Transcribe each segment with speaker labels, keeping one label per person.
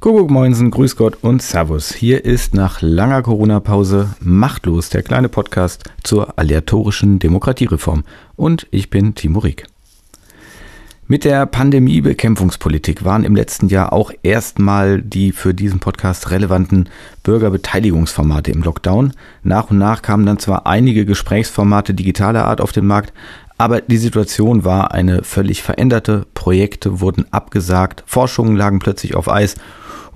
Speaker 1: Kuckuck, Moinsen, Grüß Gott und Servus. Hier ist nach langer Corona-Pause Machtlos, der kleine Podcast zur aleatorischen Demokratiereform. Und ich bin Timo Rieck. Mit der Pandemiebekämpfungspolitik waren im letzten Jahr auch erstmal die für diesen Podcast relevanten Bürgerbeteiligungsformate im Lockdown. Nach und nach kamen dann zwar einige Gesprächsformate digitaler Art auf den Markt, aber die Situation war eine völlig veränderte. Projekte wurden abgesagt, Forschungen lagen plötzlich auf Eis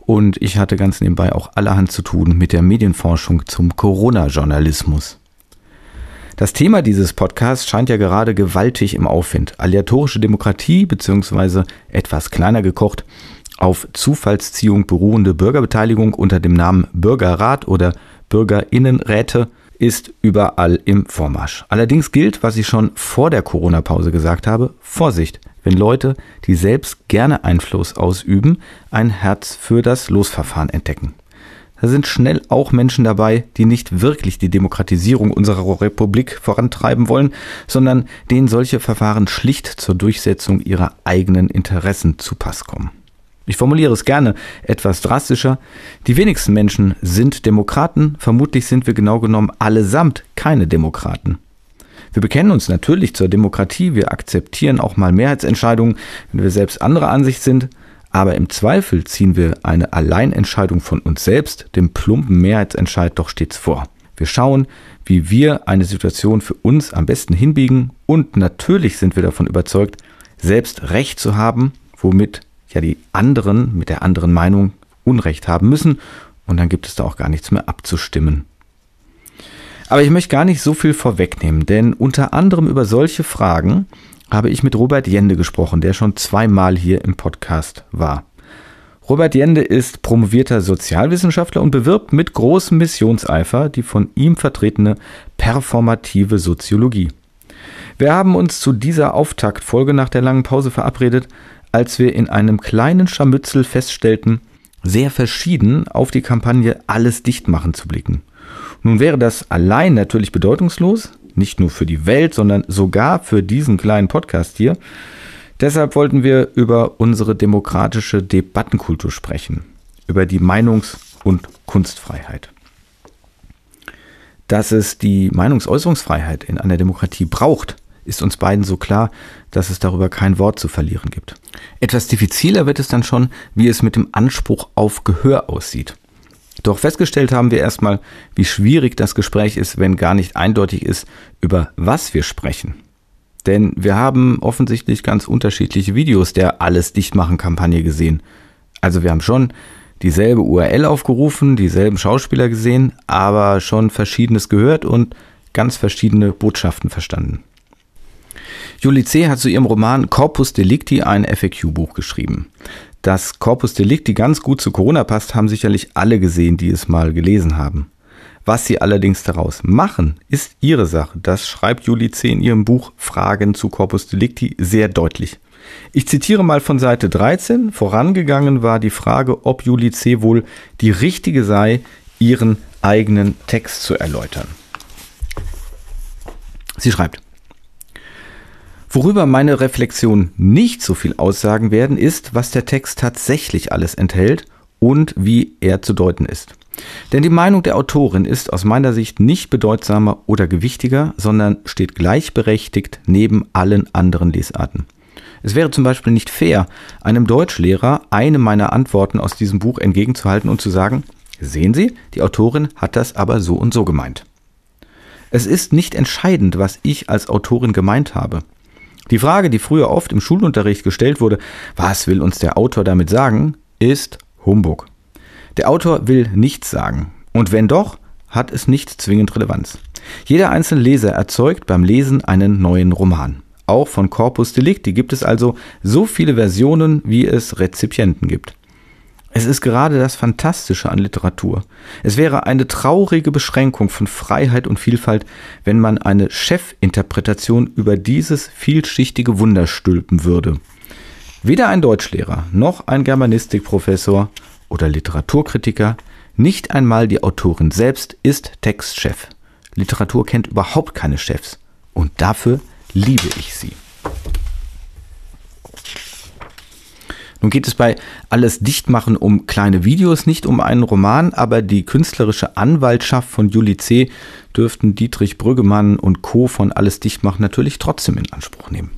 Speaker 1: und ich hatte ganz nebenbei auch allerhand zu tun mit der Medienforschung zum Corona-Journalismus. Das Thema dieses Podcasts scheint ja gerade gewaltig im Aufwind. Aleatorische Demokratie beziehungsweise etwas kleiner gekocht auf Zufallsziehung beruhende Bürgerbeteiligung unter dem Namen Bürgerrat oder Bürgerinnenräte ist überall im Vormarsch. Allerdings gilt, was ich schon vor der Corona-Pause gesagt habe, Vorsicht, wenn Leute, die selbst gerne Einfluss ausüben, ein Herz für das Losverfahren entdecken. Da sind schnell auch Menschen dabei, die nicht wirklich die Demokratisierung unserer Republik vorantreiben wollen, sondern denen solche Verfahren schlicht zur Durchsetzung ihrer eigenen Interessen zu Pass kommen. Ich formuliere es gerne etwas drastischer. Die wenigsten Menschen sind Demokraten, vermutlich sind wir genau genommen allesamt keine Demokraten. Wir bekennen uns natürlich zur Demokratie, wir akzeptieren auch mal Mehrheitsentscheidungen, wenn wir selbst anderer Ansicht sind, aber im Zweifel ziehen wir eine Alleinentscheidung von uns selbst, dem plumpen Mehrheitsentscheid doch stets vor. Wir schauen, wie wir eine Situation für uns am besten hinbiegen und natürlich sind wir davon überzeugt, selbst Recht zu haben, womit ja die anderen mit der anderen Meinung Unrecht haben müssen und dann gibt es da auch gar nichts mehr abzustimmen. Aber ich möchte gar nicht so viel vorwegnehmen, denn unter anderem über solche Fragen habe ich mit Robert Jende gesprochen, der schon zweimal hier im Podcast war. Robert Jende ist promovierter Sozialwissenschaftler und bewirbt mit großem Missionseifer die von ihm vertretene performative Soziologie. Wir haben uns zu dieser Auftaktfolge nach der langen Pause verabredet, als wir in einem kleinen Scharmützel feststellten, sehr verschieden auf die Kampagne Alles dicht machen zu blicken. Nun wäre das allein natürlich bedeutungslos, nicht nur für die Welt, sondern sogar für diesen kleinen Podcast hier. Deshalb wollten wir über unsere demokratische Debattenkultur sprechen, über die Meinungs- und Kunstfreiheit. Dass es die Meinungsäußerungsfreiheit in einer Demokratie braucht, ist uns beiden so klar, dass es darüber kein Wort zu verlieren gibt. Etwas diffiziler wird es dann schon, wie es mit dem Anspruch auf Gehör aussieht. Doch festgestellt haben wir erstmal, wie schwierig das Gespräch ist, wenn gar nicht eindeutig ist, über was wir sprechen. Denn wir haben offensichtlich ganz unterschiedliche Videos der Alles dichtmachen Kampagne gesehen. Also wir haben schon dieselbe URL aufgerufen, dieselben Schauspieler gesehen, aber schon verschiedenes gehört und ganz verschiedene Botschaften verstanden. Julie C. hat zu ihrem Roman Corpus Delicti ein FAQ-Buch geschrieben. Dass Corpus Delicti ganz gut zu Corona passt, haben sicherlich alle gesehen, die es mal gelesen haben. Was sie allerdings daraus machen, ist ihre Sache. Das schreibt Julie C. in ihrem Buch Fragen zu Corpus Delicti sehr deutlich. Ich zitiere mal von Seite 13. Vorangegangen war die Frage, ob Julie C. wohl die richtige sei, ihren eigenen Text zu erläutern. Sie schreibt, Worüber meine Reflexionen nicht so viel aussagen werden, ist, was der Text tatsächlich alles enthält und wie er zu deuten ist. Denn die Meinung der Autorin ist aus meiner Sicht nicht bedeutsamer oder gewichtiger, sondern steht gleichberechtigt neben allen anderen Lesarten. Es wäre zum Beispiel nicht fair, einem Deutschlehrer eine meiner Antworten aus diesem Buch entgegenzuhalten und zu sagen, sehen Sie, die Autorin hat das aber so und so gemeint. Es ist nicht entscheidend, was ich als Autorin gemeint habe. Die Frage, die früher oft im Schulunterricht gestellt wurde, was will uns der Autor damit sagen, ist Humbug. Der Autor will nichts sagen. Und wenn doch, hat es nicht zwingend Relevanz. Jeder einzelne Leser erzeugt beim Lesen einen neuen Roman. Auch von Corpus Delicti gibt es also so viele Versionen, wie es Rezipienten gibt. Es ist gerade das Fantastische an Literatur. Es wäre eine traurige Beschränkung von Freiheit und Vielfalt, wenn man eine Chefinterpretation über dieses vielschichtige Wunder stülpen würde. Weder ein Deutschlehrer noch ein Germanistikprofessor oder Literaturkritiker, nicht einmal die Autorin selbst ist Textchef. Literatur kennt überhaupt keine Chefs und dafür liebe ich sie. Nun geht es bei Alles Dichtmachen um kleine Videos, nicht um einen Roman, aber die künstlerische Anwaltschaft von Juli C. dürften Dietrich Brüggemann und Co. von Alles Dichtmachen natürlich trotzdem in Anspruch nehmen.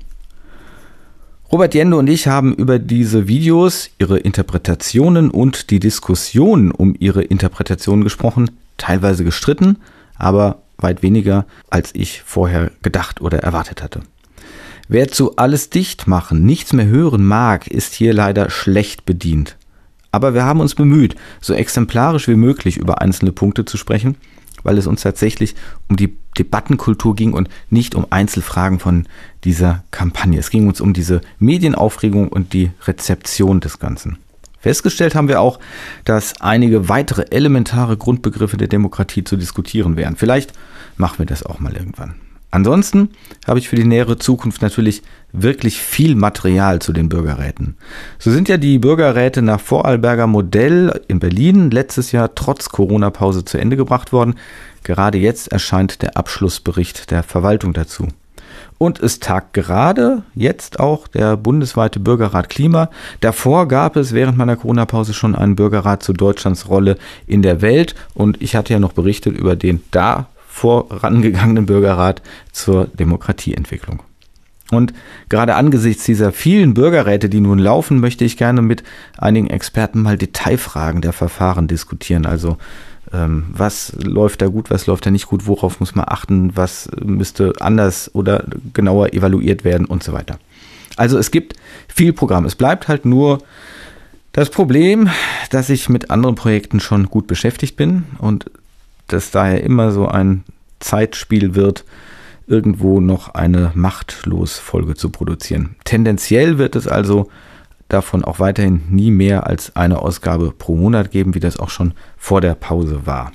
Speaker 1: Robert Jende und ich haben über diese Videos, ihre Interpretationen und die Diskussionen um ihre Interpretationen gesprochen, teilweise gestritten, aber weit weniger, als ich vorher gedacht oder erwartet hatte. Wer zu alles dicht machen, nichts mehr hören mag, ist hier leider schlecht bedient. Aber wir haben uns bemüht, so exemplarisch wie möglich über einzelne Punkte zu sprechen, weil es uns tatsächlich um die Debattenkultur ging und nicht um Einzelfragen von dieser Kampagne. Es ging uns um diese Medienaufregung und die Rezeption des Ganzen. Festgestellt haben wir auch, dass einige weitere elementare Grundbegriffe der Demokratie zu diskutieren wären. Vielleicht machen wir das auch mal irgendwann. Ansonsten habe ich für die nähere Zukunft natürlich wirklich viel Material zu den Bürgerräten. So sind ja die Bürgerräte nach Vorarlberger Modell in Berlin letztes Jahr trotz Corona-Pause zu Ende gebracht worden. Gerade jetzt erscheint der Abschlussbericht der Verwaltung dazu. Und es tagt gerade jetzt auch der bundesweite Bürgerrat Klima. Davor gab es während meiner Corona-Pause schon einen Bürgerrat zu Deutschlands Rolle in der Welt. Und ich hatte ja noch berichtet über den da vorangegangenen Bürgerrat zur Demokratieentwicklung. Und gerade angesichts dieser vielen Bürgerräte, die nun laufen, möchte ich gerne mit einigen Experten mal Detailfragen der Verfahren diskutieren. Also ähm, was läuft da gut, was läuft da nicht gut, worauf muss man achten, was müsste anders oder genauer evaluiert werden und so weiter. Also es gibt viel Programm. Es bleibt halt nur das Problem, dass ich mit anderen Projekten schon gut beschäftigt bin und das daher immer so ein Zeitspiel wird, irgendwo noch eine Machtlos-Folge zu produzieren. Tendenziell wird es also davon auch weiterhin nie mehr als eine Ausgabe pro Monat geben, wie das auch schon vor der Pause war.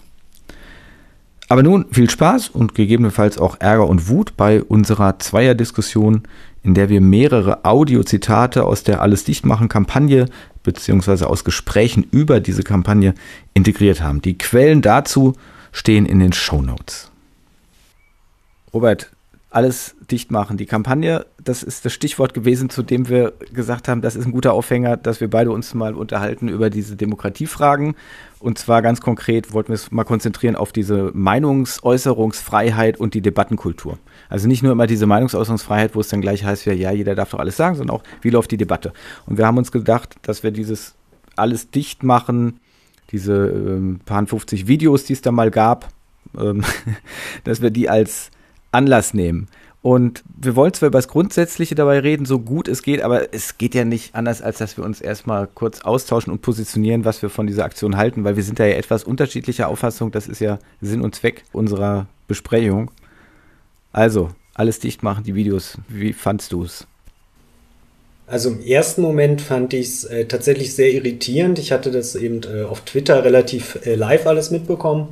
Speaker 1: Aber nun viel Spaß und gegebenenfalls auch Ärger und Wut bei unserer Zweierdiskussion, in der wir mehrere Audiozitate aus der Alles Dichtmachen Kampagne bzw. aus Gesprächen über diese Kampagne integriert haben. Die Quellen dazu stehen in den Show Notes. Robert, alles dicht machen. Die Kampagne, das ist das Stichwort gewesen, zu dem wir gesagt haben, das ist ein guter Aufhänger, dass wir beide uns mal unterhalten über diese Demokratiefragen. Und zwar ganz konkret wollten wir es mal konzentrieren auf diese Meinungsäußerungsfreiheit und die Debattenkultur. Also nicht nur immer diese Meinungsäußerungsfreiheit, wo es dann gleich heißt, ja, jeder darf doch alles sagen, sondern auch, wie läuft die Debatte. Und wir haben uns gedacht, dass wir dieses alles dicht machen, diese ähm, paar 50 Videos, die es da mal gab, ähm, dass wir die als Anlass nehmen. Und wir wollen zwar über das Grundsätzliche dabei reden, so gut es geht, aber es geht ja nicht anders, als dass wir uns erstmal kurz austauschen und positionieren, was wir von dieser Aktion halten, weil wir sind da ja etwas unterschiedlicher Auffassung. Das ist ja Sinn und Zweck unserer Besprechung. Also, alles dicht machen, die Videos. Wie fandst du es?
Speaker 2: Also im ersten Moment fand ich es äh, tatsächlich sehr irritierend. Ich hatte das eben äh, auf Twitter relativ äh, live alles mitbekommen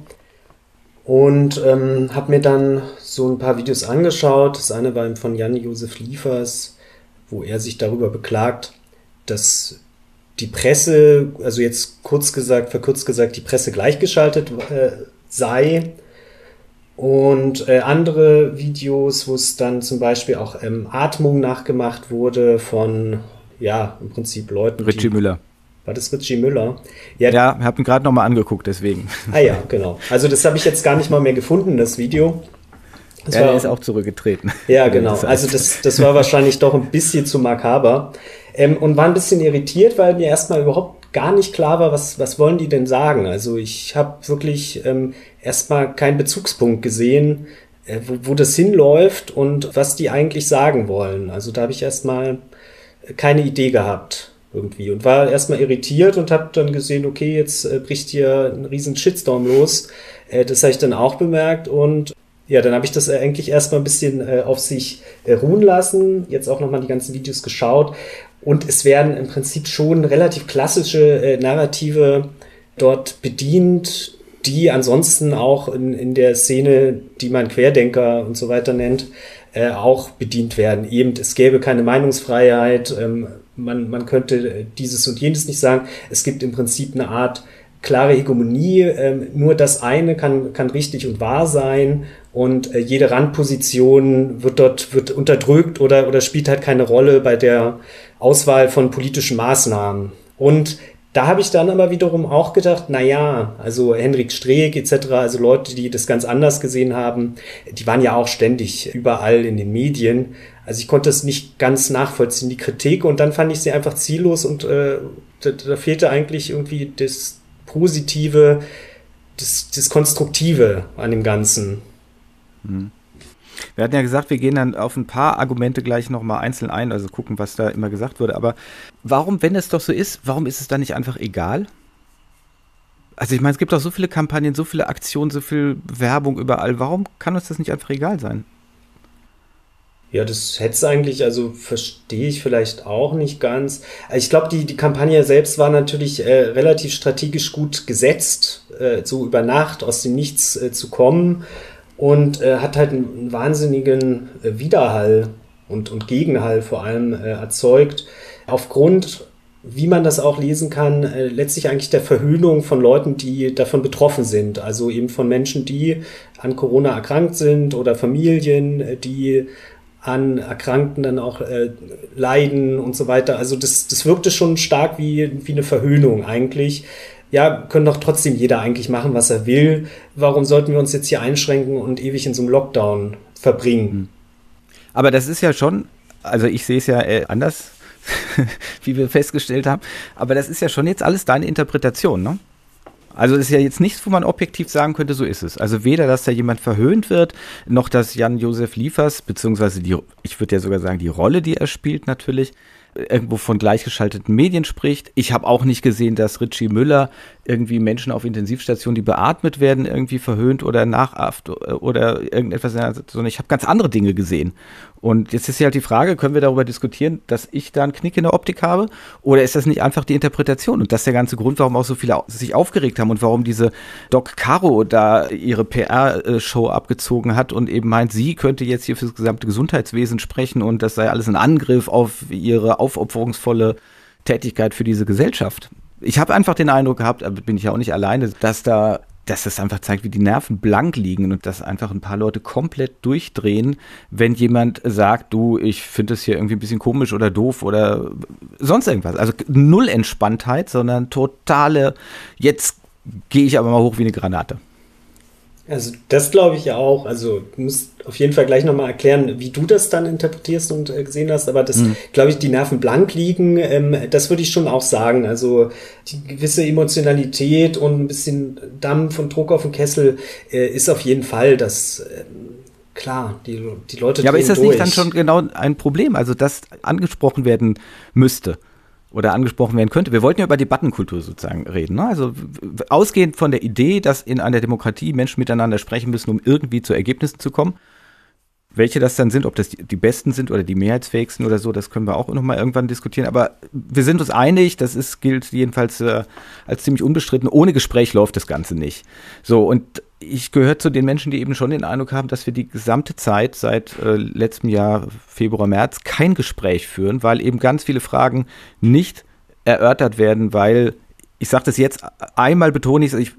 Speaker 2: und ähm, habe mir dann so ein paar Videos angeschaut. Das eine war von Jan-Josef Liefers, wo er sich darüber beklagt, dass die Presse, also jetzt kurz gesagt, verkürzt gesagt, die Presse gleichgeschaltet äh, sei. Und äh, andere Videos, wo es dann zum Beispiel auch ähm, Atmung nachgemacht wurde von, ja, im Prinzip Leuten.
Speaker 1: Richie Müller.
Speaker 2: War das Richie Müller?
Speaker 1: Ja, ja ich habe ihn gerade nochmal angeguckt, deswegen.
Speaker 2: Ah ja, genau. Also das habe ich jetzt gar nicht mal mehr gefunden, das Video.
Speaker 1: Das ja, war, er ist auch zurückgetreten.
Speaker 2: Ja, genau. Also das, das war wahrscheinlich doch ein bisschen zu makaber. Ähm, und war ein bisschen irritiert, weil mir erstmal überhaupt gar nicht klar war, was, was wollen die denn sagen. Also ich habe wirklich ähm, erstmal keinen Bezugspunkt gesehen, äh, wo, wo das hinläuft und was die eigentlich sagen wollen. Also da habe ich erstmal keine Idee gehabt irgendwie und war erstmal irritiert und habe dann gesehen, okay, jetzt äh, bricht hier ein riesen Shitstorm los. Äh, das habe ich dann auch bemerkt und ja, dann habe ich das eigentlich erstmal ein bisschen äh, auf sich äh, ruhen lassen, jetzt auch nochmal die ganzen Videos geschaut und es werden im Prinzip schon relativ klassische äh, Narrative dort bedient, die ansonsten auch in, in der Szene, die man Querdenker und so weiter nennt, äh, auch bedient werden. Eben, es gäbe keine Meinungsfreiheit, ähm, man, man könnte dieses und jenes nicht sagen. Es gibt im Prinzip eine Art klare Hegemonie. Ähm, nur das eine kann, kann richtig und wahr sein und äh, jede Randposition wird dort wird unterdrückt oder, oder spielt halt keine Rolle bei der Auswahl von politischen Maßnahmen. Und da habe ich dann aber wiederum auch gedacht, na ja, also Henrik Streeck etc., also Leute, die das ganz anders gesehen haben, die waren ja auch ständig überall in den Medien. Also ich konnte es nicht ganz nachvollziehen, die Kritik. Und dann fand ich sie einfach ziellos und äh, da, da fehlte eigentlich irgendwie das Positive, das, das Konstruktive an dem Ganzen.
Speaker 1: Mhm. Wir hatten ja gesagt, wir gehen dann auf ein paar Argumente gleich nochmal einzeln ein, also gucken, was da immer gesagt wurde. Aber warum, wenn es doch so ist, warum ist es dann nicht einfach egal? Also ich meine, es gibt doch so viele Kampagnen, so viele Aktionen, so viel Werbung überall. Warum kann uns das nicht einfach egal sein?
Speaker 2: Ja, das hätte es eigentlich, also verstehe ich vielleicht auch nicht ganz. Ich glaube, die, die Kampagne selbst war natürlich äh, relativ strategisch gut gesetzt, äh, so über Nacht aus dem Nichts äh, zu kommen und äh, hat halt einen wahnsinnigen äh, Widerhall und, und Gegenhall vor allem äh, erzeugt. Aufgrund, wie man das auch lesen kann, äh, letztlich eigentlich der Verhöhnung von Leuten, die davon betroffen sind. Also eben von Menschen, die an Corona erkrankt sind oder Familien, äh, die an Erkrankten dann auch äh, leiden und so weiter. Also das, das wirkte schon stark wie, wie eine Verhöhnung eigentlich ja, können doch trotzdem jeder eigentlich machen, was er will. Warum sollten wir uns jetzt hier einschränken und ewig in so einem Lockdown verbringen? Hm.
Speaker 1: Aber das ist ja schon, also ich sehe es ja äh, anders, wie wir festgestellt haben, aber das ist ja schon jetzt alles deine Interpretation, ne? Also es ist ja jetzt nichts, wo man objektiv sagen könnte, so ist es. Also weder, dass da jemand verhöhnt wird, noch dass Jan-Josef Liefers, beziehungsweise die, ich würde ja sogar sagen, die Rolle, die er spielt natürlich, irgendwo von gleichgeschalteten Medien spricht. Ich habe auch nicht gesehen, dass Richie Müller irgendwie Menschen auf Intensivstationen, die beatmet werden, irgendwie verhöhnt oder nachahft oder irgendetwas, sondern ich habe ganz andere Dinge gesehen. Und jetzt ist ja halt die Frage, können wir darüber diskutieren, dass ich da einen Knick in der Optik habe? Oder ist das nicht einfach die Interpretation? Und das ist der ganze Grund, warum auch so viele sich aufgeregt haben und warum diese Doc Caro da ihre PR-Show abgezogen hat und eben meint, sie könnte jetzt hier für das gesamte Gesundheitswesen sprechen und das sei alles ein Angriff auf ihre aufopferungsvolle Tätigkeit für diese Gesellschaft. Ich habe einfach den Eindruck gehabt, aber bin ich ja auch nicht alleine, dass da dass das einfach zeigt, wie die Nerven blank liegen und dass einfach ein paar Leute komplett durchdrehen, wenn jemand sagt, du, ich finde es hier irgendwie ein bisschen komisch oder doof oder sonst irgendwas. Also null Entspanntheit, sondern totale, jetzt gehe ich aber mal hoch wie eine Granate.
Speaker 2: Also das glaube ich auch. Also du musst auf jeden Fall gleich nochmal erklären, wie du das dann interpretierst und äh, gesehen hast. Aber das, mhm. glaube ich, die Nerven blank liegen, ähm, das würde ich schon auch sagen. Also die gewisse Emotionalität und ein bisschen Dampf und Druck auf den Kessel äh, ist auf jeden Fall das. Äh, klar, die, die Leute.
Speaker 1: Ja, aber ist das durch. nicht dann schon genau ein Problem? Also, das angesprochen werden müsste oder angesprochen werden könnte. Wir wollten ja über Debattenkultur sozusagen reden. Ne? Also ausgehend von der Idee, dass in einer Demokratie Menschen miteinander sprechen müssen, um irgendwie zu Ergebnissen zu kommen. Welche das dann sind, ob das die, die besten sind oder die mehrheitsfähigsten oder so, das können wir auch nochmal irgendwann diskutieren. Aber wir sind uns einig, das ist, gilt jedenfalls äh, als ziemlich unbestritten. Ohne Gespräch läuft das Ganze nicht. So, und ich gehöre zu den Menschen, die eben schon den Eindruck haben, dass wir die gesamte Zeit seit äh, letztem Jahr, Februar, März, kein Gespräch führen, weil eben ganz viele Fragen nicht erörtert werden, weil ich sage das jetzt einmal betone ich, ich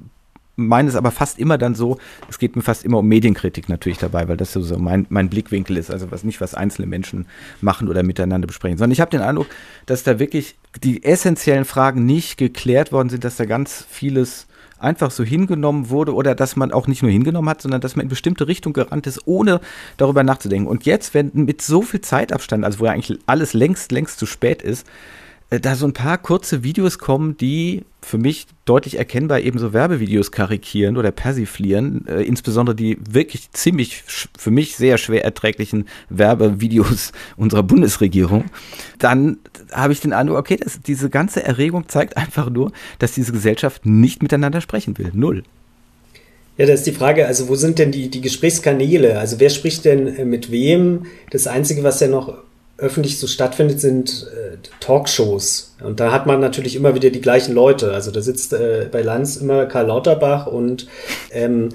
Speaker 1: meine es aber fast immer dann so, es geht mir fast immer um Medienkritik natürlich dabei, weil das so mein, mein Blickwinkel ist, also was nicht, was einzelne Menschen machen oder miteinander besprechen, sondern ich habe den Eindruck, dass da wirklich die essentiellen Fragen nicht geklärt worden sind, dass da ganz vieles einfach so hingenommen wurde oder dass man auch nicht nur hingenommen hat, sondern dass man in bestimmte Richtung gerannt ist, ohne darüber nachzudenken. Und jetzt, wenn mit so viel Zeitabstand, also wo ja eigentlich alles längst, längst zu spät ist, da so ein paar kurze Videos kommen, die für mich deutlich erkennbar eben so Werbevideos karikieren oder persiflieren, äh, insbesondere die wirklich ziemlich für mich sehr schwer erträglichen Werbevideos unserer Bundesregierung, dann habe ich den Eindruck, okay, das, diese ganze Erregung zeigt einfach nur, dass diese Gesellschaft nicht miteinander sprechen will. Null.
Speaker 2: Ja, da ist die Frage, also wo sind denn die, die Gesprächskanäle? Also wer spricht denn äh, mit wem? Das Einzige, was ja noch öffentlich so stattfindet, sind äh, Talkshows. Und da hat man natürlich immer wieder die gleichen Leute. Also da sitzt äh, bei Lanz immer Karl Lauterbach und ähm,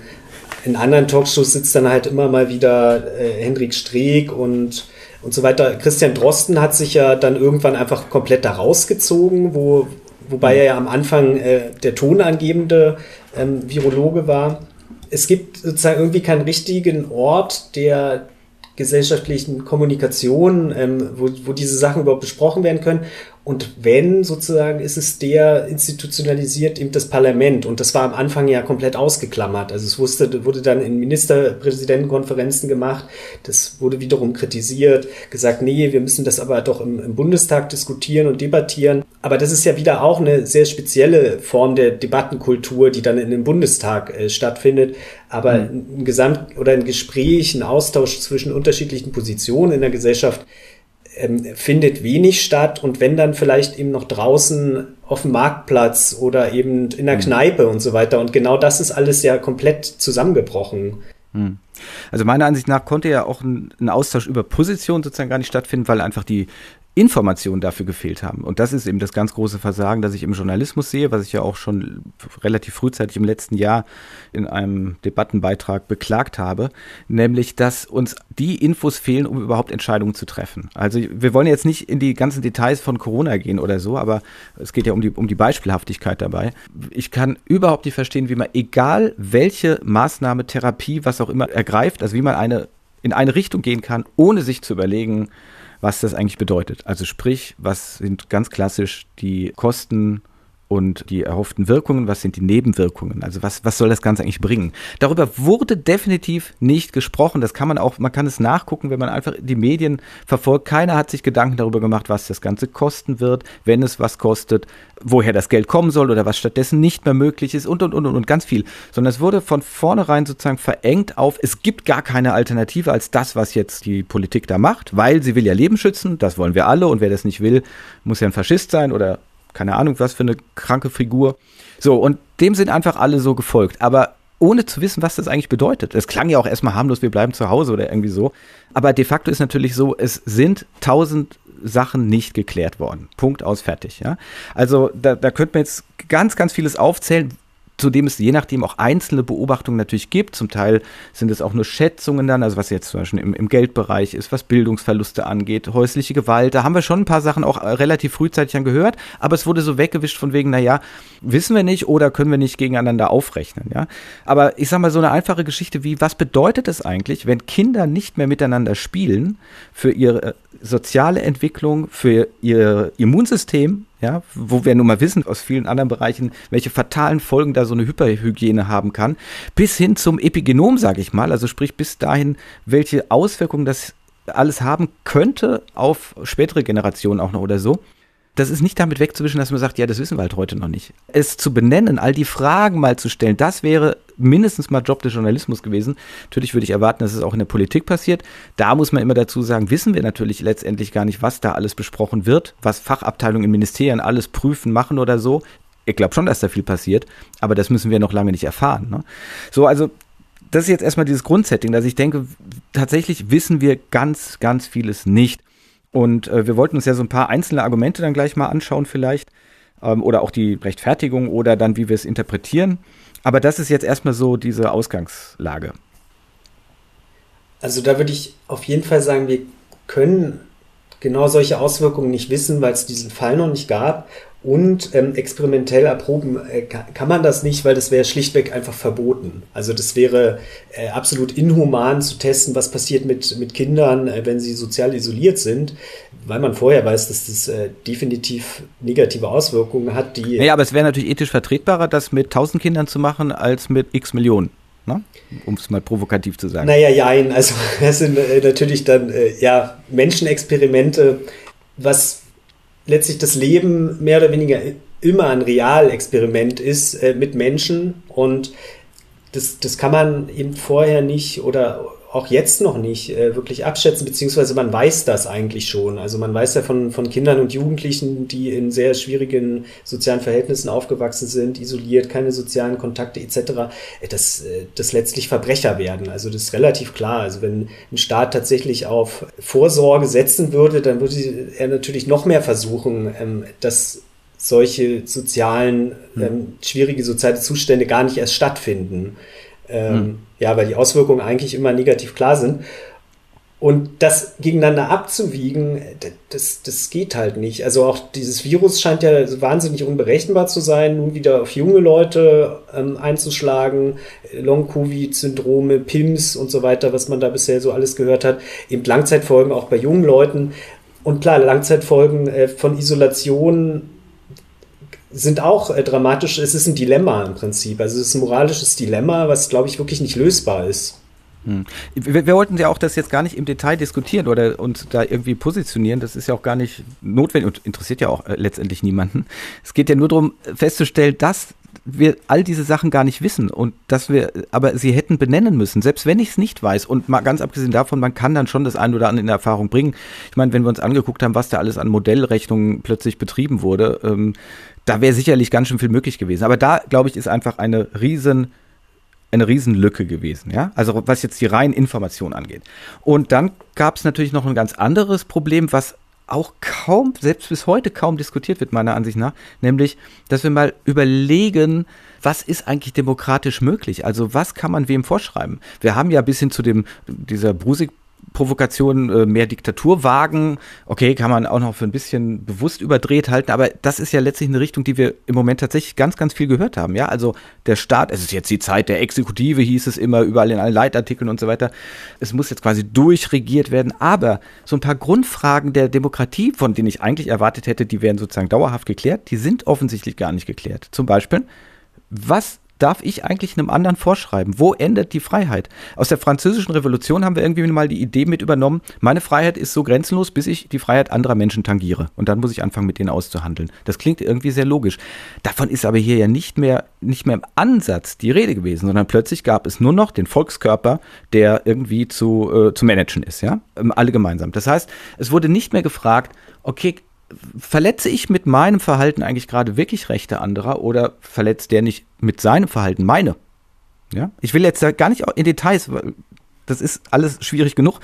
Speaker 2: in anderen Talkshows sitzt dann halt immer mal wieder äh, Hendrik Streeck und und so weiter. Christian Drosten hat sich ja dann irgendwann einfach komplett da rausgezogen, wo, wobei er ja am Anfang äh, der tonangebende ähm, Virologe war. es gibt sozusagen irgendwie keinen richtigen Ort der gesellschaftlichen Kommunikation, ähm, wo, wo diese Sachen überhaupt besprochen werden können. Und wenn sozusagen ist es der institutionalisiert eben das Parlament. Und das war am Anfang ja komplett ausgeklammert. Also es wusste, wurde dann in Ministerpräsidentenkonferenzen gemacht. Das wurde wiederum kritisiert, gesagt, nee, wir müssen das aber doch im, im Bundestag diskutieren und debattieren. Aber das ist ja wieder auch eine sehr spezielle Form der Debattenkultur, die dann in dem Bundestag äh, stattfindet. Aber mhm. ein Gesamt oder ein Gespräch, ein Austausch zwischen unterschiedlichen Positionen in der Gesellschaft, ähm, findet wenig statt und wenn dann vielleicht eben noch draußen auf dem Marktplatz oder eben in der mhm. Kneipe und so weiter. Und genau das ist alles ja komplett zusammengebrochen.
Speaker 1: Mhm. Also meiner Ansicht nach konnte ja auch ein, ein, Austausch über Position sozusagen gar nicht stattfinden, weil einfach die Informationen dafür gefehlt haben. Und das ist eben das ganz große Versagen, das ich im Journalismus sehe, was ich ja auch schon relativ frühzeitig im letzten Jahr in einem Debattenbeitrag beklagt habe, nämlich, dass uns die Infos fehlen, um überhaupt Entscheidungen zu treffen. Also wir wollen jetzt nicht in die ganzen Details von Corona gehen oder so, aber es geht ja um die, um die Beispielhaftigkeit dabei. Ich kann überhaupt nicht verstehen, wie man, egal welche Maßnahme, Therapie, was auch immer ergreift, also wie man eine in eine Richtung gehen kann, ohne sich zu überlegen, was das eigentlich bedeutet. Also sprich, was sind ganz klassisch die Kosten und die erhofften Wirkungen, was sind die Nebenwirkungen, also was, was soll das Ganze eigentlich bringen. Darüber wurde definitiv nicht gesprochen, das kann man auch, man kann es nachgucken, wenn man einfach die Medien verfolgt. Keiner hat sich Gedanken darüber gemacht, was das Ganze kosten wird, wenn es was kostet, woher das Geld kommen soll oder was stattdessen nicht mehr möglich ist und, und, und, und, und ganz viel. Sondern es wurde von vornherein sozusagen verengt auf, es gibt gar keine Alternative als das, was jetzt die Politik da macht, weil sie will ja Leben schützen, das wollen wir alle und wer das nicht will, muss ja ein Faschist sein oder keine Ahnung, was für eine kranke Figur. So, und dem sind einfach alle so gefolgt. Aber ohne zu wissen, was das eigentlich bedeutet. Es klang ja auch erstmal harmlos, wir bleiben zu Hause oder irgendwie so. Aber de facto ist natürlich so, es sind tausend Sachen nicht geklärt worden. Punkt aus, fertig. Ja? Also da, da könnte man jetzt ganz, ganz vieles aufzählen, zudem es je nachdem auch einzelne Beobachtungen natürlich gibt. Zum Teil sind es auch nur Schätzungen dann, also was jetzt zum Beispiel im, im, Geldbereich ist, was Bildungsverluste angeht, häusliche Gewalt. Da haben wir schon ein paar Sachen auch äh, relativ frühzeitig dann gehört, aber es wurde so weggewischt von wegen, naja, wissen wir nicht oder können wir nicht gegeneinander aufrechnen. Ja? Aber ich sag mal, so eine einfache Geschichte wie, was bedeutet es eigentlich, wenn Kinder nicht mehr miteinander spielen für ihre äh, soziale Entwicklung, für ihr Immunsystem, ja, wo wir nun mal wissen aus vielen anderen Bereichen, welche fatalen Folgen da so eine Hyperhygiene haben kann, bis hin zum Epigenom, sage ich mal, also sprich bis dahin, welche Auswirkungen das alles haben könnte auf spätere Generationen auch noch oder so das ist nicht damit wegzuwischen, dass man sagt, ja, das wissen wir halt heute noch nicht. Es zu benennen, all die Fragen mal zu stellen, das wäre mindestens mal Job des Journalismus gewesen. Natürlich würde ich erwarten, dass es auch in der Politik passiert. Da muss man immer dazu sagen, wissen wir natürlich letztendlich gar nicht, was da alles besprochen wird, was Fachabteilungen in Ministerien alles prüfen, machen oder so. Ich glaube schon, dass da viel passiert, aber das müssen wir noch lange nicht erfahren. Ne? So, also das ist jetzt erstmal dieses Grundsetting, dass ich denke, tatsächlich wissen wir ganz, ganz vieles nicht. Und äh, wir wollten uns ja so ein paar einzelne Argumente dann gleich mal anschauen vielleicht. Ähm, oder auch die Rechtfertigung oder dann, wie wir es interpretieren. Aber das ist jetzt erstmal so diese Ausgangslage.
Speaker 2: Also da würde ich auf jeden Fall sagen, wir können genau solche Auswirkungen nicht wissen, weil es diesen Fall noch nicht gab. Und ähm, experimentell erproben äh, kann, man das nicht, weil das wäre schlichtweg einfach verboten. Also das wäre äh, absolut inhuman zu testen, was passiert mit, mit Kindern, äh, wenn sie sozial isoliert sind, weil man vorher weiß, dass das äh, definitiv negative Auswirkungen hat, die.
Speaker 1: Naja, aber es wäre natürlich ethisch vertretbarer, das mit 1000 Kindern zu machen, als mit x Millionen. Ne? Um es mal provokativ zu sagen.
Speaker 2: Naja, jein. Also, das sind äh, natürlich dann äh, ja Menschenexperimente, was letztlich das Leben mehr oder weniger immer ein Realexperiment ist äh, mit Menschen. Und das, das kann man eben vorher nicht oder auch jetzt noch nicht äh, wirklich abschätzen, beziehungsweise man weiß das eigentlich schon. Also man weiß ja von, von Kindern und Jugendlichen, die in sehr schwierigen sozialen Verhältnissen aufgewachsen sind, isoliert, keine sozialen Kontakte etc., äh, dass äh, das letztlich Verbrecher werden. Also das ist relativ klar. Also wenn ein Staat tatsächlich auf Vorsorge setzen würde, dann würde er natürlich noch mehr versuchen, ähm, dass solche sozialen, hm. ähm, schwierige soziale Zustände gar nicht erst stattfinden. Ähm, hm. Ja, weil die Auswirkungen eigentlich immer negativ klar sind. Und das gegeneinander abzuwiegen, das, das geht halt nicht. Also auch dieses Virus scheint ja wahnsinnig unberechenbar zu sein, nun wieder auf junge Leute ähm, einzuschlagen, Long-Covid-Syndrome, PIMS und so weiter, was man da bisher so alles gehört hat, eben Langzeitfolgen auch bei jungen Leuten. Und klar, Langzeitfolgen äh, von Isolation sind auch äh, dramatisch. Es ist ein Dilemma im Prinzip. Also es ist ein moralisches Dilemma, was, glaube ich, wirklich nicht lösbar ist.
Speaker 1: Hm. Wir, wir, wollten ja auch das jetzt gar nicht im Detail diskutieren oder uns da irgendwie positionieren. Das ist ja auch gar nicht notwendig und interessiert ja auch äh, letztendlich niemanden. Es geht ja nur darum festzustellen, dass wir all diese Sachen gar nicht wissen und dass wir aber sie hätten benennen müssen, selbst wenn ich es nicht weiß. Und mal ganz abgesehen davon, man kann dann schon das ein oder andere in Erfahrung bringen. Ich meine, wenn wir uns angeguckt haben, was da alles an Modellrechnungen plötzlich betrieben wurde, ähm, da wäre sicherlich ganz schön viel möglich gewesen. Aber da, glaube ich, ist einfach eine riesen eine Riesenlücke gewesen, ja. Also was jetzt die reinen Informationen angeht. Und dann gab es natürlich noch ein ganz anderes Problem, was auch kaum, selbst bis heute kaum diskutiert wird, meiner Ansicht nach, nämlich, dass wir mal überlegen, was ist eigentlich demokratisch möglich? Also was kann man wem vorschreiben? Wir haben ja bis hin zu dem, dieser Brusig Provokation äh, mehr Diktatur wagen. Okay, kann man auch noch für ein bisschen bewusst überdreht halten, aber das ist ja letztlich eine Richtung, die wir im Moment tatsächlich ganz, ganz viel gehört haben. Ja, also der Staat, es ist jetzt die Zeit der Exekutive, hieß es immer überall in allen Leitartikeln und so weiter. Es muss jetzt quasi durchregiert werden, aber so ein paar Grundfragen der Demokratie, von denen ich eigentlich erwartet hätte, die wären sozusagen dauerhaft geklärt, die sind offensichtlich gar nicht geklärt. Zum Beispiel, was darf ich eigentlich einem anderen vorschreiben? Wo endet die Freiheit? Aus der französischen Revolution haben wir irgendwie mal die Idee mit übernommen, meine Freiheit ist so grenzenlos, bis ich die Freiheit anderer Menschen tangiere. Und dann muss ich anfangen, mit denen auszuhandeln. Das klingt irgendwie sehr logisch. Davon ist aber hier ja nicht mehr, nicht mehr im Ansatz die Rede gewesen, sondern plötzlich gab es nur noch den Volkskörper, der irgendwie zu, äh, zu managen ist, ja? Ähm, alle gemeinsam. Das heißt, es wurde nicht mehr gefragt, okay, verletze ich mit meinem Verhalten eigentlich gerade wirklich Rechte anderer oder verletzt der nicht mit seinem Verhalten meine? Ja, ich will jetzt gar nicht in Details, weil das ist alles schwierig genug.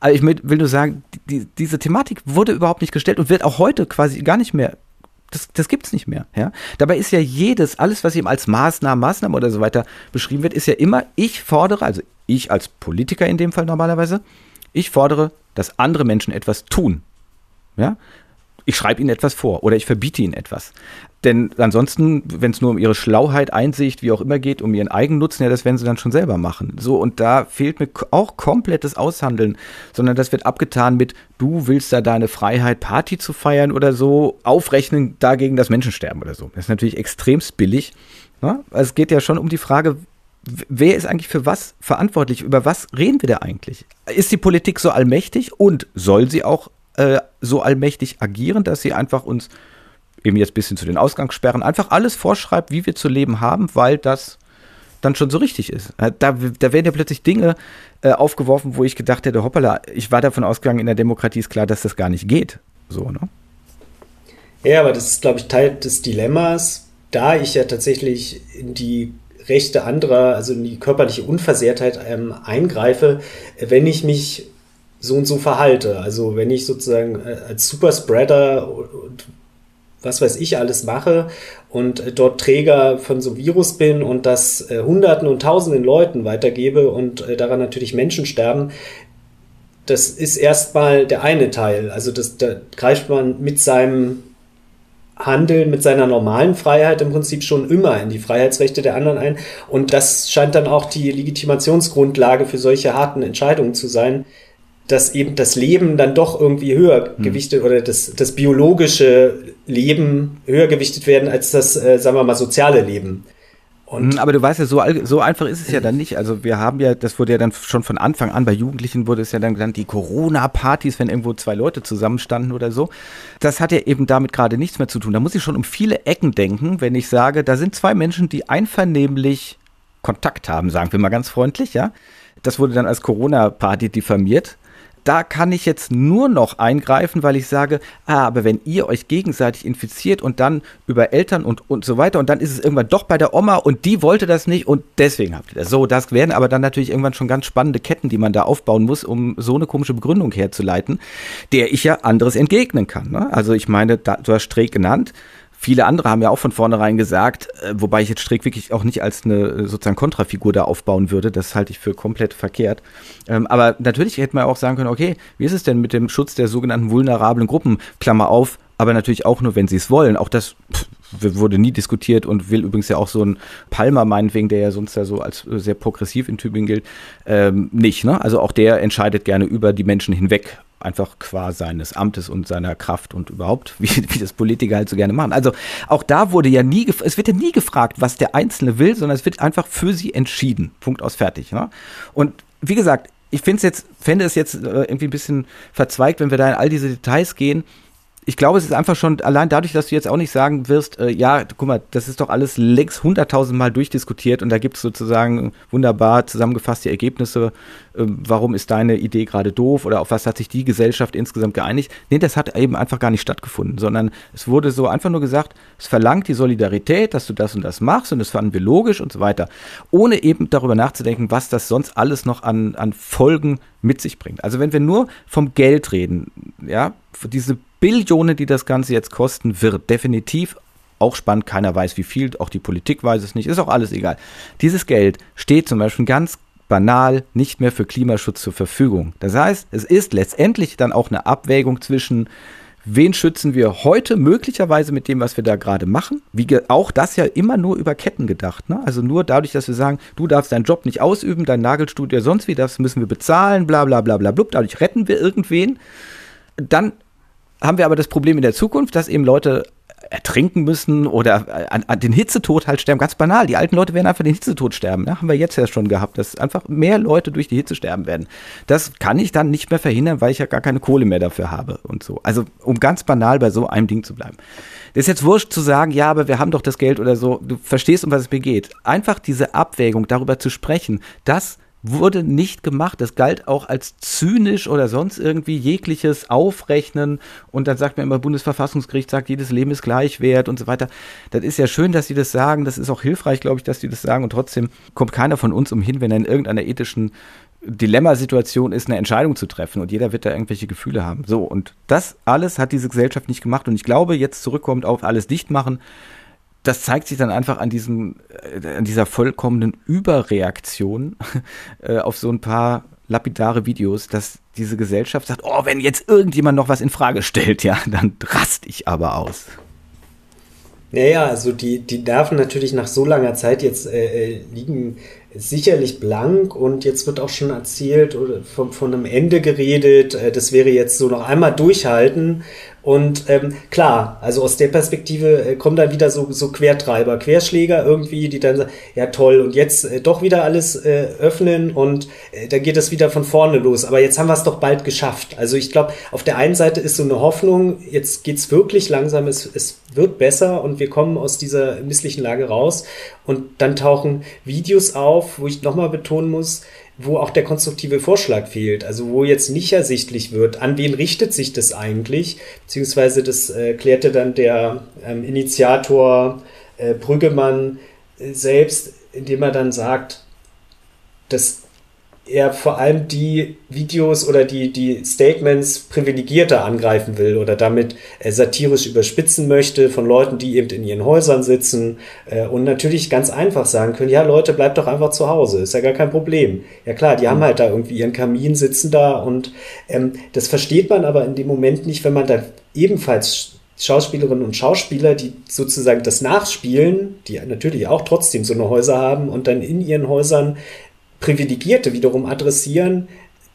Speaker 1: Aber ich will nur sagen, die, diese Thematik wurde überhaupt nicht gestellt und wird auch heute quasi gar nicht mehr. Das, das gibt es nicht mehr. Ja? Dabei ist ja jedes, alles, was eben als Maßnahme, Maßnahme oder so weiter beschrieben wird, ist ja immer, ich fordere, also ich als Politiker in dem Fall normalerweise, ich fordere, dass andere Menschen etwas tun. Ja? Ich schreibe ihnen etwas vor oder ich verbiete ihnen etwas. Denn ansonsten, wenn es nur um ihre Schlauheit, Einsicht, wie auch immer geht, um ihren Eigennutzen, ja, das werden sie dann schon selber machen. So, und da fehlt mir auch komplettes Aushandeln, sondern das wird abgetan mit, du willst da deine Freiheit, Party zu feiern oder so, aufrechnen dagegen das Menschensterben oder so. Das ist natürlich extremst billig. Ne? Also es geht ja schon um die Frage, wer ist eigentlich für was verantwortlich? Über was reden wir da eigentlich? Ist die Politik so allmächtig und soll sie auch äh, so allmächtig agieren, dass sie einfach uns eben jetzt ein bisschen zu den Ausgangssperren einfach alles vorschreibt, wie wir zu leben haben, weil das dann schon so richtig ist. Äh, da, da werden ja plötzlich Dinge äh, aufgeworfen, wo ich gedacht hätte, hoppala, ich war davon ausgegangen, in der Demokratie ist klar, dass das gar nicht geht. So, ne?
Speaker 2: Ja, aber das ist, glaube ich, Teil des Dilemmas, da ich ja tatsächlich in die Rechte anderer, also in die körperliche Unversehrtheit ähm, eingreife, wenn ich mich so und so verhalte. Also wenn ich sozusagen äh, als Superspreader und was weiß ich alles mache und äh, dort Träger von so einem Virus bin und das äh, Hunderten und Tausenden Leuten weitergebe und daran natürlich Menschen sterben, das ist erstmal der eine Teil. Also das, da greift man mit seinem Handeln, mit seiner normalen Freiheit im Prinzip schon immer in die Freiheitsrechte der anderen ein. Und das scheint dann auch die Legitimationsgrundlage für solche harten Entscheidungen zu sein, dass eben das Leben dann doch irgendwie höher hm. gewichtet oder das, das biologische Leben höher gewichtet werden als das, äh, sagen wir mal, soziale Leben.
Speaker 1: Und hm, aber du weißt ja, so, so einfach ist es ja dann nicht. Also wir haben ja, das wurde ja dann schon von Anfang an, bei Jugendlichen wurde es ja dann genannt, die Corona-Partys, wenn irgendwo zwei Leute zusammenstanden oder so. Das hat ja eben damit gerade nichts mehr zu tun. Da muss ich schon um viele Ecken denken, wenn ich sage, da sind zwei Menschen, die einvernehmlich Kontakt haben, sagen wir mal ganz freundlich, ja. Das wurde dann als Corona-Party diffamiert da kann ich jetzt nur noch eingreifen, weil ich sage, ah, aber wenn ihr euch gegenseitig infiziert und dann über Eltern und, und so weiter und dann ist es irgendwann doch bei der Oma und die wollte das nicht und deswegen habt ihr das. So, das werden aber dann natürlich irgendwann schon ganz spannende Ketten, die man da aufbauen muss, um so eine komische Begründung herzuleiten, der ich ja anderes entgegnen kann. Ne? Also ich meine, da, du hast Streeck genannt, viele andere haben ja auch von vornherein gesagt, äh, wobei ich jetzt Strick wirklich auch nicht als eine äh, sozusagen Kontrafigur da aufbauen würde, das halte ich für komplett verkehrt. Ähm, aber natürlich hätte man auch sagen können, okay, wie ist es denn mit dem Schutz der sogenannten vulnerablen Gruppen? Klammer auf, aber natürlich auch nur, wenn sie es wollen. Auch das wurde nie diskutiert und will übrigens ja auch so ein Palmer meinetwegen, der ja sonst ja so als äh, sehr progressiv in Tübingen gilt, ähm, nicht. Ne? Also auch der entscheidet gerne über die Menschen hinweg, einfach qua seines Amtes und seiner Kraft und überhaupt, wie, wie das Politiker halt so gerne machen. Also auch da wurde ja nie, es wird ja nie gefragt, was der Einzelne will, sondern es wird einfach für sie entschieden. Punkt aus fertig. Ne? Und wie gesagt, ich finde es jetzt, fände es jetzt äh, irgendwie ein bisschen verzweigt, wenn wir da in all diese Details gehen ich glaube, es ist einfach schon allein dadurch, dass du jetzt auch nicht sagen wirst, äh, ja, guck mal, das ist doch alles längst hunderttausendmal durchdiskutiert und da gibt es sozusagen wunderbar zusammengefasste Ergebnisse. Äh, warum ist deine Idee gerade doof oder auf was hat sich die Gesellschaft insgesamt geeinigt? Nee, das hat eben einfach gar nicht stattgefunden, sondern es wurde so einfach nur gesagt, es verlangt die Solidarität, dass du das und das machst und das fanden wir logisch und so weiter, ohne eben darüber nachzudenken, was das sonst alles noch an, an Folgen mit sich bringt. Also wenn wir nur vom Geld reden, ja, diese Billionen, die das Ganze jetzt kosten wird, definitiv auch spannend. Keiner weiß, wie viel, auch die Politik weiß es nicht, ist auch alles egal. Dieses Geld steht zum Beispiel ganz banal nicht mehr für Klimaschutz zur Verfügung. Das heißt, es ist letztendlich dann auch eine Abwägung zwischen, wen schützen wir heute möglicherweise mit dem, was wir da gerade machen. Wie auch das ja immer nur über Ketten gedacht. Ne? Also nur dadurch, dass wir sagen, du darfst deinen Job nicht ausüben, dein Nagelstudio sonst wie, das müssen wir bezahlen, bla bla bla bla blub. Dadurch retten wir irgendwen. Dann haben wir aber das Problem in der Zukunft, dass eben Leute ertrinken müssen oder an, an, den Hitzetod halt sterben. Ganz banal. Die alten Leute werden einfach den Hitzetod sterben. Ne? Haben wir jetzt ja schon gehabt, dass einfach mehr Leute durch die Hitze sterben werden. Das kann ich dann nicht mehr verhindern, weil ich ja gar keine Kohle mehr dafür habe und so. Also um ganz banal bei so einem Ding zu bleiben. Das ist jetzt wurscht zu sagen, ja, aber wir haben doch das Geld oder so. Du verstehst, um was es mir geht. Einfach diese Abwägung, darüber zu sprechen, dass wurde nicht gemacht. Das galt auch als zynisch oder sonst irgendwie jegliches Aufrechnen. Und dann sagt man immer, Bundesverfassungsgericht sagt, jedes Leben ist gleich wert und so weiter. Das ist ja schön, dass sie das sagen. Das ist auch hilfreich, glaube ich, dass sie das sagen. Und trotzdem kommt keiner von uns umhin, wenn er in irgendeiner ethischen Dilemmasituation ist, eine Entscheidung zu treffen und jeder wird da irgendwelche Gefühle haben. So, und das alles hat diese Gesellschaft nicht gemacht und ich glaube, jetzt zurückkommt auf alles dicht machen, das zeigt sich dann einfach an diesem, äh, an dieser vollkommenen Überreaktion äh, auf so ein paar lapidare Videos, dass diese Gesellschaft sagt, oh, wenn jetzt irgendjemand noch was in Frage stellt, ja, dann rast ich aber aus.
Speaker 2: Naja, also die, die Nerven natürlich nach so langer Zeit jetzt äh, äh liegen sicherlich blank und jetzt wird auch schon erzählt oder von, von einem Ende geredet. Äh, das wäre jetzt so noch einmal durchhalten und ähm, klar, also aus der Perspektive äh, kommen dann wieder so, so Quertreiber, Querschläger irgendwie, die dann sagen, ja toll, und jetzt äh, doch wieder alles äh, öffnen und äh, dann geht es wieder von vorne los. Aber jetzt haben wir es doch bald geschafft. Also ich glaube, auf der einen Seite ist so eine Hoffnung, jetzt geht's wirklich langsam, es, es wird besser und wir kommen aus dieser misslichen Lage raus. Und dann tauchen Videos auf, wo ich nochmal betonen muss, wo auch der konstruktive Vorschlag fehlt, also wo jetzt nicht ersichtlich wird, an wen richtet sich das eigentlich, beziehungsweise das äh, klärte dann der ähm, Initiator äh, Brüggemann äh, selbst, indem er dann sagt, dass er vor allem die Videos oder die, die Statements privilegierter angreifen will oder damit äh, satirisch überspitzen möchte von Leuten, die eben in ihren Häusern sitzen äh, und natürlich ganz einfach sagen können, ja Leute, bleibt doch einfach zu Hause, ist ja gar kein Problem. Ja klar, die haben halt da irgendwie ihren Kamin, sitzen da und ähm, das versteht man aber in dem Moment nicht, wenn man da ebenfalls Schauspielerinnen und Schauspieler, die sozusagen das nachspielen, die natürlich auch trotzdem so eine Häuser haben und dann in ihren Häusern Privilegierte wiederum adressieren,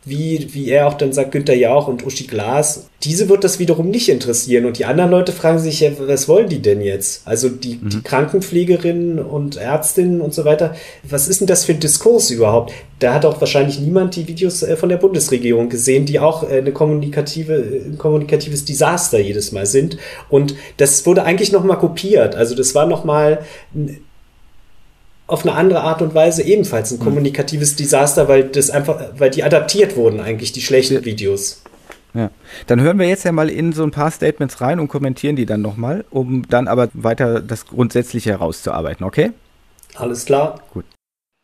Speaker 2: wie, wie er auch dann sagt, Günther Jauch und Uschi Glas, diese wird das wiederum nicht interessieren. Und die anderen Leute fragen sich, ja, was wollen die denn jetzt? Also die, mhm. die Krankenpflegerinnen und Ärztinnen und so weiter, was ist denn das für ein Diskurs überhaupt? Da hat auch wahrscheinlich niemand die Videos äh, von der Bundesregierung gesehen, die auch äh, eine kommunikative, ein kommunikatives Desaster jedes Mal sind. Und das wurde eigentlich nochmal kopiert. Also das war nochmal auf eine andere Art und Weise ebenfalls ein hm. kommunikatives Desaster, weil das einfach, weil die adaptiert wurden eigentlich, die schlechten ja. Videos.
Speaker 1: Ja, dann hören wir jetzt ja mal in so ein paar Statements rein und kommentieren die dann nochmal, um dann aber weiter das Grundsätzliche herauszuarbeiten, okay?
Speaker 2: Alles klar.
Speaker 1: Gut.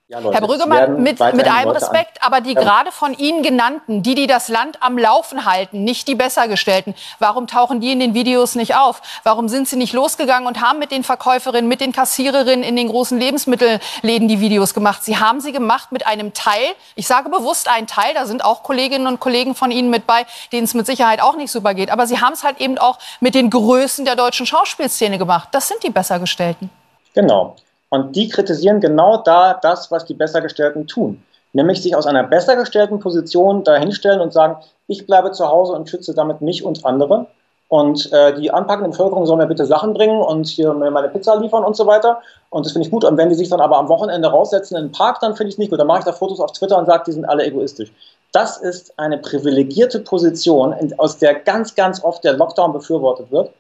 Speaker 3: Ja, Leute, Herr Brüggemann, mit, mit allem Respekt, aber die ja. gerade von Ihnen genannten, die, die das Land am Laufen halten, nicht die Bessergestellten, warum tauchen die in den Videos nicht auf? Warum sind sie nicht losgegangen und haben mit den Verkäuferinnen, mit den Kassiererinnen in den großen Lebensmittelläden die Videos gemacht? Sie haben sie gemacht mit einem Teil, ich sage bewusst einen Teil, da sind auch Kolleginnen und Kollegen von Ihnen mit bei, denen es mit Sicherheit auch nicht super geht, aber Sie haben es halt eben auch mit den Größen der deutschen Schauspielszene gemacht. Das sind die Bessergestellten.
Speaker 4: Genau. Und die kritisieren genau da das, was die Bessergestellten tun. Nämlich sich aus einer bessergestellten Position dahinstellen und sagen, ich bleibe zu Hause und schütze damit mich und andere. Und äh, die anpackende Bevölkerung soll mir bitte Sachen bringen und hier mir meine Pizza liefern und so weiter. Und das finde ich gut. Und wenn die sich dann aber am Wochenende raussetzen in den Park, dann finde ich es nicht gut. Dann mache ich da Fotos auf Twitter und sage, die sind alle egoistisch. Das ist eine privilegierte Position, aus der ganz, ganz oft der Lockdown befürwortet wird.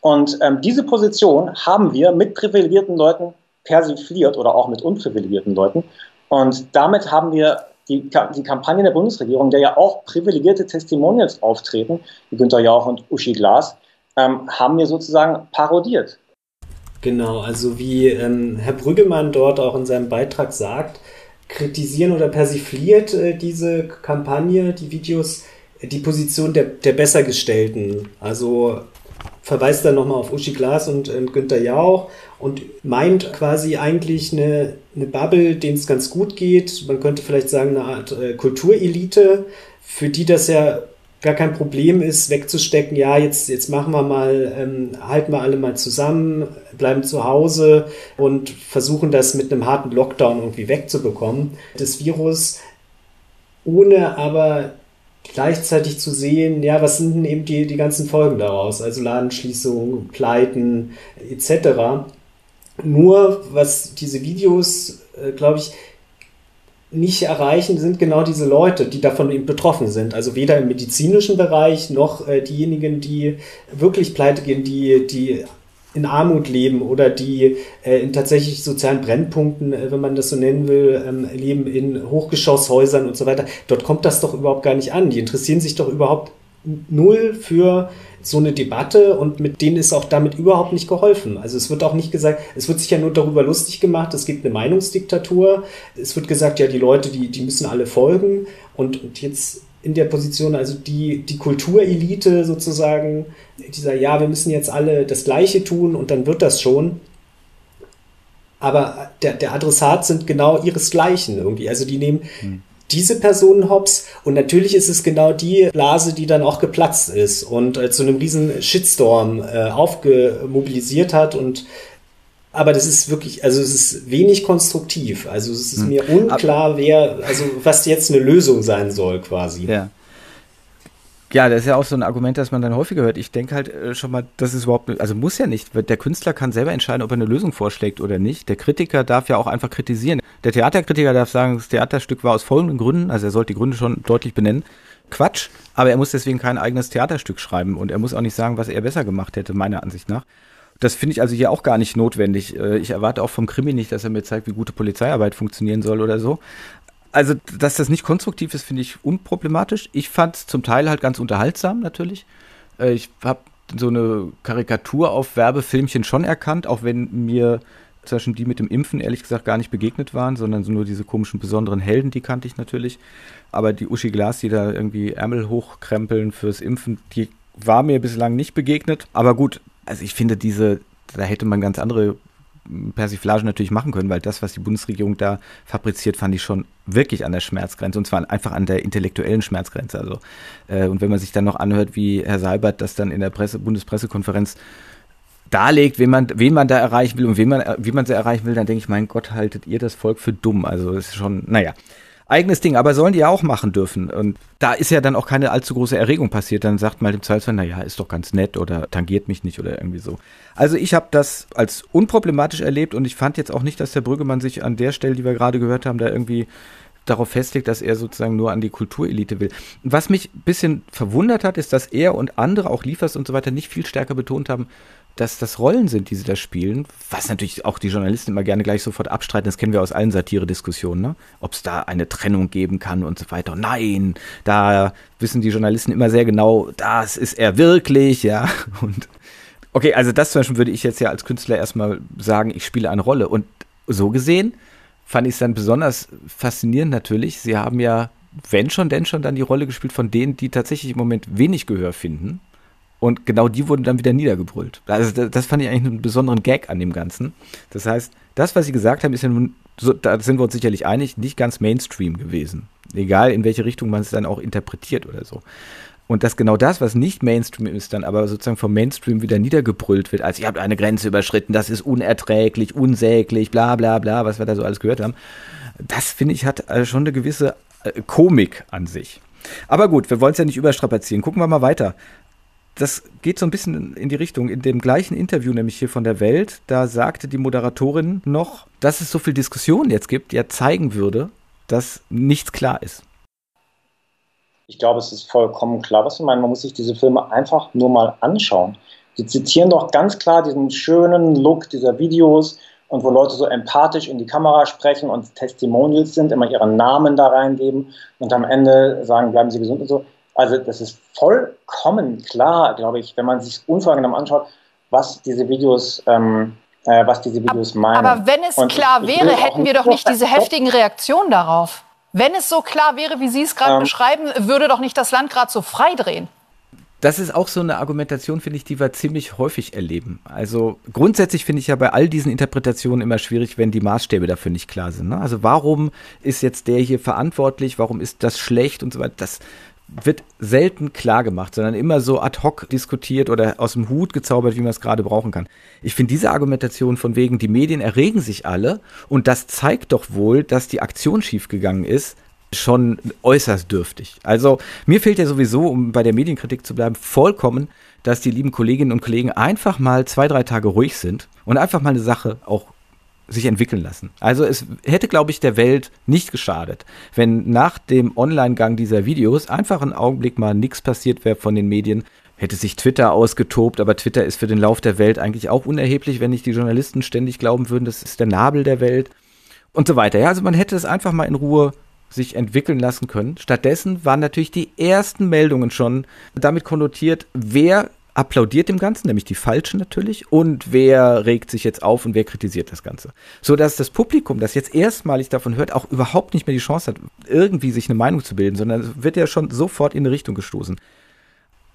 Speaker 4: Und ähm, diese Position haben wir mit privilegierten Leuten persifliert oder auch mit unprivilegierten Leuten. Und damit haben wir die, die Kampagne der Bundesregierung, der ja auch privilegierte Testimonials auftreten, wie Günter Jauch und Uschi Glas, ähm, haben wir sozusagen parodiert.
Speaker 2: Genau, also wie ähm, Herr Brüggemann dort auch in seinem Beitrag sagt, kritisieren oder persifliert äh, diese Kampagne, die Videos, die Position der, der Bessergestellten. Also verweist dann nochmal auf Uschi Glas und äh, Günther Jauch und meint quasi eigentlich eine, eine Bubble, denen es ganz gut geht. Man könnte vielleicht sagen, eine Art äh, Kulturelite, für die das ja gar kein Problem ist, wegzustecken, ja, jetzt, jetzt machen wir mal, ähm, halten wir alle mal zusammen, bleiben zu Hause und versuchen das mit einem harten Lockdown irgendwie wegzubekommen. Das Virus, ohne aber gleichzeitig zu sehen, ja, was sind denn eben die, die ganzen Folgen daraus? Also Ladenschließungen, Pleiten etc. Nur, was diese Videos, äh, glaube ich, nicht erreichen, sind genau diese Leute, die davon eben betroffen sind. Also weder im medizinischen Bereich noch äh, diejenigen, die wirklich pleite gehen, die, die in Armut leben oder die äh, in tatsächlich sozialen Brennpunkten, äh, wenn man das so nennen will, ähm, leben in Hochgeschosshäusern und so weiter. Dort kommt das doch überhaupt gar nicht an. Die interessieren sich doch überhaupt null für so eine Debatte und mit denen ist auch damit überhaupt nicht geholfen. Also es wird auch nicht gesagt, es wird sich ja nur darüber lustig gemacht, es gibt eine Meinungsdiktatur, es wird gesagt, ja, die Leute, die, die müssen alle folgen und, und jetzt in der Position, also die, die Kulturelite sozusagen, dieser, ja, wir müssen jetzt alle das Gleiche tun und dann wird das schon. Aber der, der Adressat sind genau ihresgleichen irgendwie. Also die nehmen hm. Diese Personen hops und natürlich ist es genau die Blase, die dann auch geplatzt ist und äh, zu einem riesen Shitstorm äh, aufgemobilisiert hat und aber das ist wirklich, also es ist wenig konstruktiv. Also es ist hm. mir unklar, wer, also was jetzt eine Lösung sein soll, quasi.
Speaker 1: Ja. Ja, das ist ja auch so ein Argument, das man dann häufiger hört. Ich denke halt äh, schon mal, das ist überhaupt, also muss ja nicht. Der Künstler kann selber entscheiden, ob er eine Lösung vorschlägt oder nicht. Der Kritiker darf ja auch einfach kritisieren. Der Theaterkritiker darf sagen, das Theaterstück war aus folgenden Gründen, also er sollte die Gründe schon deutlich benennen. Quatsch, aber er muss deswegen kein eigenes Theaterstück schreiben und er muss auch nicht sagen, was er besser gemacht hätte, meiner Ansicht nach. Das finde ich also hier auch gar nicht notwendig. Äh, ich erwarte auch vom Krimi nicht, dass er mir zeigt, wie gute Polizeiarbeit funktionieren soll oder so. Also, dass das nicht konstruktiv ist, finde ich unproblematisch. Ich fand es zum Teil halt ganz unterhaltsam natürlich. Äh, ich habe so eine Karikatur auf Werbefilmchen schon erkannt, auch wenn mir zwischen die mit dem Impfen ehrlich gesagt gar nicht begegnet waren, sondern so nur diese komischen besonderen Helden, die kannte ich natürlich. Aber die Uschi Glas, die da irgendwie Ärmel hochkrempeln fürs Impfen, die war mir bislang nicht begegnet. Aber gut, also ich finde diese, da hätte man ganz andere Persiflage natürlich machen können, weil das, was die Bundesregierung da fabriziert, fand ich schon wirklich an der Schmerzgrenze und zwar einfach an der intellektuellen Schmerzgrenze. Also äh, und wenn man sich dann noch anhört, wie Herr Seibert das dann in der Presse, Bundespressekonferenz darlegt, wen man, wen man da erreichen will und wen man, wie man sie erreichen will, dann denke ich, mein Gott, haltet ihr das Volk für dumm. Also ist schon, naja eigenes Ding, aber sollen die ja auch machen dürfen. Und da ist ja dann auch keine allzu große Erregung passiert. Dann sagt mal dem Zweifelsfall, naja, ist doch ganz nett oder tangiert mich nicht oder irgendwie so. Also ich habe das als unproblematisch erlebt und ich fand jetzt auch nicht, dass der Brüggemann sich an der Stelle, die wir gerade gehört haben, da irgendwie darauf festlegt, dass er sozusagen nur an die Kulturelite will. Was mich ein bisschen verwundert hat, ist, dass er und andere, auch Liefers und so weiter, nicht viel stärker betont haben, dass das Rollen sind, die sie da spielen, was natürlich auch die Journalisten immer gerne gleich sofort abstreiten, das kennen wir aus allen Satire-Diskussionen, ne? ob es da eine Trennung geben kann und so weiter. Nein, da wissen die Journalisten immer sehr genau, das ist er wirklich, ja. Und okay, also das zum Beispiel würde ich jetzt ja als Künstler erstmal sagen, ich spiele eine Rolle. Und so gesehen fand ich es dann besonders faszinierend natürlich. Sie haben ja, wenn schon, denn schon, dann die Rolle gespielt von denen, die tatsächlich im Moment wenig Gehör finden. Und genau die wurden dann wieder niedergebrüllt. Also das fand ich eigentlich einen besonderen Gag an dem Ganzen. Das heißt, das, was sie gesagt haben, ist ja nun, so, da sind wir uns sicherlich einig, nicht ganz Mainstream gewesen. Egal, in welche Richtung man es dann auch interpretiert oder so. Und dass genau das, was nicht Mainstream ist, dann aber sozusagen vom Mainstream wieder niedergebrüllt wird, als ihr habt eine Grenze überschritten, das ist unerträglich, unsäglich, bla bla bla, was wir da so alles gehört haben. Das, finde ich, hat also schon eine gewisse äh, Komik an sich. Aber gut, wir wollen es ja nicht überstrapazieren. Gucken wir mal weiter. Das geht so ein bisschen in die Richtung. In dem gleichen Interview, nämlich hier von der Welt, da sagte die Moderatorin noch, dass es so viel Diskussion jetzt gibt, ja zeigen würde, dass nichts klar ist.
Speaker 4: Ich glaube, es ist vollkommen klar, was wir meinen. Man muss sich diese Filme einfach nur mal anschauen. Die zitieren doch ganz klar diesen schönen Look dieser Videos und wo Leute so empathisch in die Kamera sprechen und Testimonials sind, immer ihren Namen da reingeben und am Ende sagen, bleiben Sie gesund und so. Also das ist vollkommen klar, glaube ich, wenn man sich unvorgenommen anschaut, was diese Videos, ähm, äh, was diese Videos
Speaker 3: aber,
Speaker 4: meinen.
Speaker 3: Aber wenn es und klar ich, ich wäre, hätten wir doch nicht diese heftigen Reaktionen darauf. Wenn es so klar wäre, wie Sie es gerade ähm, beschreiben, würde doch nicht das Land gerade so freidrehen.
Speaker 1: Das ist auch so eine Argumentation, finde ich, die wir ziemlich häufig erleben. Also grundsätzlich finde ich ja bei all diesen Interpretationen immer schwierig, wenn die Maßstäbe dafür nicht klar sind. Ne? Also warum ist jetzt der hier verantwortlich? Warum ist das schlecht und so weiter? Das wird selten klar gemacht, sondern immer so ad hoc diskutiert oder aus dem Hut gezaubert, wie man es gerade brauchen kann. Ich finde diese Argumentation von wegen, die Medien erregen sich alle und das zeigt doch wohl, dass die Aktion schiefgegangen ist, schon äußerst dürftig. Also mir fehlt ja sowieso, um bei der Medienkritik zu bleiben, vollkommen, dass die lieben Kolleginnen und Kollegen einfach mal zwei, drei Tage ruhig sind und einfach mal eine Sache auch sich entwickeln lassen. Also es hätte, glaube ich, der Welt nicht geschadet, wenn nach dem Online-Gang dieser Videos einfach einen Augenblick mal nichts passiert wäre von den Medien. Hätte sich Twitter ausgetobt, aber Twitter ist für den Lauf der Welt eigentlich auch unerheblich, wenn nicht die Journalisten ständig glauben würden, das ist der Nabel der Welt und so weiter. Ja, also man hätte es einfach mal in Ruhe sich entwickeln lassen können. Stattdessen waren natürlich die ersten Meldungen schon damit konnotiert, wer applaudiert dem Ganzen, nämlich die Falschen natürlich, und wer regt sich jetzt auf und wer kritisiert das Ganze. So dass das Publikum, das jetzt erstmalig davon hört, auch überhaupt nicht mehr die Chance hat, irgendwie sich eine Meinung zu bilden, sondern wird ja schon sofort in eine Richtung gestoßen.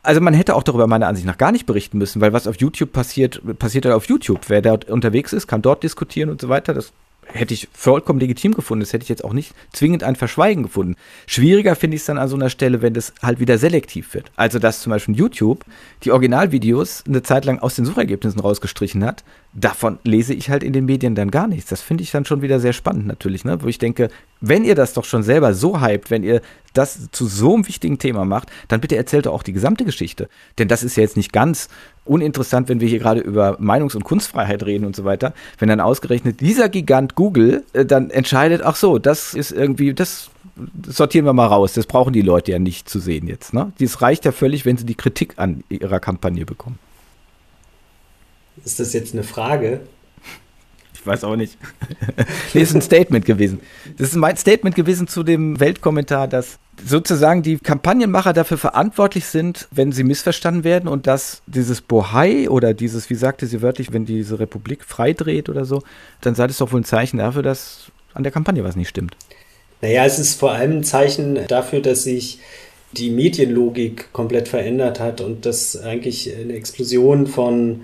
Speaker 1: Also man hätte auch darüber meiner Ansicht nach gar nicht berichten müssen, weil was auf YouTube passiert, passiert ja auf YouTube. Wer dort unterwegs ist, kann dort diskutieren und so weiter. Das hätte ich vollkommen legitim gefunden. Das hätte ich jetzt auch nicht zwingend ein Verschweigen gefunden. Schwieriger finde ich es dann an so einer Stelle, wenn das halt wieder selektiv wird. Also, dass zum Beispiel YouTube die Originalvideos eine Zeit lang aus den Suchergebnissen rausgestrichen hat. Davon lese ich halt in den Medien dann gar nichts. Das finde ich dann schon wieder sehr spannend natürlich, ne? wo ich denke, wenn ihr das doch schon selber so hypt, wenn ihr das zu so einem wichtigen Thema macht, dann bitte erzählt doch auch die gesamte Geschichte. Denn das ist ja jetzt nicht ganz uninteressant, wenn wir hier gerade über Meinungs- und Kunstfreiheit reden und so weiter. Wenn dann ausgerechnet dieser Gigant Google äh, dann entscheidet, ach so, das ist irgendwie, das sortieren wir mal raus. Das brauchen die Leute ja nicht zu sehen jetzt. Ne? Das reicht ja völlig, wenn sie die Kritik an ihrer Kampagne bekommen.
Speaker 2: Ist das jetzt eine Frage?
Speaker 1: Ich weiß auch nicht. nee, ist ein Statement gewesen. Das ist mein Statement gewesen zu dem Weltkommentar, dass sozusagen die Kampagnenmacher dafür verantwortlich sind, wenn sie missverstanden werden und dass dieses Bohai oder dieses, wie sagte sie wörtlich, wenn diese Republik freidreht oder so, dann sei das doch wohl ein Zeichen dafür, dass an der Kampagne was nicht stimmt.
Speaker 2: Naja, es ist vor allem ein Zeichen dafür, dass sich die Medienlogik komplett verändert hat und dass eigentlich eine Explosion von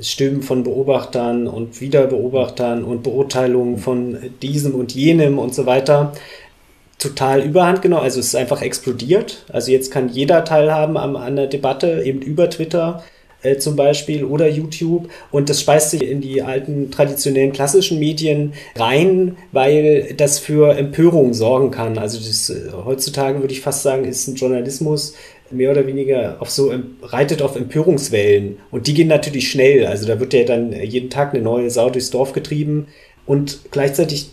Speaker 2: Stimmen von Beobachtern und Wiederbeobachtern und Beurteilungen von diesem und jenem und so weiter total überhand genommen. Also es ist einfach explodiert. Also jetzt kann jeder teilhaben an, an der Debatte, eben über Twitter äh, zum Beispiel oder YouTube. Und das speist sich in die alten traditionellen klassischen Medien rein, weil das für Empörung sorgen kann. Also das, äh, heutzutage würde ich fast sagen, ist ein Journalismus mehr oder weniger auf so reitet auf Empörungswellen und die gehen natürlich schnell. Also da wird ja dann jeden Tag eine neue Sau durchs Dorf getrieben und gleichzeitig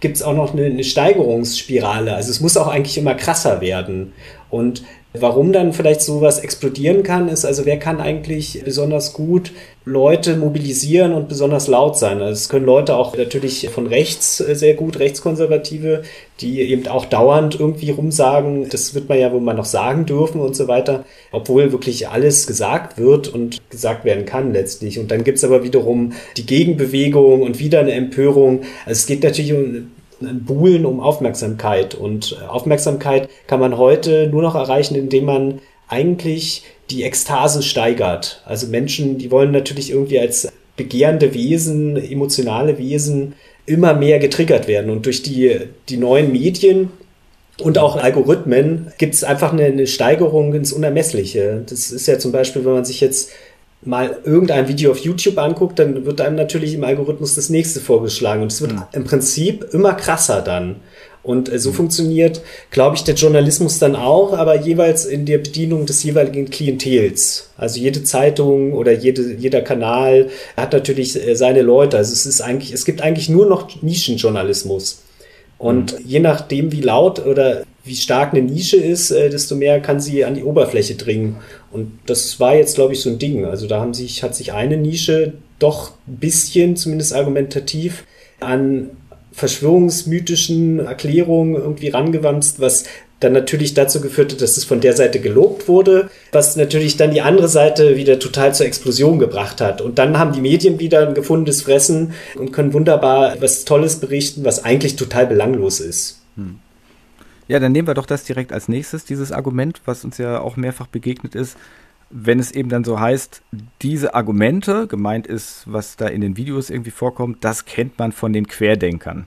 Speaker 2: gibt es auch noch eine, eine Steigerungsspirale. Also es muss auch eigentlich immer krasser werden und Warum dann vielleicht sowas explodieren kann, ist also, wer kann eigentlich besonders gut Leute mobilisieren und besonders laut sein. Also es können Leute auch natürlich von rechts sehr gut, Rechtskonservative, die eben auch dauernd irgendwie rumsagen, das wird man ja wohl mal noch sagen dürfen und so weiter, obwohl wirklich alles gesagt wird und gesagt werden kann letztlich. Und dann gibt's aber wiederum die Gegenbewegung und wieder eine Empörung. Also es geht natürlich um Buhlen um Aufmerksamkeit. Und Aufmerksamkeit kann man heute nur noch erreichen, indem man eigentlich die Ekstase steigert. Also Menschen, die wollen natürlich irgendwie als begehrende Wesen, emotionale Wesen immer mehr getriggert werden. Und durch die, die neuen Medien und auch Algorithmen gibt es einfach eine, eine Steigerung ins Unermessliche. Das ist ja zum Beispiel, wenn man sich jetzt mal irgendein Video auf YouTube anguckt, dann wird einem natürlich im Algorithmus das nächste vorgeschlagen. Und es wird mhm. im Prinzip immer krasser dann. Und äh, so mhm. funktioniert, glaube ich, der Journalismus dann auch, aber jeweils in der Bedienung des jeweiligen Klientels. Also jede Zeitung oder jede, jeder Kanal hat natürlich äh, seine Leute. Also es ist eigentlich, es gibt eigentlich nur noch Nischenjournalismus. Und mhm. je nachdem, wie laut oder wie stark eine Nische ist, äh, desto mehr kann sie an die Oberfläche dringen. Und das war jetzt, glaube ich, so ein Ding. Also da haben sich, hat sich eine Nische doch ein bisschen, zumindest argumentativ, an verschwörungsmythischen Erklärungen irgendwie rangewandt, was dann natürlich dazu geführt hat, dass es von der Seite gelobt wurde, was natürlich dann die andere Seite wieder total zur Explosion gebracht hat. Und dann haben die Medien wieder ein gefundenes Fressen und können wunderbar was Tolles berichten, was eigentlich total belanglos ist. Hm.
Speaker 1: Ja, dann nehmen wir doch das direkt als nächstes, dieses Argument, was uns ja auch mehrfach begegnet ist. Wenn es eben dann so heißt, diese Argumente, gemeint ist, was da in den Videos irgendwie vorkommt, das kennt man von den Querdenkern.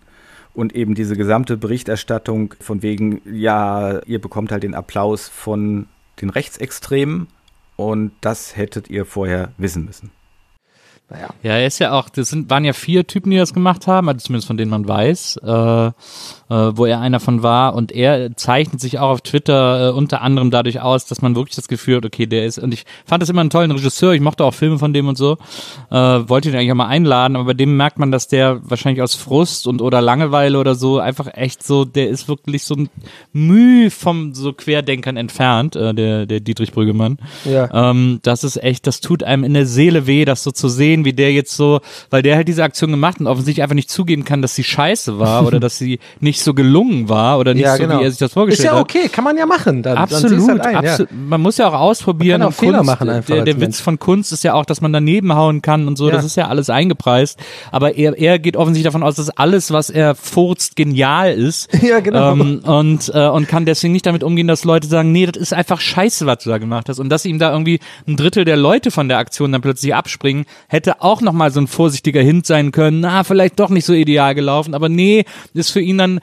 Speaker 1: Und eben diese gesamte Berichterstattung von wegen, ja, ihr bekommt halt den Applaus von den Rechtsextremen und das hättet ihr vorher wissen müssen.
Speaker 5: Naja. Ja, er ist ja auch, das sind, waren ja vier Typen, die das gemacht haben, also zumindest von denen man weiß. Äh, äh, wo er einer von war. Und er zeichnet sich auch auf Twitter äh, unter anderem dadurch aus, dass man wirklich das Gefühl hat, okay, der ist, und ich fand das immer einen tollen Regisseur, ich mochte auch Filme von dem und so, äh, wollte ihn eigentlich auch mal einladen, aber bei dem merkt man, dass der wahrscheinlich aus Frust und oder Langeweile oder so einfach echt so, der ist wirklich so ein Mühe vom so Querdenkern entfernt, äh, der, der Dietrich Brüggemann. Ja. Ähm, das ist echt, das tut einem in der Seele weh, das so zu sehen, wie der jetzt so, weil der halt diese Aktion gemacht und offensichtlich einfach nicht zugeben kann, dass sie scheiße war oder dass sie nicht so gelungen war oder nicht ja, so, genau. wie er sich das vorgestellt hat.
Speaker 6: Ist ja okay, kann man ja machen.
Speaker 5: Dann, absolut, dann halt ein, absolut. Ja. Man muss ja auch ausprobieren. Man
Speaker 6: kann auch Fehler Kunst, machen einfach.
Speaker 5: Der, der Witz von Kunst ist ja auch, dass man daneben hauen kann und so. Ja. Das ist ja alles eingepreist. Aber er, er geht offensichtlich davon aus, dass alles, was er furzt, genial ist.
Speaker 6: Ja, genau.
Speaker 5: Ähm, und, äh, und kann deswegen nicht damit umgehen, dass Leute sagen, nee, das ist einfach scheiße, was du da gemacht hast. Und dass ihm da irgendwie ein Drittel der Leute von der Aktion dann plötzlich abspringen, hätte auch nochmal so ein vorsichtiger Hint sein können. Na, vielleicht doch nicht so ideal gelaufen. Aber nee, ist für ihn dann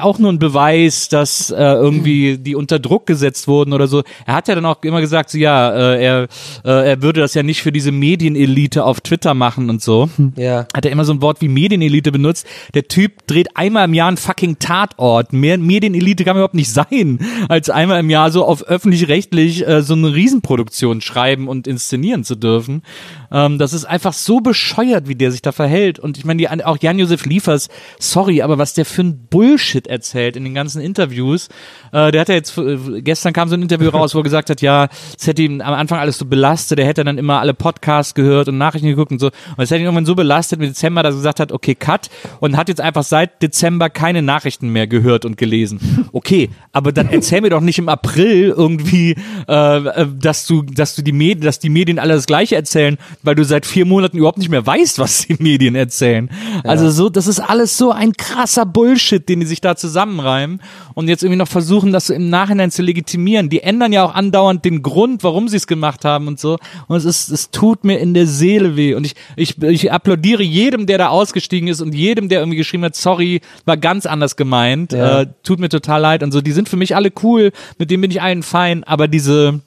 Speaker 5: auch nur ein Beweis, dass äh, irgendwie die unter Druck gesetzt wurden oder so. Er hat ja dann auch immer gesagt, so, ja, äh, er, äh, er würde das ja nicht für diese Medienelite auf Twitter machen und so.
Speaker 6: Ja.
Speaker 5: Hat er immer so ein Wort wie Medienelite benutzt. Der Typ dreht einmal im Jahr einen fucking Tatort. Mehr Medienelite kann überhaupt nicht sein, als einmal im Jahr so auf öffentlich-rechtlich äh, so eine Riesenproduktion schreiben und inszenieren zu dürfen. Ähm, das ist einfach so bescheuert, wie der sich da verhält. Und ich meine, auch Jan-Josef Liefers, sorry, aber was der für ein Bullshit erzählt in den ganzen Interviews. Äh, der hat ja jetzt, äh, gestern kam so ein Interview raus, wo er gesagt hat, ja, es hätte ihn am Anfang alles so belastet, er hätte dann immer alle Podcasts gehört und Nachrichten geguckt und so. Und es hätte ihn irgendwann so belastet mit Dezember, dass er gesagt hat, okay, cut. Und hat jetzt einfach seit Dezember keine Nachrichten mehr gehört und gelesen. Okay, aber dann erzähl mir doch nicht im April irgendwie, äh, äh dass du, dass du die Medien, dass die Medien alle das Gleiche erzählen weil du seit vier Monaten überhaupt nicht mehr weißt, was die Medien erzählen. Ja. Also so, das ist alles so ein krasser Bullshit, den die sich da zusammenreimen und jetzt irgendwie noch versuchen, das so im Nachhinein zu legitimieren. Die ändern ja auch andauernd den Grund, warum sie es gemacht haben und so. Und es ist, es tut mir in der Seele weh. Und ich, ich, ich applaudiere jedem, der da ausgestiegen ist und jedem, der irgendwie geschrieben hat, sorry, war ganz anders gemeint, ja. äh, tut mir total leid und so. Die sind für mich alle cool, mit denen bin ich allen fein, aber diese,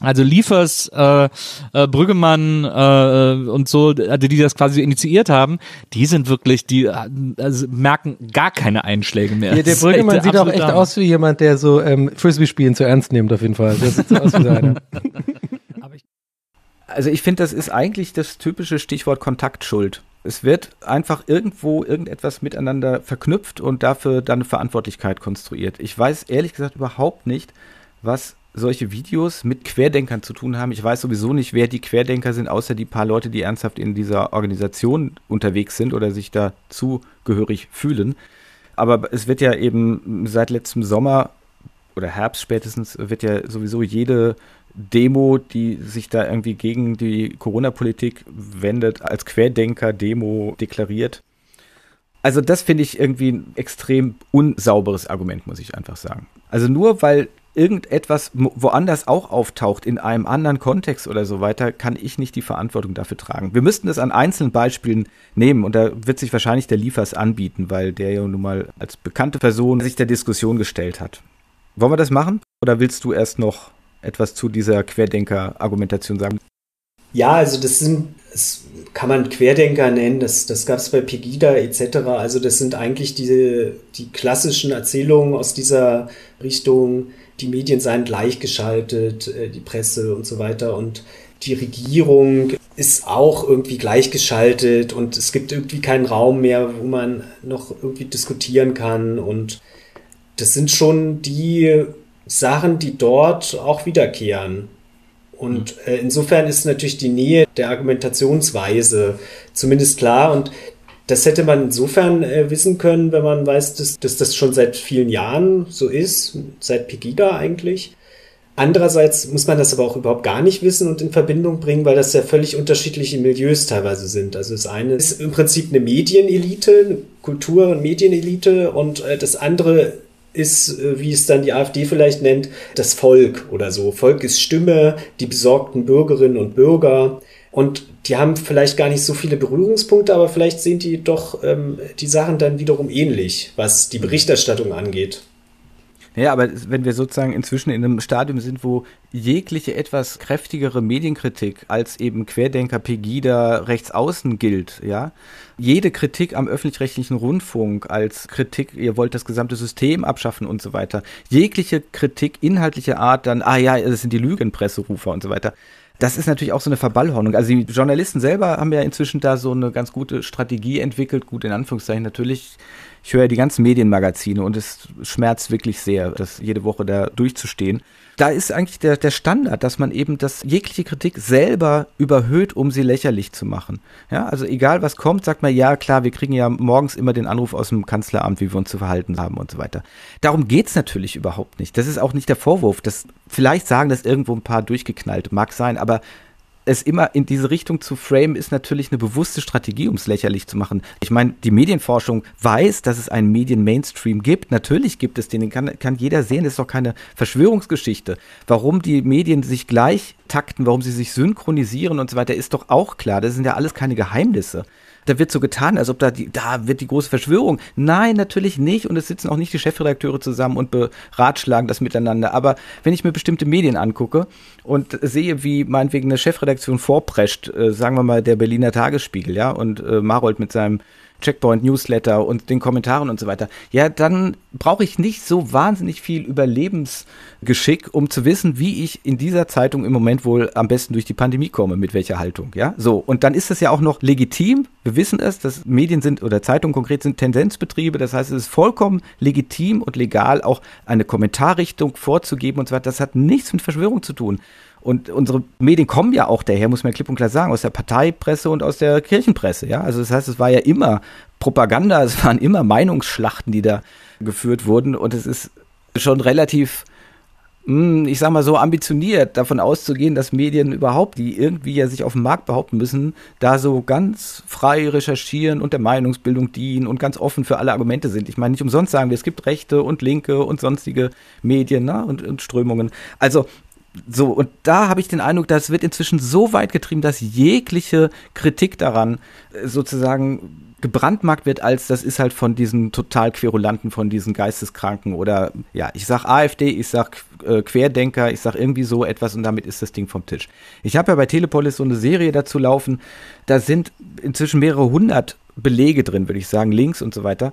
Speaker 5: also Liefers, äh, äh, Brüggemann äh, und so, also die das quasi initiiert haben, die sind wirklich, die also merken gar keine Einschläge mehr.
Speaker 6: Ja, der Brüggemann sieht auch echt aus wie jemand, der so ähm, Frisbee-Spielen zu ernst nimmt, auf jeden Fall. Der sieht so aus wie einer.
Speaker 1: Also ich finde, das ist eigentlich das typische Stichwort Kontaktschuld. Es wird einfach irgendwo irgendetwas miteinander verknüpft und dafür dann eine Verantwortlichkeit konstruiert. Ich weiß ehrlich gesagt überhaupt nicht, was solche Videos mit Querdenkern zu tun haben. Ich weiß sowieso nicht, wer die Querdenker sind, außer die paar Leute, die ernsthaft in dieser Organisation unterwegs sind oder sich da zugehörig fühlen. Aber es wird ja eben seit letztem Sommer oder Herbst spätestens wird ja sowieso jede Demo, die sich da irgendwie gegen die Corona-Politik wendet, als Querdenker-Demo deklariert. Also das finde ich irgendwie ein extrem unsauberes Argument, muss ich einfach sagen. Also nur weil irgendetwas woanders auch auftaucht, in einem anderen Kontext oder so weiter, kann ich nicht die Verantwortung dafür tragen. Wir müssten es an einzelnen Beispielen nehmen und da wird sich wahrscheinlich der Liefers anbieten, weil der ja nun mal als bekannte Person sich der Diskussion gestellt hat. Wollen wir das machen oder willst du erst noch etwas zu dieser Querdenker-Argumentation sagen?
Speaker 2: Ja, also das sind, das kann man Querdenker nennen, das, das gab es bei Pegida etc. Also das sind eigentlich diese, die klassischen Erzählungen aus dieser Richtung, die Medien seien gleichgeschaltet, äh, die Presse und so weiter und die Regierung ist auch irgendwie gleichgeschaltet und es gibt irgendwie keinen Raum mehr, wo man noch irgendwie diskutieren kann und das sind schon die Sachen, die dort auch wiederkehren. Und äh, insofern ist natürlich die Nähe der Argumentationsweise zumindest klar. Und das hätte man insofern äh, wissen können, wenn man weiß, dass, dass das schon seit vielen Jahren so ist, seit Pegida eigentlich. Andererseits muss man das aber auch überhaupt gar nicht wissen und in Verbindung bringen, weil das ja völlig unterschiedliche Milieus teilweise sind. Also das eine ist im Prinzip eine Medienelite, eine Kultur- und Medienelite und äh, das andere ist, äh, wie es dann die AfD vielleicht nennt, das Volk oder so. Volk ist Stimme, die besorgten Bürgerinnen und Bürger. Und die haben vielleicht gar nicht so viele Berührungspunkte, aber vielleicht sehen die doch ähm, die Sachen dann wiederum ähnlich, was die Berichterstattung angeht.
Speaker 1: Ja, aber wenn wir sozusagen inzwischen in einem Stadium sind, wo jegliche etwas kräftigere Medienkritik als eben Querdenker, Pegida, Rechtsaußen gilt, ja, jede Kritik am öffentlich-rechtlichen Rundfunk als Kritik, ihr wollt das gesamte System abschaffen und so weiter, jegliche Kritik inhaltlicher Art dann, ah ja, das sind die Lügenpresserufer und so weiter, das ist natürlich auch so eine Verballhornung. Also die Journalisten selber haben ja inzwischen da so eine ganz gute Strategie entwickelt, gut in Anführungszeichen natürlich ich höre ja die ganzen Medienmagazine und es schmerzt wirklich sehr, das jede Woche da durchzustehen. Da ist eigentlich der, der Standard, dass man eben das jegliche Kritik selber überhöht, um sie lächerlich zu machen. Ja, also egal was kommt, sagt man, ja klar, wir kriegen ja morgens immer den Anruf aus dem Kanzleramt, wie wir uns zu verhalten haben und so weiter. Darum geht's natürlich überhaupt nicht. Das ist auch nicht der Vorwurf. Das, vielleicht sagen das irgendwo ein paar durchgeknallt, mag sein, aber es immer in diese Richtung zu framen, ist natürlich eine bewusste Strategie, um es lächerlich zu machen. Ich meine, die Medienforschung weiß, dass es einen Medien-Mainstream gibt. Natürlich gibt es den, den kann, kann jeder sehen. Das ist doch keine Verschwörungsgeschichte. Warum die Medien sich gleich takten, warum sie sich synchronisieren und so weiter, ist doch auch klar. Das sind ja alles keine Geheimnisse da wird so getan, als ob da die, da wird die große Verschwörung. Nein, natürlich nicht. Und es sitzen auch nicht die Chefredakteure zusammen und beratschlagen das miteinander. Aber wenn ich mir bestimmte Medien angucke und sehe, wie meinetwegen eine Chefredaktion vorprescht, äh, sagen wir mal der Berliner Tagesspiegel, ja, und äh, Marold mit seinem Checkpoint Newsletter und den Kommentaren und so weiter, ja, dann brauche ich nicht so wahnsinnig viel Überlebensgeschick, um zu wissen, wie ich in dieser Zeitung im Moment wohl am besten durch die Pandemie komme, mit welcher Haltung, ja? So, und dann ist das ja auch noch legitim. Wir wissen es, dass Medien sind oder Zeitungen konkret sind Tendenzbetriebe, das heißt, es ist vollkommen legitim und legal, auch eine Kommentarrichtung vorzugeben und so weiter. Das hat nichts mit Verschwörung zu tun. Und unsere Medien kommen ja auch daher, muss man klipp und klar sagen, aus der Parteipresse und aus der Kirchenpresse. Ja, also das heißt, es war ja immer Propaganda, es waren immer Meinungsschlachten, die da geführt wurden. Und es ist schon relativ, hm, ich sag mal so, ambitioniert, davon auszugehen, dass Medien überhaupt, die irgendwie ja sich auf dem Markt behaupten müssen, da so ganz frei recherchieren und der Meinungsbildung dienen und ganz offen für alle Argumente sind. Ich meine, nicht umsonst sagen wir, es gibt rechte und linke und sonstige Medien ne, und, und Strömungen. Also so, und da habe ich den Eindruck, das wird inzwischen so weit getrieben, dass jegliche Kritik daran äh, sozusagen gebrandmarkt wird, als das ist halt von diesen total Querulanten, von diesen Geisteskranken oder ja, ich sag AfD, ich sag äh, Querdenker, ich sag irgendwie so etwas und damit ist das Ding vom Tisch. Ich habe ja bei Telepolis so eine Serie dazu laufen, da sind inzwischen mehrere hundert Belege drin, würde ich sagen, Links und so weiter,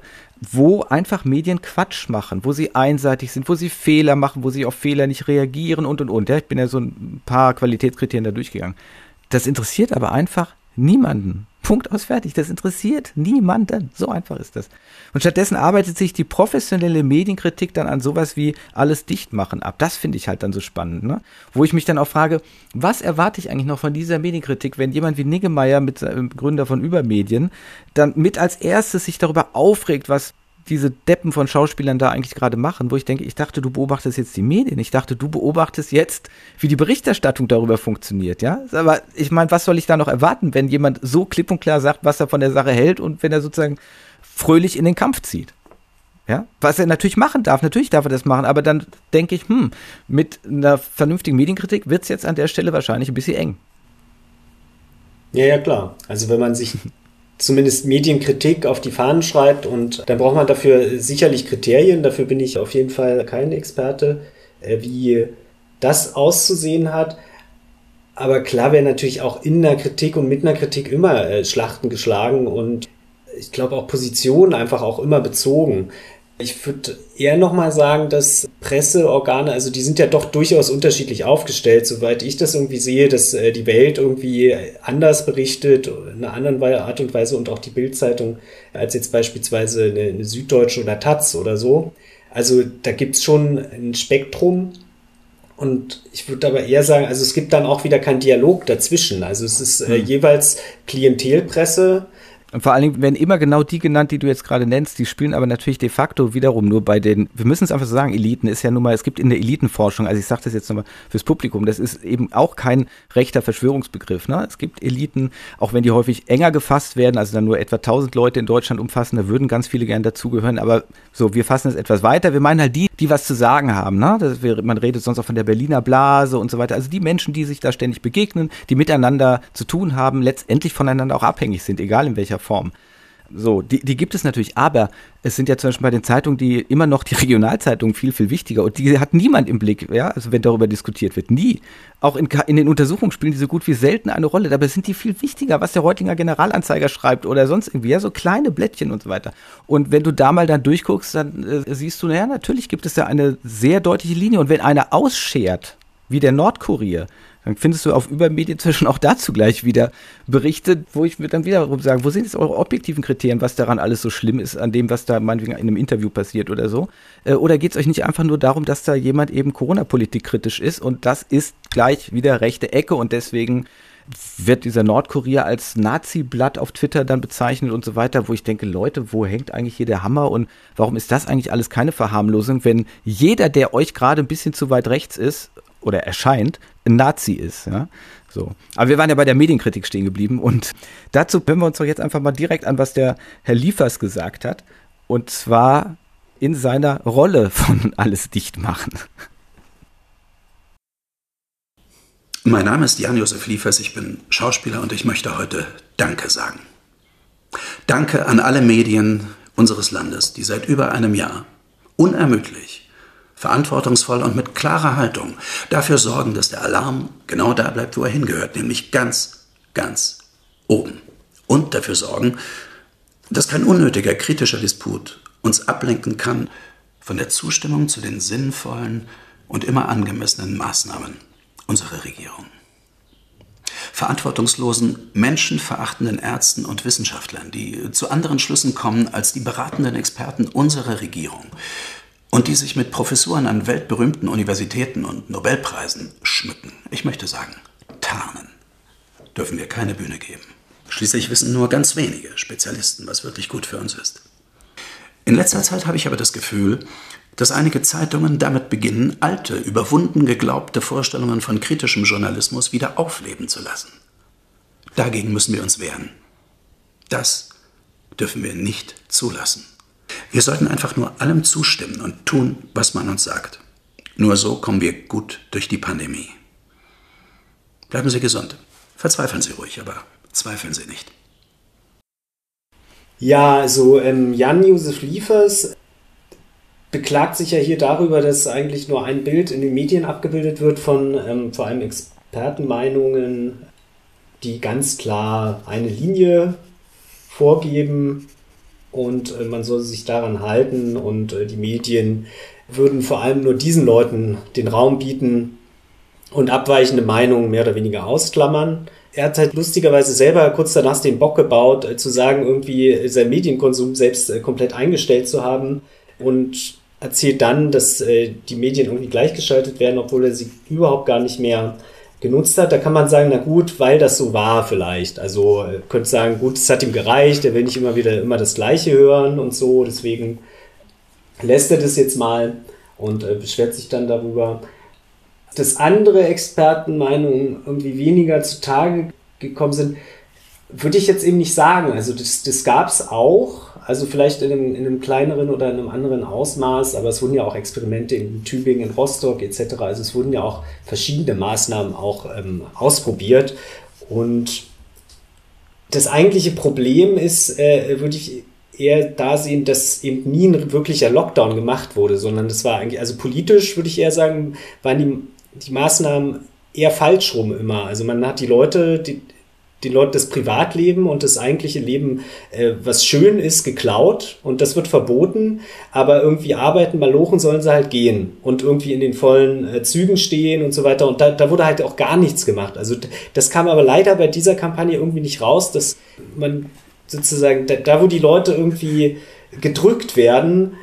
Speaker 1: wo einfach Medien Quatsch machen, wo sie einseitig sind, wo sie Fehler machen, wo sie auf Fehler nicht reagieren und und und. Ja, ich bin ja so ein paar Qualitätskriterien da durchgegangen. Das interessiert aber einfach Niemanden. Punkt aus fertig. Das interessiert niemanden. So einfach ist das. Und stattdessen arbeitet sich die professionelle Medienkritik dann an sowas wie alles dicht machen ab. Das finde ich halt dann so spannend, ne? Wo ich mich dann auch frage, was erwarte ich eigentlich noch von dieser Medienkritik, wenn jemand wie Niggemeier mit Gründer von Übermedien dann mit als erstes sich darüber aufregt, was diese Deppen von Schauspielern da eigentlich gerade machen, wo ich denke, ich dachte, du beobachtest jetzt die Medien. Ich dachte, du beobachtest jetzt, wie die Berichterstattung darüber funktioniert, ja? Aber ich meine, was soll ich da noch erwarten, wenn jemand so klipp und klar sagt, was er von der Sache hält und wenn er sozusagen fröhlich in den Kampf zieht? Ja, was er natürlich machen darf, natürlich darf er das machen, aber dann denke ich, hm, mit einer vernünftigen Medienkritik wird es jetzt an der Stelle wahrscheinlich ein bisschen eng.
Speaker 2: Ja, ja, klar. Also wenn man sich zumindest Medienkritik auf die Fahnen schreibt und dann braucht man dafür sicherlich Kriterien, dafür bin ich auf jeden Fall kein Experte, äh, wie das auszusehen hat. Aber klar werden natürlich auch in der Kritik und mit einer Kritik immer äh, Schlachten geschlagen und ich glaube auch Positionen einfach auch immer bezogen. Ich würde eher nochmal sagen, dass Presseorgane, also die sind ja doch durchaus unterschiedlich aufgestellt, soweit ich das irgendwie sehe, dass äh, die Welt irgendwie anders berichtet, in einer anderen Art und Weise und auch die Bildzeitung als jetzt beispielsweise eine, Süddeutsche oder Taz oder so. Also da gibt's schon ein Spektrum. Und ich würde aber eher sagen, also es gibt dann auch wieder keinen Dialog dazwischen. Also es ist äh, hm. jeweils Klientelpresse,
Speaker 1: und vor allen Dingen werden immer genau die genannt, die du jetzt gerade nennst. Die spielen aber natürlich de facto wiederum nur bei den, wir müssen es einfach so sagen, Eliten ist ja nun mal, es gibt in der Elitenforschung, also ich sage das jetzt nochmal fürs Publikum, das ist eben auch kein rechter Verschwörungsbegriff. Ne? Es gibt Eliten, auch wenn die häufig enger gefasst werden, also dann nur etwa 1000 Leute in Deutschland umfassen, da würden ganz viele gern dazugehören. Aber so, wir fassen es etwas weiter. Wir meinen halt die, die was zu sagen haben. Ne? Das, man redet sonst auch von der Berliner Blase und so weiter. Also die Menschen, die sich da ständig begegnen, die miteinander zu tun haben, letztendlich voneinander auch abhängig sind, egal in welcher Form. So, die, die gibt es natürlich, aber es sind ja zum Beispiel bei den Zeitungen, die immer noch die Regionalzeitungen viel, viel wichtiger und die hat niemand im Blick, ja, also wenn darüber diskutiert wird. Nie. Auch in, in den Untersuchungen spielen die so gut wie selten eine Rolle, dabei sind die viel wichtiger, was der Reutlinger Generalanzeiger schreibt oder sonst irgendwie, ja, so kleine Blättchen und so weiter. Und wenn du da mal dann durchguckst, dann äh, siehst du, naja, natürlich gibt es da eine sehr deutliche Linie und wenn einer ausschert, wie der Nordkurier, dann findest du auf Übermedien zwischen auch dazu gleich wieder Berichte, wo ich mir dann wiederum sagen, wo sind jetzt eure objektiven Kriterien, was daran alles so schlimm ist, an dem, was da meinetwegen in einem Interview passiert oder so? Äh, oder geht es euch nicht einfach nur darum, dass da jemand eben Corona-Politik kritisch ist und das ist gleich wieder rechte Ecke und deswegen wird dieser Nordkurier als Nazi-Blatt auf Twitter dann bezeichnet und so weiter, wo ich denke, Leute, wo hängt eigentlich hier der Hammer und warum ist das eigentlich alles keine Verharmlosung, wenn jeder, der euch gerade ein bisschen zu weit rechts ist oder erscheint, ein Nazi ist. Ja? So. Aber wir waren ja bei der Medienkritik stehen geblieben und dazu hören wir uns doch jetzt einfach mal direkt an, was der Herr Liefers gesagt hat. Und zwar in seiner Rolle von alles dicht machen.
Speaker 7: Mein Name ist Jan-Josef Liefers, ich bin Schauspieler und ich möchte heute Danke sagen. Danke an alle Medien unseres Landes, die seit über einem Jahr unermüdlich verantwortungsvoll und mit klarer Haltung dafür sorgen, dass der Alarm genau da bleibt, wo er hingehört, nämlich ganz, ganz oben. Und dafür sorgen, dass kein unnötiger kritischer Disput uns ablenken kann von der Zustimmung zu den sinnvollen und immer angemessenen Maßnahmen unserer Regierung. Verantwortungslosen, menschenverachtenden Ärzten und Wissenschaftlern, die zu anderen Schlüssen kommen als die beratenden Experten unserer Regierung, und die sich mit Professuren an weltberühmten Universitäten und Nobelpreisen schmücken. Ich möchte sagen, tarnen. Dürfen wir keine Bühne geben. Schließlich wissen nur ganz wenige Spezialisten, was wirklich gut für uns ist. In letzter Zeit habe ich aber das Gefühl, dass einige Zeitungen damit beginnen, alte, überwunden geglaubte Vorstellungen von kritischem Journalismus wieder aufleben zu lassen. Dagegen müssen wir uns wehren. Das dürfen wir nicht zulassen. Wir sollten einfach nur allem zustimmen und tun, was man uns sagt. Nur so kommen wir gut durch die Pandemie. Bleiben Sie gesund. Verzweifeln Sie ruhig, aber zweifeln Sie nicht.
Speaker 2: Ja, also ähm, Jan-Josef Liefers beklagt sich ja hier darüber, dass eigentlich nur ein Bild in den Medien abgebildet wird von ähm, vor allem Expertenmeinungen, die ganz klar eine Linie vorgeben und äh, man soll sich daran halten und äh, die Medien würden vor allem nur diesen Leuten den Raum bieten und abweichende Meinungen mehr oder weniger ausklammern. er hat halt lustigerweise selber kurz danach den Bock gebaut, äh, zu sagen, irgendwie seinen Medienkonsum selbst äh, komplett eingestellt zu haben und erzählt dann, dass äh, die Medien irgendwie gleichgeschaltet werden, obwohl er sie überhaupt gar nicht mehr genutzt hat. Da kann man sagen, na gut, weil das so war vielleicht. Also könnte sagen, gut, es hat ihm gereicht, er will nicht immer wieder immer das Gleiche hören und so, deswegen lässt er das jetzt mal und äh, beschwert sich dann darüber. Dass andere Expertenmeinungen irgendwie weniger zutage gekommen sind, würde ich jetzt eben nicht sagen. Also das, das gab es auch, also vielleicht in einem, in einem, kleineren oder in einem anderen Ausmaß, aber es wurden ja auch Experimente in Tübingen, in Rostock etc. Also es wurden ja auch verschiedene Maßnahmen auch ähm, ausprobiert. Und das eigentliche Problem ist, äh, würde ich eher da sehen, dass eben nie ein wirklicher Lockdown gemacht wurde, sondern das war eigentlich, also politisch würde ich eher sagen, waren die, die Maßnahmen eher falsch rum immer. Also man hat die Leute, die, die Leute das Privatleben und das eigentliche Leben, äh, was schön ist, geklaut und das wird verboten, aber irgendwie arbeiten, malochen sollen sie halt gehen und irgendwie in den vollen äh, Zügen stehen und so weiter und da, da wurde halt auch gar nichts gemacht. Also das kam aber leider bei dieser Kampagne irgendwie nicht raus, dass man sozusagen, da, da wo die Leute irgendwie gedrückt werden,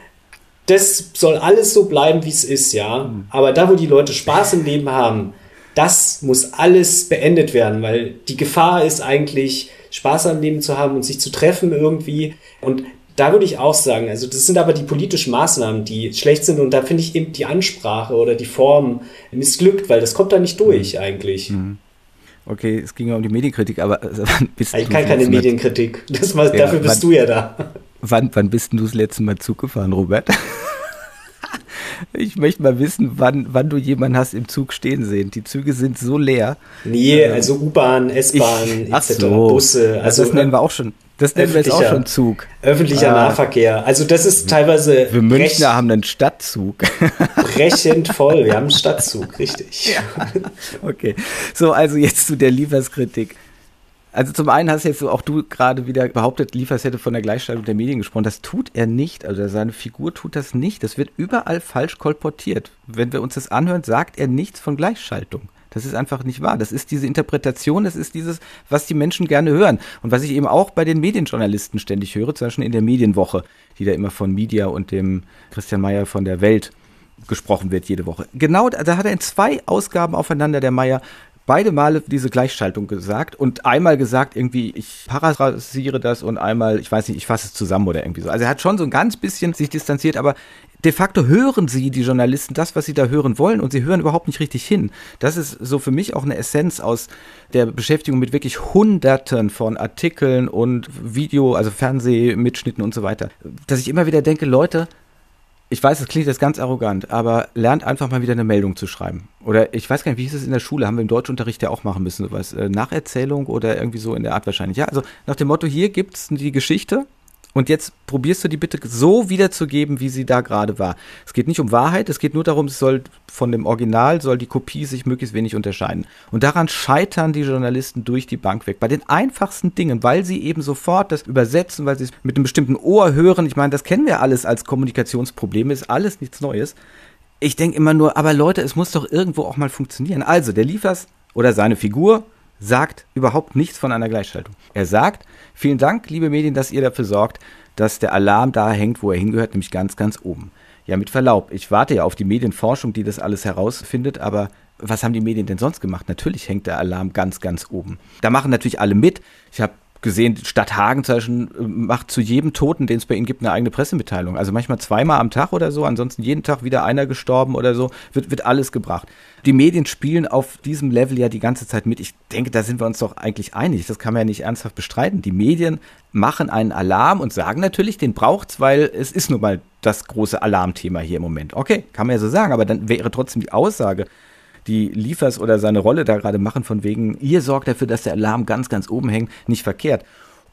Speaker 2: das soll alles so bleiben, wie es ist, ja. Mhm. Aber da, wo die Leute Spaß im Leben haben, das muss alles beendet werden, weil die Gefahr ist eigentlich, Spaß am Leben zu haben und sich zu treffen irgendwie. Und da würde ich auch sagen, also das sind aber die politischen Maßnahmen, die schlecht sind und da finde ich eben die Ansprache oder die Form missglückt, weil das kommt da nicht durch mhm. eigentlich. Mhm.
Speaker 1: Okay, es ging ja um die Medienkritik, aber
Speaker 2: also, bist ich kann keine Medienkritik. Das war, ja, dafür bist wann, du ja da.
Speaker 1: Wann, wann bist du das letzte Mal Zug gefahren, Robert? Ich möchte mal wissen, wann, wann du jemanden hast im Zug stehen sehen. Die Züge sind so leer.
Speaker 2: Nee, ähm, also U-Bahn, S-Bahn, etc. So. Busse.
Speaker 1: Also, das nennen wir auch schon. Das nennen wir jetzt auch schon Zug.
Speaker 2: Öffentlicher ah. Nahverkehr. Also das ist teilweise.
Speaker 1: Wir Münchner haben einen Stadtzug.
Speaker 2: Brechend voll. Wir haben einen Stadtzug, richtig.
Speaker 1: Ja. Okay. So, also jetzt zu der Lieferskritik. Also zum einen hast jetzt auch du gerade wieder behauptet, Liefers hätte von der Gleichstellung der Medien gesprochen. Das tut er nicht. Also seine Figur tut das nicht. Das wird überall falsch kolportiert. Wenn wir uns das anhören, sagt er nichts von Gleichschaltung. Das ist einfach nicht wahr. Das ist diese Interpretation, das ist dieses, was die Menschen gerne hören. Und was ich eben auch bei den Medienjournalisten ständig höre, zum Beispiel in der Medienwoche, die da immer von Media und dem Christian Mayer von der Welt gesprochen wird jede Woche. Genau, da hat er in zwei Ausgaben aufeinander, der Mayer, beide Male diese Gleichschaltung gesagt und einmal gesagt, irgendwie, ich parasiere das und einmal, ich weiß nicht, ich fasse es zusammen oder irgendwie so. Also er hat schon so ein ganz bisschen sich distanziert, aber de facto hören sie, die Journalisten, das, was sie da hören wollen und sie hören überhaupt nicht richtig hin. Das ist so für mich auch eine Essenz aus der Beschäftigung mit wirklich Hunderten von Artikeln und Video, also Fernsehmitschnitten und so weiter. Dass ich immer wieder denke, Leute, ich weiß, das klingt jetzt ganz arrogant, aber lernt einfach mal wieder eine Meldung zu schreiben. Oder ich weiß gar nicht, wie hieß es in der Schule? Haben wir im Deutschunterricht ja auch machen müssen, sowas. Äh, Nacherzählung oder irgendwie so in der Art wahrscheinlich. Ja, also nach dem Motto, hier gibt's die Geschichte und jetzt probierst du die bitte so wiederzugeben, wie sie da gerade war. Es geht nicht um Wahrheit, es geht nur darum, es soll von dem Original soll die Kopie sich möglichst wenig unterscheiden. Und daran scheitern die Journalisten durch die Bank weg. Bei den einfachsten Dingen, weil sie eben sofort das übersetzen, weil sie es mit einem bestimmten Ohr hören. Ich meine, das kennen wir alles als Kommunikationsprobleme, ist alles nichts Neues. Ich denke immer nur, aber Leute, es muss doch irgendwo auch mal funktionieren. Also, der Liefers oder seine Figur sagt überhaupt nichts von einer Gleichschaltung. Er sagt, vielen Dank, liebe Medien, dass ihr dafür sorgt, dass der Alarm da hängt, wo er hingehört, nämlich ganz, ganz oben. Ja, mit Verlaub, ich warte ja auf die Medienforschung, die das alles herausfindet, aber was haben die Medien denn sonst gemacht? Natürlich hängt der Alarm ganz, ganz oben. Da machen natürlich alle mit. Ich habe gesehen, Stadt Hagen äh, macht zu jedem Toten, den es bei ihnen gibt, eine eigene Pressemitteilung. Also manchmal zweimal am Tag oder so, ansonsten jeden Tag wieder einer gestorben oder so, wird, wird alles gebracht. Die Medien spielen auf diesem Level ja die ganze Zeit mit. Ich denke, da sind wir uns doch eigentlich einig. Das kann man ja nicht ernsthaft bestreiten. Die Medien machen einen Alarm und sagen natürlich, den braucht's, weil es ist nun mal das große Alarmthema hier im Moment. Okay, kann man ja so sagen, aber dann wäre trotzdem die Aussage, die Liefers oder seine Rolle da gerade machen, von wegen, ihr sorgt dafür, dass der Alarm ganz, ganz oben hängt, nicht verkehrt.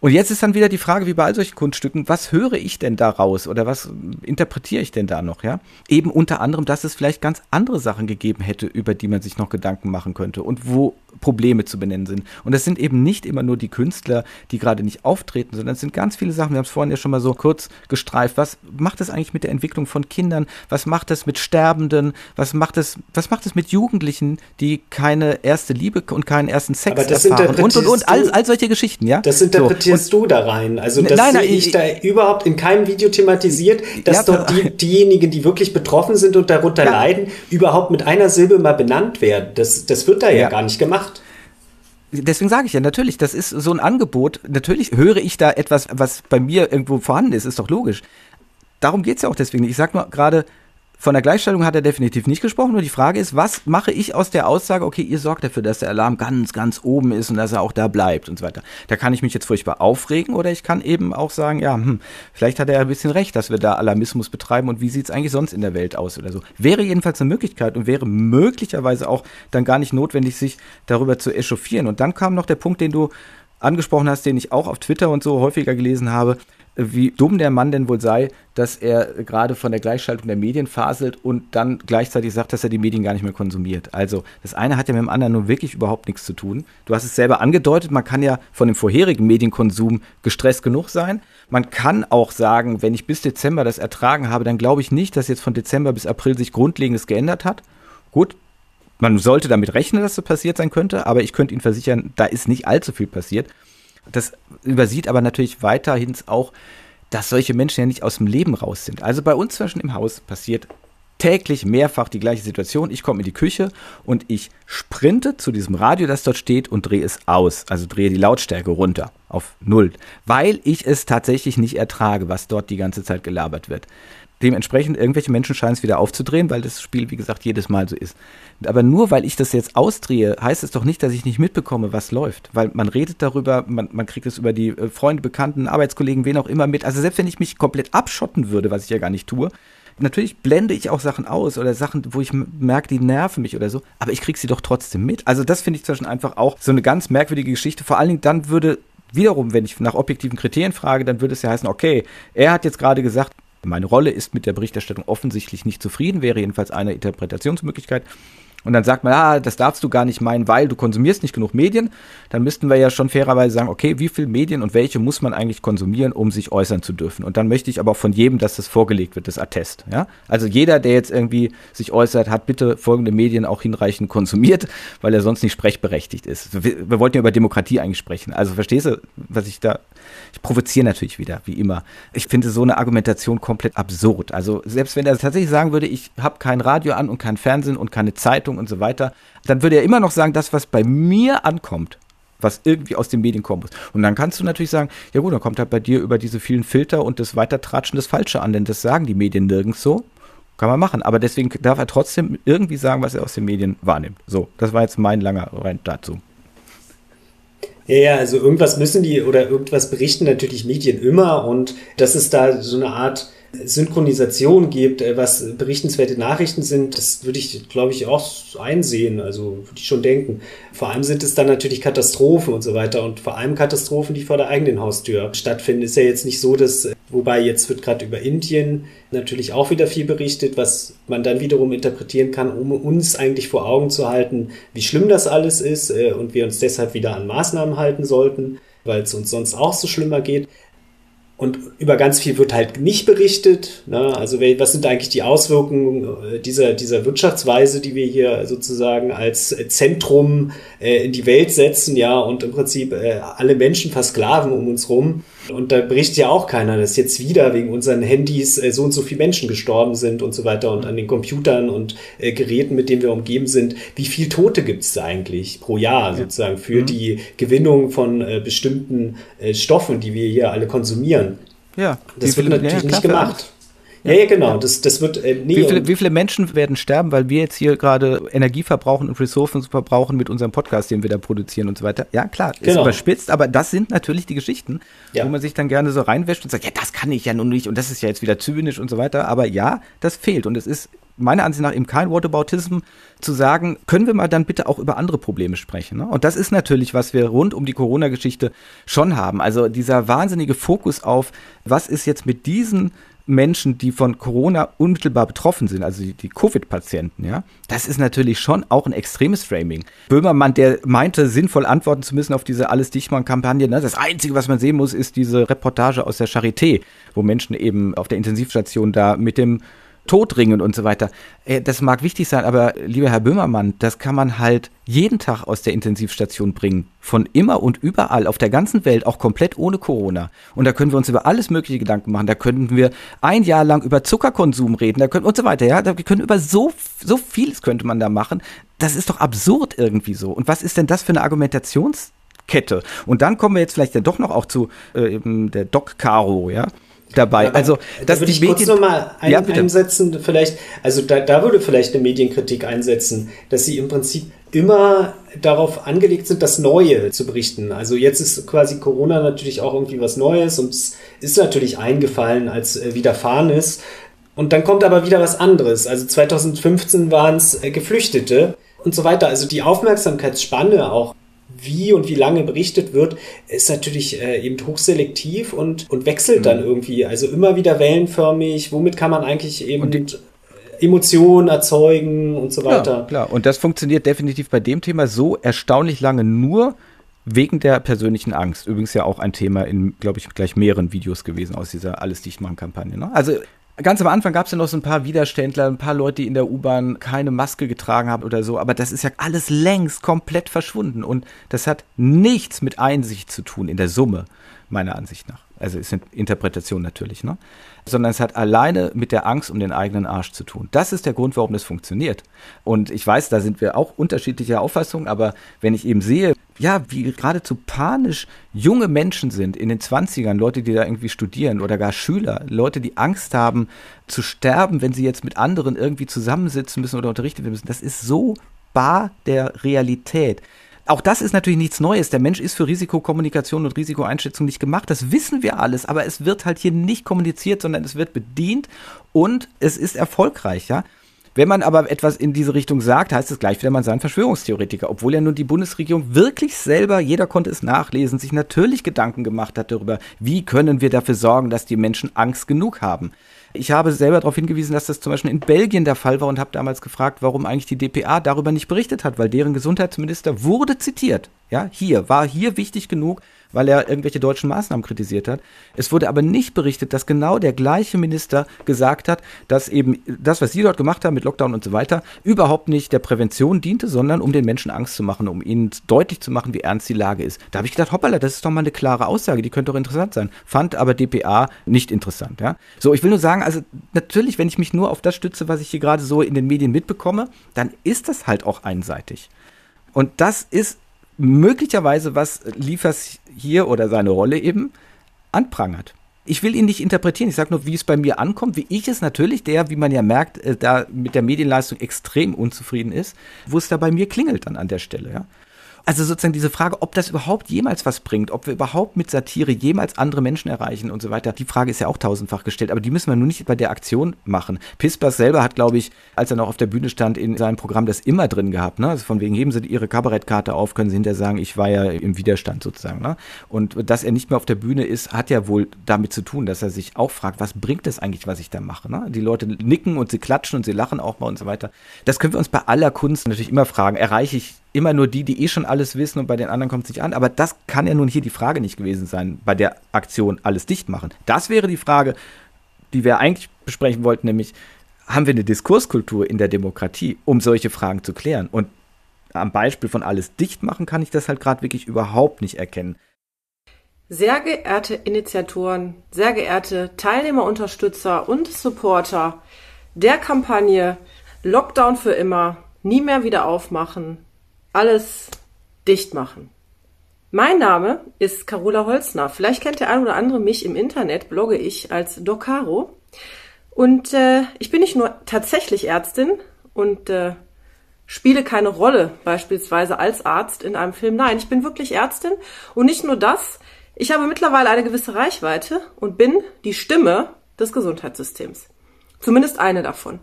Speaker 1: Und jetzt ist dann wieder die Frage, wie bei all solchen Kunststücken, was höre ich denn daraus oder was interpretiere ich denn da noch, ja? Eben unter anderem, dass es vielleicht ganz andere Sachen gegeben hätte, über die man sich noch Gedanken machen könnte und wo Probleme zu benennen sind. Und das sind eben nicht immer nur die Künstler, die gerade nicht auftreten, sondern es sind ganz viele Sachen. Wir haben es vorhin ja schon mal so kurz gestreift. Was macht es eigentlich mit der Entwicklung von Kindern? Was macht es mit Sterbenden? Was macht es, was macht es mit Jugendlichen, die keine erste Liebe und keinen ersten Sex erfahren? Und, und, und, all, all solche Geschichten, ja?
Speaker 2: Das interpretierst so. Du da rein. Also das nein, nein, sehe ich, ich da überhaupt in keinem Video thematisiert, dass ja, dort die, diejenigen, die wirklich betroffen sind und darunter ja. leiden, überhaupt mit einer Silbe mal benannt werden. Das, das wird da ja, ja gar nicht gemacht
Speaker 1: deswegen sage ich ja, natürlich, das ist so ein Angebot. Natürlich höre ich da etwas, was bei mir irgendwo vorhanden ist, ist doch logisch. Darum geht's ja auch deswegen. Ich sag nur gerade, von der Gleichstellung hat er definitiv nicht gesprochen. Nur die Frage ist, was mache ich aus der Aussage, okay, ihr sorgt dafür, dass der Alarm ganz, ganz oben ist und dass er auch da bleibt und so weiter. Da kann ich mich jetzt furchtbar aufregen oder ich kann eben auch sagen, ja, hm, vielleicht hat er ein bisschen recht, dass wir da Alarmismus betreiben und wie sieht's eigentlich sonst in der Welt aus oder so. Wäre jedenfalls eine Möglichkeit und wäre möglicherweise auch dann gar nicht notwendig, sich darüber zu echauffieren. Und dann kam noch der Punkt, den du angesprochen hast, den ich auch auf Twitter und so häufiger gelesen habe, wie dumm der Mann denn wohl sei, dass er gerade von der Gleichschaltung der Medien faselt und dann gleichzeitig sagt, dass er die Medien gar nicht mehr konsumiert. Also das eine hat ja mit dem anderen nun wirklich überhaupt nichts zu tun. Du hast es selber angedeutet, man kann ja von dem vorherigen Medienkonsum gestresst genug sein. Man kann auch sagen, wenn ich bis Dezember das ertragen habe, dann glaube ich nicht, dass jetzt von Dezember bis April sich Grundlegendes geändert hat. Gut, man sollte damit rechnen, dass das passiert sein könnte, aber ich könnte Ihnen versichern, da ist nicht allzu viel passiert. Das übersieht aber natürlich weiterhin auch, dass solche Menschen ja nicht aus dem Leben raus sind. Also bei uns zwischen im Haus passiert täglich mehrfach die gleiche Situation. Ich komme in die Küche und ich sprinte zu diesem Radio, das dort steht und drehe es aus. Also drehe die Lautstärke runter auf Null, weil ich es tatsächlich nicht ertrage, was dort die ganze Zeit gelabert wird. Dementsprechend, irgendwelche Menschen scheinen es wieder aufzudrehen, weil das Spiel, wie gesagt, jedes Mal so ist. Aber nur weil ich das jetzt ausdrehe, heißt es doch nicht, dass ich nicht mitbekomme, was läuft. Weil man redet darüber, man, man kriegt es über die äh, Freunde, Bekannten, Arbeitskollegen, wen auch immer mit. Also selbst wenn ich mich komplett abschotten würde, was ich ja gar nicht tue, natürlich blende ich auch Sachen aus oder Sachen, wo ich merke, die nerven mich oder so, aber ich kriege sie doch trotzdem mit. Also das finde ich zwischen einfach auch so eine ganz merkwürdige Geschichte. Vor allen Dingen dann würde wiederum, wenn ich nach objektiven Kriterien frage, dann würde es ja heißen, okay, er hat jetzt gerade gesagt, meine Rolle ist mit der Berichterstattung offensichtlich nicht zufrieden, wäre jedenfalls eine Interpretationsmöglichkeit. Und dann sagt man, ah, das darfst du gar nicht meinen, weil du konsumierst nicht genug Medien. Dann müssten wir ja schon fairerweise sagen, okay, wie viel Medien und welche muss man eigentlich konsumieren, um sich äußern zu dürfen? Und dann möchte ich aber auch von jedem, dass das vorgelegt wird, das Attest. Ja? Also jeder, der jetzt irgendwie sich äußert, hat bitte folgende Medien auch hinreichend konsumiert, weil er sonst nicht sprechberechtigt ist. Wir, wir wollten ja über Demokratie eigentlich sprechen. Also verstehst du, was ich da. Ich provoziere natürlich wieder, wie immer. Ich finde so eine Argumentation komplett absurd. Also selbst wenn er tatsächlich sagen würde, ich habe kein Radio an und kein Fernsehen und keine Zeitung, und so weiter, dann würde er immer noch sagen, das, was bei mir ankommt, was irgendwie aus den Medien kommen muss. Und dann kannst du natürlich sagen, ja gut, dann kommt halt bei dir über diese vielen Filter und das Weitertratschen das Falsche an, denn das sagen die Medien nirgends so. Kann man machen. Aber deswegen darf er trotzdem irgendwie sagen, was er aus den Medien wahrnimmt. So, das war jetzt mein langer Rein dazu.
Speaker 2: Ja, ja, also irgendwas müssen die oder irgendwas berichten natürlich Medien immer und das ist da so eine Art Synchronisation gibt, äh, was berichtenswerte Nachrichten sind, das würde ich, glaube ich, auch einsehen, also würde ich schon denken. Vor allem sind es dann natürlich Katastrophen und so weiter und vor allem Katastrophen, die vor der eigenen Haustür stattfinden. Ist ja jetzt nicht so, dass, wobei jetzt wird gerade über Indien natürlich auch wieder viel berichtet, was man dann wiederum interpretieren kann, um uns eigentlich vor Augen zu halten, wie schlimm das alles ist äh, und wir uns deshalb wieder an Maßnahmen halten sollten, weil es uns sonst auch so schlimmer geht. Und über ganz viel wird halt nicht berichtet. Ne? Also was sind eigentlich die Auswirkungen äh, dieser, dieser Wirtschaftsweise, die wir hier sozusagen als Zentrum äh, in die Welt setzen, ja, und im Prinzip äh, alle Menschen versklaven um uns rum. Und da berichtet ja auch keiner, dass jetzt wieder wegen unseren Handys äh, so und so viele Menschen gestorben sind und so weiter und an den Computern und äh, Geräten, mit denen wir umgeben sind. Wie viel Tote gibt es eigentlich pro Jahr sozusagen für mhm. die Gewinnung von äh, bestimmten äh, Stoffen, die wir hier alle konsumieren?
Speaker 1: Ja,
Speaker 2: das wird natürlich ja, nicht gemacht. Ja, ja, genau. Das, das wird
Speaker 1: äh, nie. Wie viele, wie viele Menschen werden sterben, weil wir jetzt hier gerade Energie verbrauchen und Ressourcen verbrauchen mit unserem Podcast, den wir da produzieren und so weiter? Ja, klar, ist genau. überspitzt, aber das sind natürlich die Geschichten, ja. wo man sich dann gerne so reinwäscht und sagt, ja, das kann ich ja nun nicht und das ist ja jetzt wieder zynisch und so weiter. Aber ja, das fehlt und es ist meiner Ansicht nach eben kein Whataboutism zu sagen, können wir mal dann bitte auch über andere Probleme sprechen. Ne? Und das ist natürlich, was wir rund um die Corona-Geschichte schon haben. Also dieser wahnsinnige Fokus auf, was ist jetzt mit diesen Menschen, die von Corona unmittelbar betroffen sind, also die, die Covid-Patienten, ja, das ist natürlich schon auch ein extremes Framing. Böhmermann, der meinte, sinnvoll antworten zu müssen auf diese Alles Dichtmann-Kampagne, ne, das Einzige, was man sehen muss, ist diese Reportage aus der Charité, wo Menschen eben auf der Intensivstation da mit dem Todringen und so weiter. Äh, das mag wichtig sein, aber lieber Herr Böhmermann, das kann man halt jeden Tag aus der Intensivstation bringen. Von immer und überall auf der ganzen Welt, auch komplett ohne Corona. Und da können wir uns über alles mögliche Gedanken machen. Da könnten wir ein Jahr lang über Zuckerkonsum reden, da können und so weiter. Ja, da können über so, so vieles könnte man da machen. Das ist doch absurd irgendwie so. Und was ist denn das für eine Argumentationskette? Und dann kommen wir jetzt vielleicht ja doch noch auch zu äh, eben der Doc Caro, ja dabei. Ja, also
Speaker 2: das da würde ich Medien kurz nochmal ein, ja, einsetzen, vielleicht, also da, da würde vielleicht eine Medienkritik einsetzen, dass sie im Prinzip immer darauf angelegt sind, das Neue zu berichten. Also jetzt ist quasi Corona natürlich auch irgendwie was Neues und es ist natürlich eingefallen als äh, Widerfahrenes. Und dann kommt aber wieder was anderes. Also 2015 waren es äh, Geflüchtete und so weiter. Also die Aufmerksamkeitsspanne auch wie und wie lange berichtet wird, ist natürlich äh, eben hochselektiv und, und wechselt mhm. dann irgendwie. Also immer wieder wellenförmig. Womit kann man eigentlich eben Emotionen erzeugen und so weiter.
Speaker 1: Ja, klar. Und das funktioniert definitiv bei dem Thema so erstaunlich lange nur wegen der persönlichen Angst. Übrigens ja auch ein Thema in, glaube ich, gleich mehreren Videos gewesen aus dieser Alles dicht machen Kampagne. Ne? Also Ganz am Anfang gab es ja noch so ein paar Widerständler, ein paar Leute, die in der U-Bahn keine Maske getragen haben oder so, aber das ist ja alles längst komplett verschwunden und das hat nichts mit Einsicht zu tun in der Summe, meiner Ansicht nach. Also ist eine Interpretation natürlich, ne? Sondern es hat alleine mit der Angst um den eigenen Arsch zu tun. Das ist der Grund, warum das funktioniert. Und ich weiß, da sind wir auch unterschiedlicher Auffassung, aber wenn ich eben sehe, ja, wie geradezu panisch junge Menschen sind in den 20ern, Leute, die da irgendwie studieren oder gar Schüler, Leute, die Angst haben zu sterben, wenn sie jetzt mit anderen irgendwie zusammensitzen müssen oder unterrichtet werden müssen, das ist so bar der Realität. Auch das ist natürlich nichts Neues. Der Mensch ist für Risikokommunikation und Risikoeinschätzung nicht gemacht. Das wissen wir alles, aber es wird halt hier nicht kommuniziert, sondern es wird bedient und es ist erfolgreich, ja. Wenn man aber etwas in diese Richtung sagt, heißt es gleich wieder, man sei ein Verschwörungstheoretiker, obwohl ja nun die Bundesregierung wirklich selber, jeder konnte es nachlesen, sich natürlich Gedanken gemacht hat darüber, wie können wir dafür sorgen, dass die Menschen Angst genug haben. Ich habe selber darauf hingewiesen, dass das zum Beispiel in Belgien der Fall war und habe damals gefragt, warum eigentlich die DPA darüber nicht berichtet hat, weil deren Gesundheitsminister wurde zitiert. Ja, hier, war hier wichtig genug, weil er irgendwelche deutschen Maßnahmen kritisiert hat. Es wurde aber nicht berichtet, dass genau der gleiche Minister gesagt hat, dass eben das, was sie dort gemacht haben mit Lockdown und so weiter, überhaupt nicht der Prävention diente, sondern um den Menschen Angst zu machen, um ihnen deutlich zu machen, wie ernst die Lage ist. Da habe ich gedacht, hoppala, das ist doch mal eine klare Aussage, die könnte doch interessant sein. Fand aber DPA nicht interessant. Ja? So, ich will nur sagen, also natürlich, wenn ich mich nur auf das stütze, was ich hier gerade so in den Medien mitbekomme, dann ist das halt auch einseitig. Und das ist möglicherweise, was Liefers hier oder seine Rolle eben anprangert. Ich will ihn nicht interpretieren, ich sage nur, wie es bei mir ankommt, wie ich es natürlich, der, wie man ja merkt, äh, da mit der Medienleistung extrem unzufrieden ist, wo es da bei mir klingelt dann an der Stelle. Ja? Also sozusagen diese Frage, ob das überhaupt jemals was bringt, ob wir überhaupt mit Satire jemals andere Menschen erreichen und so weiter, die Frage ist ja auch tausendfach gestellt, aber die müssen wir nur nicht bei der Aktion machen. Pispers selber hat, glaube ich, als er noch auf der Bühne stand, in seinem Programm das immer drin gehabt. Ne? Also von wegen, heben Sie Ihre Kabarettkarte auf, können Sie hinterher sagen, ich war ja im Widerstand sozusagen. Ne? Und dass er nicht mehr auf der Bühne ist, hat ja wohl damit zu tun, dass er sich auch fragt, was bringt das eigentlich, was ich da mache? Ne? Die Leute nicken und sie klatschen und sie lachen auch mal und so weiter. Das können wir uns bei aller Kunst natürlich immer fragen. Erreiche ich immer nur die, die eh schon alles wissen und bei den anderen kommt es nicht an. Aber das kann ja nun hier die Frage nicht gewesen sein, bei der Aktion alles dicht machen. Das wäre die Frage, die wir eigentlich besprechen wollten, nämlich haben wir eine Diskurskultur in der Demokratie, um solche Fragen zu klären? Und am Beispiel von alles dicht machen kann ich das halt gerade wirklich überhaupt nicht erkennen.
Speaker 8: Sehr geehrte Initiatoren, sehr geehrte Teilnehmer, Unterstützer und Supporter der Kampagne Lockdown für immer, nie mehr wieder aufmachen, alles dicht machen. Mein Name ist Carola Holzner. Vielleicht kennt der ein oder andere mich im Internet, blogge ich als Docaro. Und äh, ich bin nicht nur tatsächlich Ärztin und äh, spiele keine Rolle beispielsweise als Arzt in einem Film. Nein, ich bin wirklich Ärztin und nicht nur das. Ich habe mittlerweile eine gewisse Reichweite und bin die Stimme des Gesundheitssystems. Zumindest eine davon.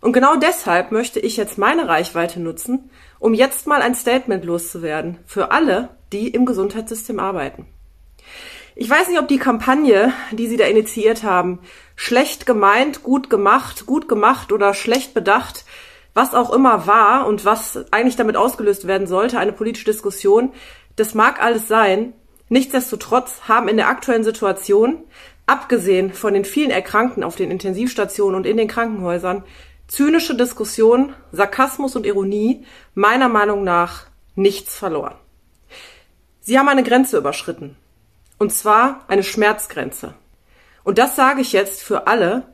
Speaker 8: Und genau deshalb möchte ich jetzt meine Reichweite nutzen, um jetzt mal ein Statement loszuwerden für alle, die im Gesundheitssystem arbeiten. Ich weiß nicht, ob die Kampagne, die Sie da initiiert haben, schlecht gemeint, gut gemacht, gut gemacht oder schlecht bedacht, was auch immer war und was eigentlich damit ausgelöst werden sollte, eine politische Diskussion, das mag alles sein. Nichtsdestotrotz haben in der aktuellen Situation, abgesehen von den vielen Erkrankten auf den Intensivstationen und in den Krankenhäusern, zynische Diskussion, Sarkasmus und Ironie meiner Meinung nach nichts verloren. Sie haben eine Grenze überschritten. Und zwar eine Schmerzgrenze. Und das sage ich jetzt für alle,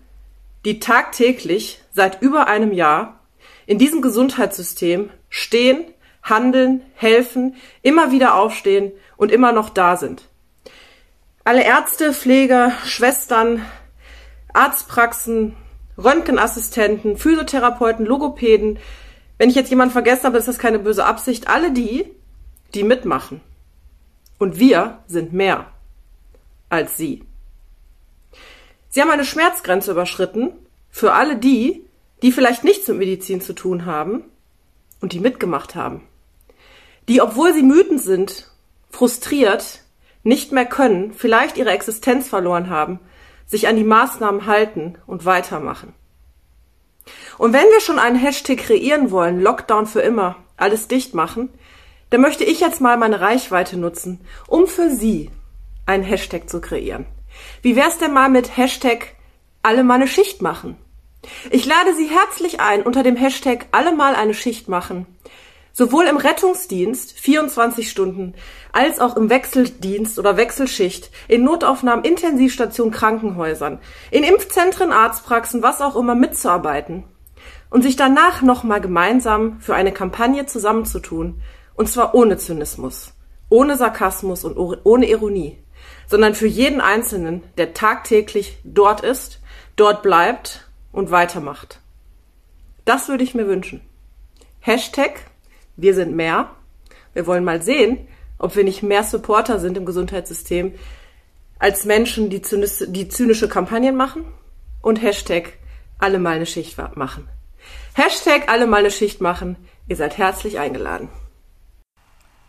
Speaker 8: die tagtäglich seit über einem Jahr in diesem Gesundheitssystem stehen, handeln, helfen, immer wieder aufstehen und immer noch da sind. Alle Ärzte, Pfleger, Schwestern, Arztpraxen, Röntgenassistenten, Physiotherapeuten, Logopäden. Wenn ich jetzt jemanden vergessen habe, ist das keine böse Absicht. Alle die, die mitmachen. Und wir sind mehr als sie. Sie haben eine Schmerzgrenze überschritten für alle die, die vielleicht nichts mit Medizin zu tun haben und die mitgemacht haben. Die, obwohl sie müden sind, frustriert, nicht mehr können, vielleicht ihre Existenz verloren haben sich an die Maßnahmen halten und weitermachen. Und wenn wir schon einen Hashtag kreieren wollen, Lockdown für immer, alles dicht machen, dann möchte ich jetzt mal meine Reichweite nutzen, um für Sie einen Hashtag zu kreieren. Wie wär's denn mal mit Hashtag alle mal eine Schicht machen? Ich lade Sie herzlich ein, unter dem Hashtag alle mal eine Schicht machen sowohl im Rettungsdienst 24 Stunden als auch im Wechseldienst oder Wechselschicht, in Notaufnahmen, Intensivstationen, Krankenhäusern, in Impfzentren, Arztpraxen, was auch immer mitzuarbeiten und sich danach nochmal gemeinsam für eine Kampagne zusammenzutun, und zwar ohne Zynismus, ohne Sarkasmus und ohne Ironie, sondern für jeden Einzelnen, der tagtäglich dort ist, dort bleibt und weitermacht. Das würde ich mir wünschen. Hashtag wir sind mehr. Wir wollen mal sehen, ob wir nicht mehr Supporter sind im Gesundheitssystem als Menschen, die, zynisch, die zynische Kampagnen machen und Hashtag alle mal eine Schicht machen. Hashtag alle mal eine Schicht machen. Ihr seid herzlich eingeladen.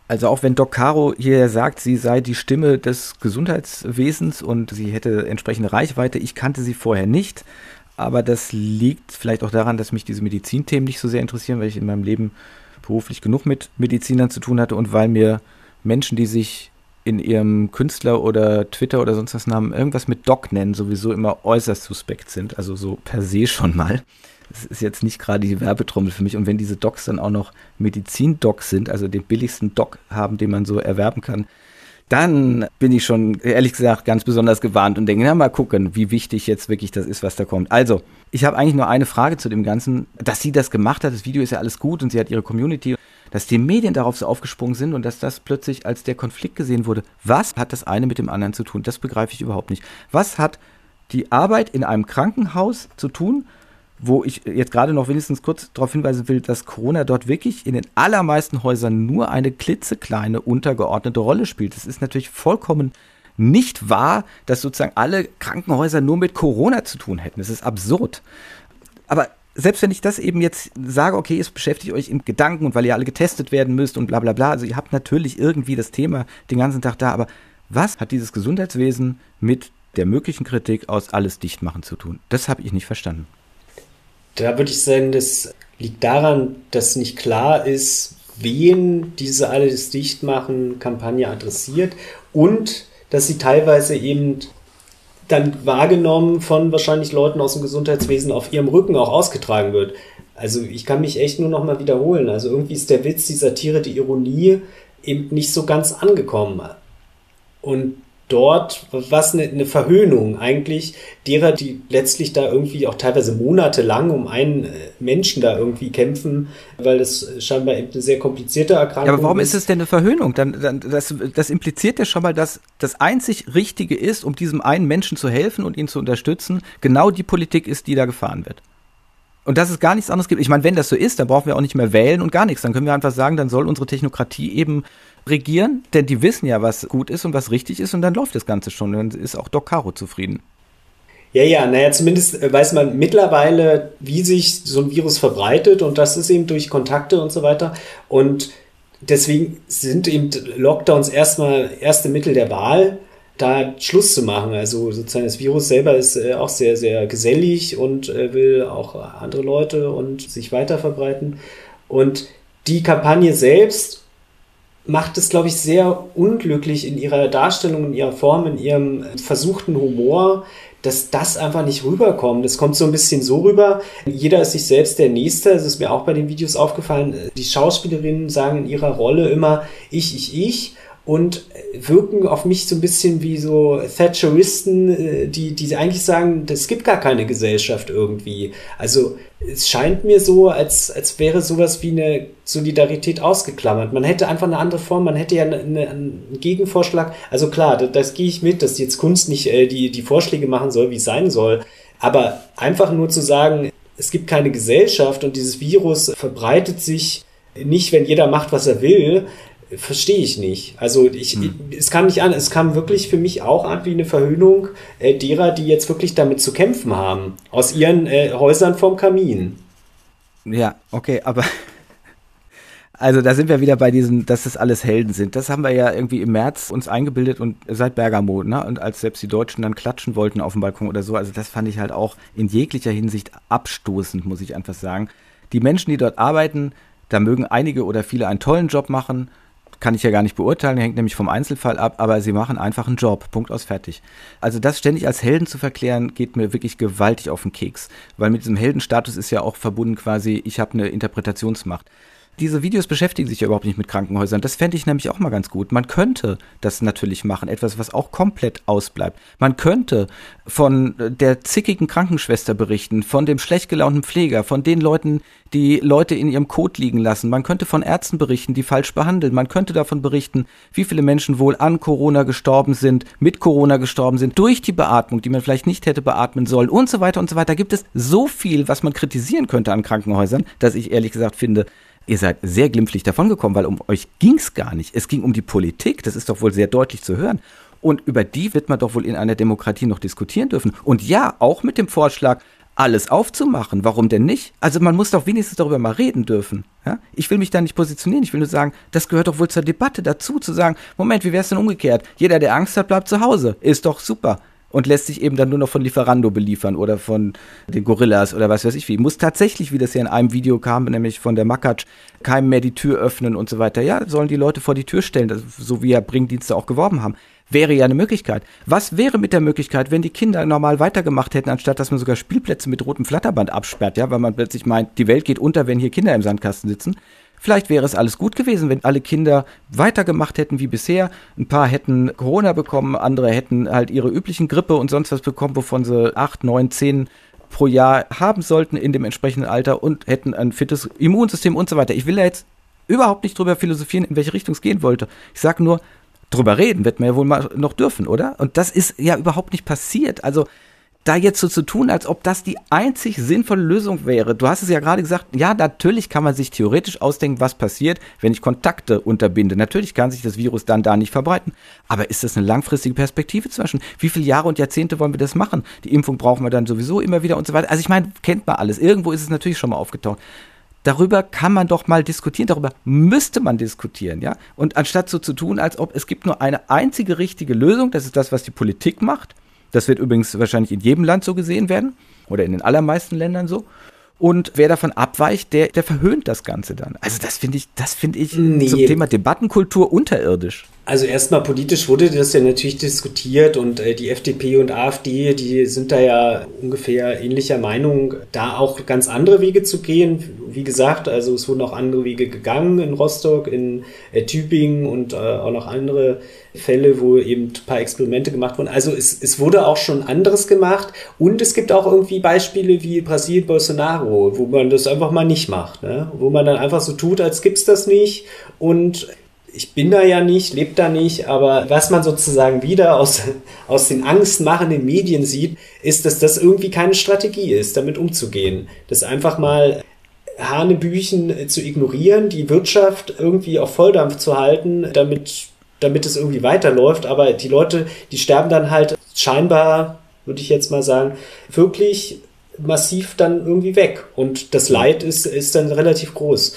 Speaker 1: Also auch wenn Doc Caro hier sagt, sie sei die Stimme des Gesundheitswesens und sie hätte entsprechende Reichweite, ich kannte sie vorher nicht, aber das liegt vielleicht auch daran, dass mich diese Medizinthemen nicht so sehr interessieren, weil ich in meinem Leben beruflich genug mit Medizinern zu tun hatte und weil mir Menschen, die sich in ihrem Künstler oder Twitter oder sonst was Namen irgendwas mit Doc nennen, sowieso immer äußerst suspekt sind. Also so per se schon mal. Das ist jetzt nicht gerade die Werbetrommel für mich. Und wenn diese Docs dann auch noch Medizin-Docs sind, also den billigsten Doc haben, den man so erwerben kann, dann bin ich schon ehrlich gesagt ganz besonders gewarnt und denke, na mal gucken, wie wichtig jetzt wirklich das ist, was da kommt. Also, ich habe eigentlich nur eine Frage zu dem Ganzen. Dass sie das gemacht hat, das Video ist ja alles gut und sie hat ihre Community, dass die Medien darauf so aufgesprungen sind und dass das plötzlich als der Konflikt gesehen wurde. Was hat das eine mit dem anderen zu tun? Das begreife ich überhaupt nicht. Was hat die Arbeit in einem Krankenhaus zu tun wo ich jetzt gerade noch wenigstens kurz darauf hinweisen will, dass Corona dort wirklich in den allermeisten Häusern nur eine klitzekleine untergeordnete Rolle spielt. Es ist natürlich vollkommen nicht wahr, dass sozusagen alle Krankenhäuser nur mit Corona zu tun hätten. Es ist absurd. Aber selbst wenn ich das eben jetzt sage, okay, es beschäftigt euch im Gedanken und weil ihr alle getestet werden müsst und bla bla bla, also ihr habt natürlich irgendwie das Thema den ganzen Tag da, aber was hat dieses Gesundheitswesen mit der möglichen Kritik aus alles dicht machen zu tun? Das habe ich nicht verstanden.
Speaker 2: Da würde ich sagen, das liegt daran, dass nicht klar ist, wen diese alles Dichtmachen Kampagne adressiert und dass sie teilweise eben dann wahrgenommen von wahrscheinlich Leuten aus dem Gesundheitswesen auf ihrem Rücken auch ausgetragen wird. Also ich kann mich echt nur noch mal wiederholen. Also irgendwie ist der Witz, die Satire, die Ironie eben nicht so ganz angekommen. Und dort was eine, eine Verhöhnung eigentlich derer, die letztlich da irgendwie auch teilweise monatelang um einen äh, Menschen da irgendwie kämpfen, weil das scheinbar eine sehr komplizierte Erkrankung ist.
Speaker 1: Ja, aber warum ist es denn eine Verhöhnung? Dann, dann, das, das impliziert ja schon mal, dass das einzig Richtige ist, um diesem einen Menschen zu helfen und ihn zu unterstützen, genau die Politik ist, die da gefahren wird. Und dass es gar nichts anderes gibt. Ich meine, wenn das so ist, dann brauchen wir auch nicht mehr wählen und gar nichts. Dann können wir einfach sagen, dann soll unsere Technokratie eben regieren, denn die wissen ja, was gut ist und was richtig ist und dann läuft das Ganze schon. Dann ist auch Doc Caro zufrieden.
Speaker 2: Ja, ja, naja, zumindest äh, weiß man mittlerweile, wie sich so ein Virus verbreitet und das ist eben durch Kontakte und so weiter. Und deswegen sind eben Lockdowns erstmal erste Mittel der Wahl, da Schluss zu machen. Also sozusagen das Virus selber ist äh, auch sehr, sehr gesellig und äh, will auch andere Leute und sich weiter verbreiten. Und die Kampagne selbst macht es, glaube ich, sehr unglücklich in ihrer Darstellung, in ihrer Form, in ihrem versuchten Humor, dass das einfach nicht rüberkommt. Das kommt so ein bisschen so rüber. Jeder ist sich selbst der Nächste. Es ist mir auch bei den Videos aufgefallen. Die Schauspielerinnen sagen in ihrer Rolle immer ich, ich, ich und wirken auf mich so ein bisschen wie so Thatcheristen, äh, die, die eigentlich sagen, es gibt gar keine Gesellschaft irgendwie. Also es scheint mir so, als, als wäre sowas wie eine Solidarität ausgeklammert. Man hätte einfach eine andere Form, man hätte ja eine, eine, einen Gegenvorschlag. Also klar, das, das gehe ich mit, dass jetzt Kunst nicht äh, die, die Vorschläge machen soll, wie es sein soll. Aber einfach nur zu sagen, es gibt keine Gesellschaft und dieses Virus verbreitet sich nicht, wenn jeder macht, was er will, verstehe ich nicht. Also ich, hm. es kam nicht an, es kam wirklich für mich auch an wie eine Verhöhnung äh, derer, die jetzt wirklich damit zu kämpfen haben, aus ihren äh, Häusern vom Kamin.
Speaker 1: Ja, okay, aber also da sind wir wieder bei diesen, dass das alles Helden sind. Das haben wir ja irgendwie im März uns eingebildet und seit Bergamo, ne? Und als selbst die Deutschen dann klatschen wollten auf dem Balkon oder so, also das fand ich halt auch in jeglicher Hinsicht abstoßend, muss ich einfach sagen. Die Menschen, die dort arbeiten, da mögen einige oder viele einen tollen Job machen kann ich ja gar nicht beurteilen, hängt nämlich vom Einzelfall ab, aber sie machen einfach einen Job. Punkt aus fertig. Also das ständig als Helden zu verklären, geht mir wirklich gewaltig auf den Keks. Weil mit diesem Heldenstatus ist ja auch verbunden quasi, ich habe eine Interpretationsmacht diese Videos beschäftigen sich ja überhaupt nicht mit Krankenhäusern. Das fände ich nämlich auch mal ganz gut. Man könnte das natürlich machen, etwas, was auch komplett ausbleibt. Man könnte von der zickigen Krankenschwester berichten, von dem schlecht gelaunten Pfleger, von den Leuten, die Leute in ihrem Kot liegen lassen. Man könnte von Ärzten berichten, die falsch behandeln. Man könnte davon berichten, wie viele Menschen wohl an Corona gestorben sind, mit Corona gestorben sind, durch die Beatmung, die man vielleicht nicht hätte beatmen sollen und so weiter und so weiter. Da gibt es so viel, was man kritisieren könnte an Krankenhäusern, dass ich ehrlich gesagt finde, ihr seid sehr glimpflich davongekommen, weil um euch ging es gar nicht. Es ging um die Politik, das ist doch wohl sehr deutlich zu hören. Und über die wird man doch wohl in einer Demokratie noch diskutieren dürfen. Und ja, auch mit dem Vorschlag, alles aufzumachen. Warum denn nicht? Also man muss doch wenigstens darüber mal reden dürfen. Ja? Ich will mich da nicht positionieren. Ich will nur sagen, das gehört doch wohl zur Debatte dazu, zu sagen, Moment, wie wäre es denn umgekehrt? Jeder, der Angst hat, bleibt zu Hause. Ist doch super und lässt sich eben dann nur noch von Lieferando beliefern oder von den Gorillas oder was weiß ich wie. Muss tatsächlich, wie das ja in einem Video kam, nämlich von der Makatsch, keinem mehr die Tür öffnen und so weiter. Ja, sollen die Leute vor die Tür stellen, so wie ja Bringdienste auch geworben haben. Wäre ja eine Möglichkeit. Was wäre mit der Möglichkeit, wenn die Kinder normal weitergemacht hätten, anstatt dass man sogar Spielplätze mit rotem Flatterband absperrt, ja, weil man plötzlich meint, die Welt geht unter, wenn hier Kinder im Sandkasten sitzen. Vielleicht wäre es alles gut gewesen, wenn alle Kinder weitergemacht hätten wie bisher. Ein paar hätten Corona bekommen, andere hätten halt ihre üblichen Grippe und sonst was bekommen, wovon sie acht, neun, zehn pro Jahr haben sollten in dem entsprechenden Alter und hätten ein fittes Immunsystem und so weiter. Ich will da jetzt überhaupt nicht drüber philosophieren, in welche Richtung es gehen wollte. Ich sage nur, drüber reden wird man ja wohl mal noch dürfen, oder? Und das ist ja überhaupt nicht passiert. Also da jetzt so zu tun, als ob das die einzig sinnvolle Lösung wäre. Du hast es ja gerade gesagt, ja, natürlich kann man sich theoretisch ausdenken, was passiert, wenn ich Kontakte unterbinde. Natürlich kann sich das Virus dann da nicht verbreiten. Aber ist das eine langfristige Perspektive zwischen? Wie viele Jahre und Jahrzehnte wollen wir das machen? Die Impfung brauchen wir dann sowieso immer wieder und so weiter. Also ich meine, kennt man alles. Irgendwo ist es natürlich schon mal aufgetaucht. Darüber kann man doch mal diskutieren, darüber müsste man diskutieren, ja? Und anstatt so zu tun, als ob es gibt nur eine einzige richtige Lösung, das ist das, was die Politik macht, das wird übrigens wahrscheinlich in jedem Land so gesehen werden oder in den allermeisten Ländern so. Und wer davon abweicht, der, der verhöhnt das Ganze dann. Also das finde ich, das finde ich nee. zum Thema Debattenkultur unterirdisch.
Speaker 2: Also erstmal politisch wurde das ja natürlich diskutiert und äh, die FDP und AfD, die sind da ja ungefähr ähnlicher Meinung, da auch ganz andere Wege zu gehen. Wie gesagt, also es wurden auch andere Wege gegangen in Rostock, in äh, Tübingen und äh, auch noch andere Fälle, wo eben ein paar Experimente gemacht wurden. Also es, es wurde auch schon anderes gemacht und es gibt auch irgendwie Beispiele wie Brasilien, Bolsonaro, wo man das einfach mal nicht macht, ne? wo man dann einfach so tut, als gibt's das nicht und ich bin da ja nicht, lebe da nicht, aber was man sozusagen wieder aus, aus den angstmachenden Medien sieht, ist, dass das irgendwie keine Strategie ist, damit umzugehen. Das einfach mal Hanebüchen zu ignorieren, die Wirtschaft irgendwie auf Volldampf zu halten, damit, damit es irgendwie weiterläuft. Aber die Leute, die sterben dann halt scheinbar würde ich jetzt mal sagen, wirklich massiv dann irgendwie weg. Und das Leid ist, ist dann relativ groß.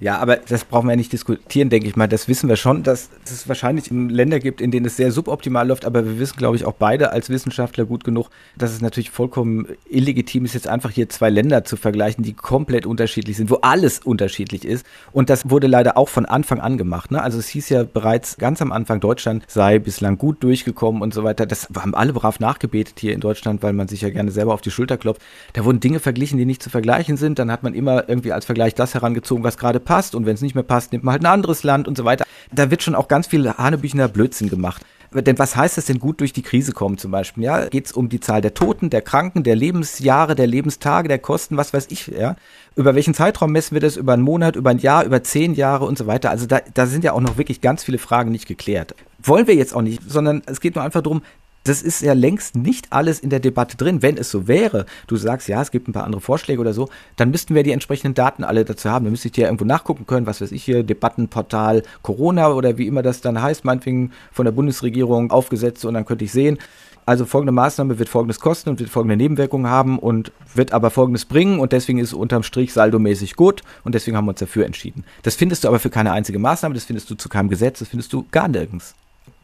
Speaker 1: Ja, aber das brauchen wir ja nicht diskutieren, denke ich mal. Das wissen wir schon, dass es wahrscheinlich Länder gibt, in denen es sehr suboptimal läuft. Aber wir wissen, glaube ich, auch beide als Wissenschaftler gut genug, dass es natürlich vollkommen illegitim ist, jetzt einfach hier zwei Länder zu vergleichen, die komplett unterschiedlich sind, wo alles unterschiedlich ist. Und das wurde leider auch von Anfang an gemacht. Ne? Also es hieß ja bereits ganz am Anfang, Deutschland sei bislang gut durchgekommen und so weiter. Das haben alle brav nachgebetet hier in Deutschland, weil man sich ja gerne selber auf die Schulter klopft. Da wurden Dinge verglichen, die nicht zu vergleichen sind. Dann hat man immer irgendwie als Vergleich das herangezogen, was gerade passt und wenn es nicht mehr passt, nimmt man halt ein anderes Land und so weiter. Da wird schon auch ganz viel hanebüchener Blödsinn gemacht. Denn was heißt das denn gut durch die Krise kommen zum Beispiel? Ja, geht es um die Zahl der Toten, der Kranken, der Lebensjahre, der Lebenstage, der Kosten, was weiß ich, ja? Über welchen Zeitraum messen wir das? Über einen Monat, über ein Jahr, über zehn Jahre und so weiter. Also da, da sind ja auch noch wirklich ganz viele Fragen nicht geklärt. Wollen wir jetzt auch nicht, sondern es geht nur einfach darum, das ist ja längst nicht alles in der Debatte drin. Wenn es so wäre, du sagst, ja, es gibt ein paar andere Vorschläge oder so, dann müssten wir die entsprechenden Daten alle dazu haben. Dann müsste ich dir irgendwo nachgucken können, was weiß ich hier, Debattenportal Corona oder wie immer das dann heißt, meinetwegen von der Bundesregierung aufgesetzt und dann könnte ich sehen, also folgende Maßnahme wird folgendes kosten und wird folgende Nebenwirkungen haben und wird aber folgendes bringen und deswegen ist unterm Strich saldomäßig gut und deswegen haben wir uns dafür entschieden. Das findest du aber für keine einzige Maßnahme, das findest du zu keinem Gesetz, das findest du gar nirgends.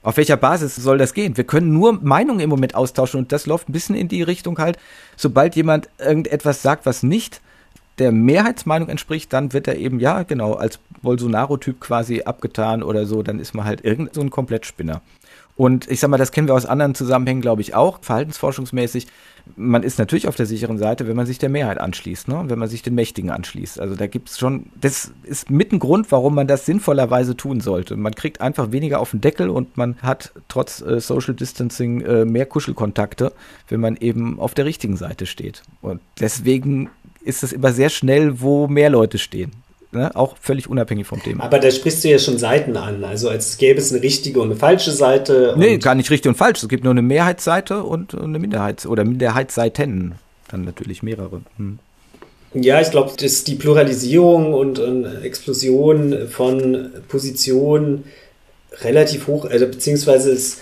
Speaker 1: Auf welcher Basis soll das gehen? Wir können nur Meinungen im Moment austauschen und das läuft ein bisschen in die Richtung halt, sobald jemand irgendetwas sagt, was nicht der Mehrheitsmeinung entspricht, dann wird er eben, ja, genau, als Bolsonaro-Typ quasi abgetan oder so, dann ist man halt irgend so ein Komplettspinner. Und ich sag mal, das kennen wir aus anderen Zusammenhängen, glaube ich, auch, verhaltensforschungsmäßig. Man ist natürlich auf der sicheren Seite, wenn man sich der Mehrheit anschließt, ne? wenn man sich den Mächtigen anschließt. Also da gibt es schon, das ist mit ein Grund, warum man das sinnvollerweise tun sollte. Man kriegt einfach weniger auf den Deckel und man hat trotz äh, Social Distancing äh, mehr Kuschelkontakte, wenn man eben auf der richtigen Seite steht. Und deswegen ist es immer sehr schnell, wo mehr Leute stehen. Ne? Auch völlig unabhängig vom Thema.
Speaker 2: Aber da sprichst du ja schon Seiten an. Also als gäbe es eine richtige und eine falsche Seite.
Speaker 1: Nee, gar nicht richtig und falsch. Es gibt nur eine Mehrheitsseite und eine Minderheits- oder Minderheitsseiten. Dann natürlich mehrere. Hm.
Speaker 2: Ja, ich glaube, dass die Pluralisierung und, und Explosion von Positionen relativ hoch, also beziehungsweise es,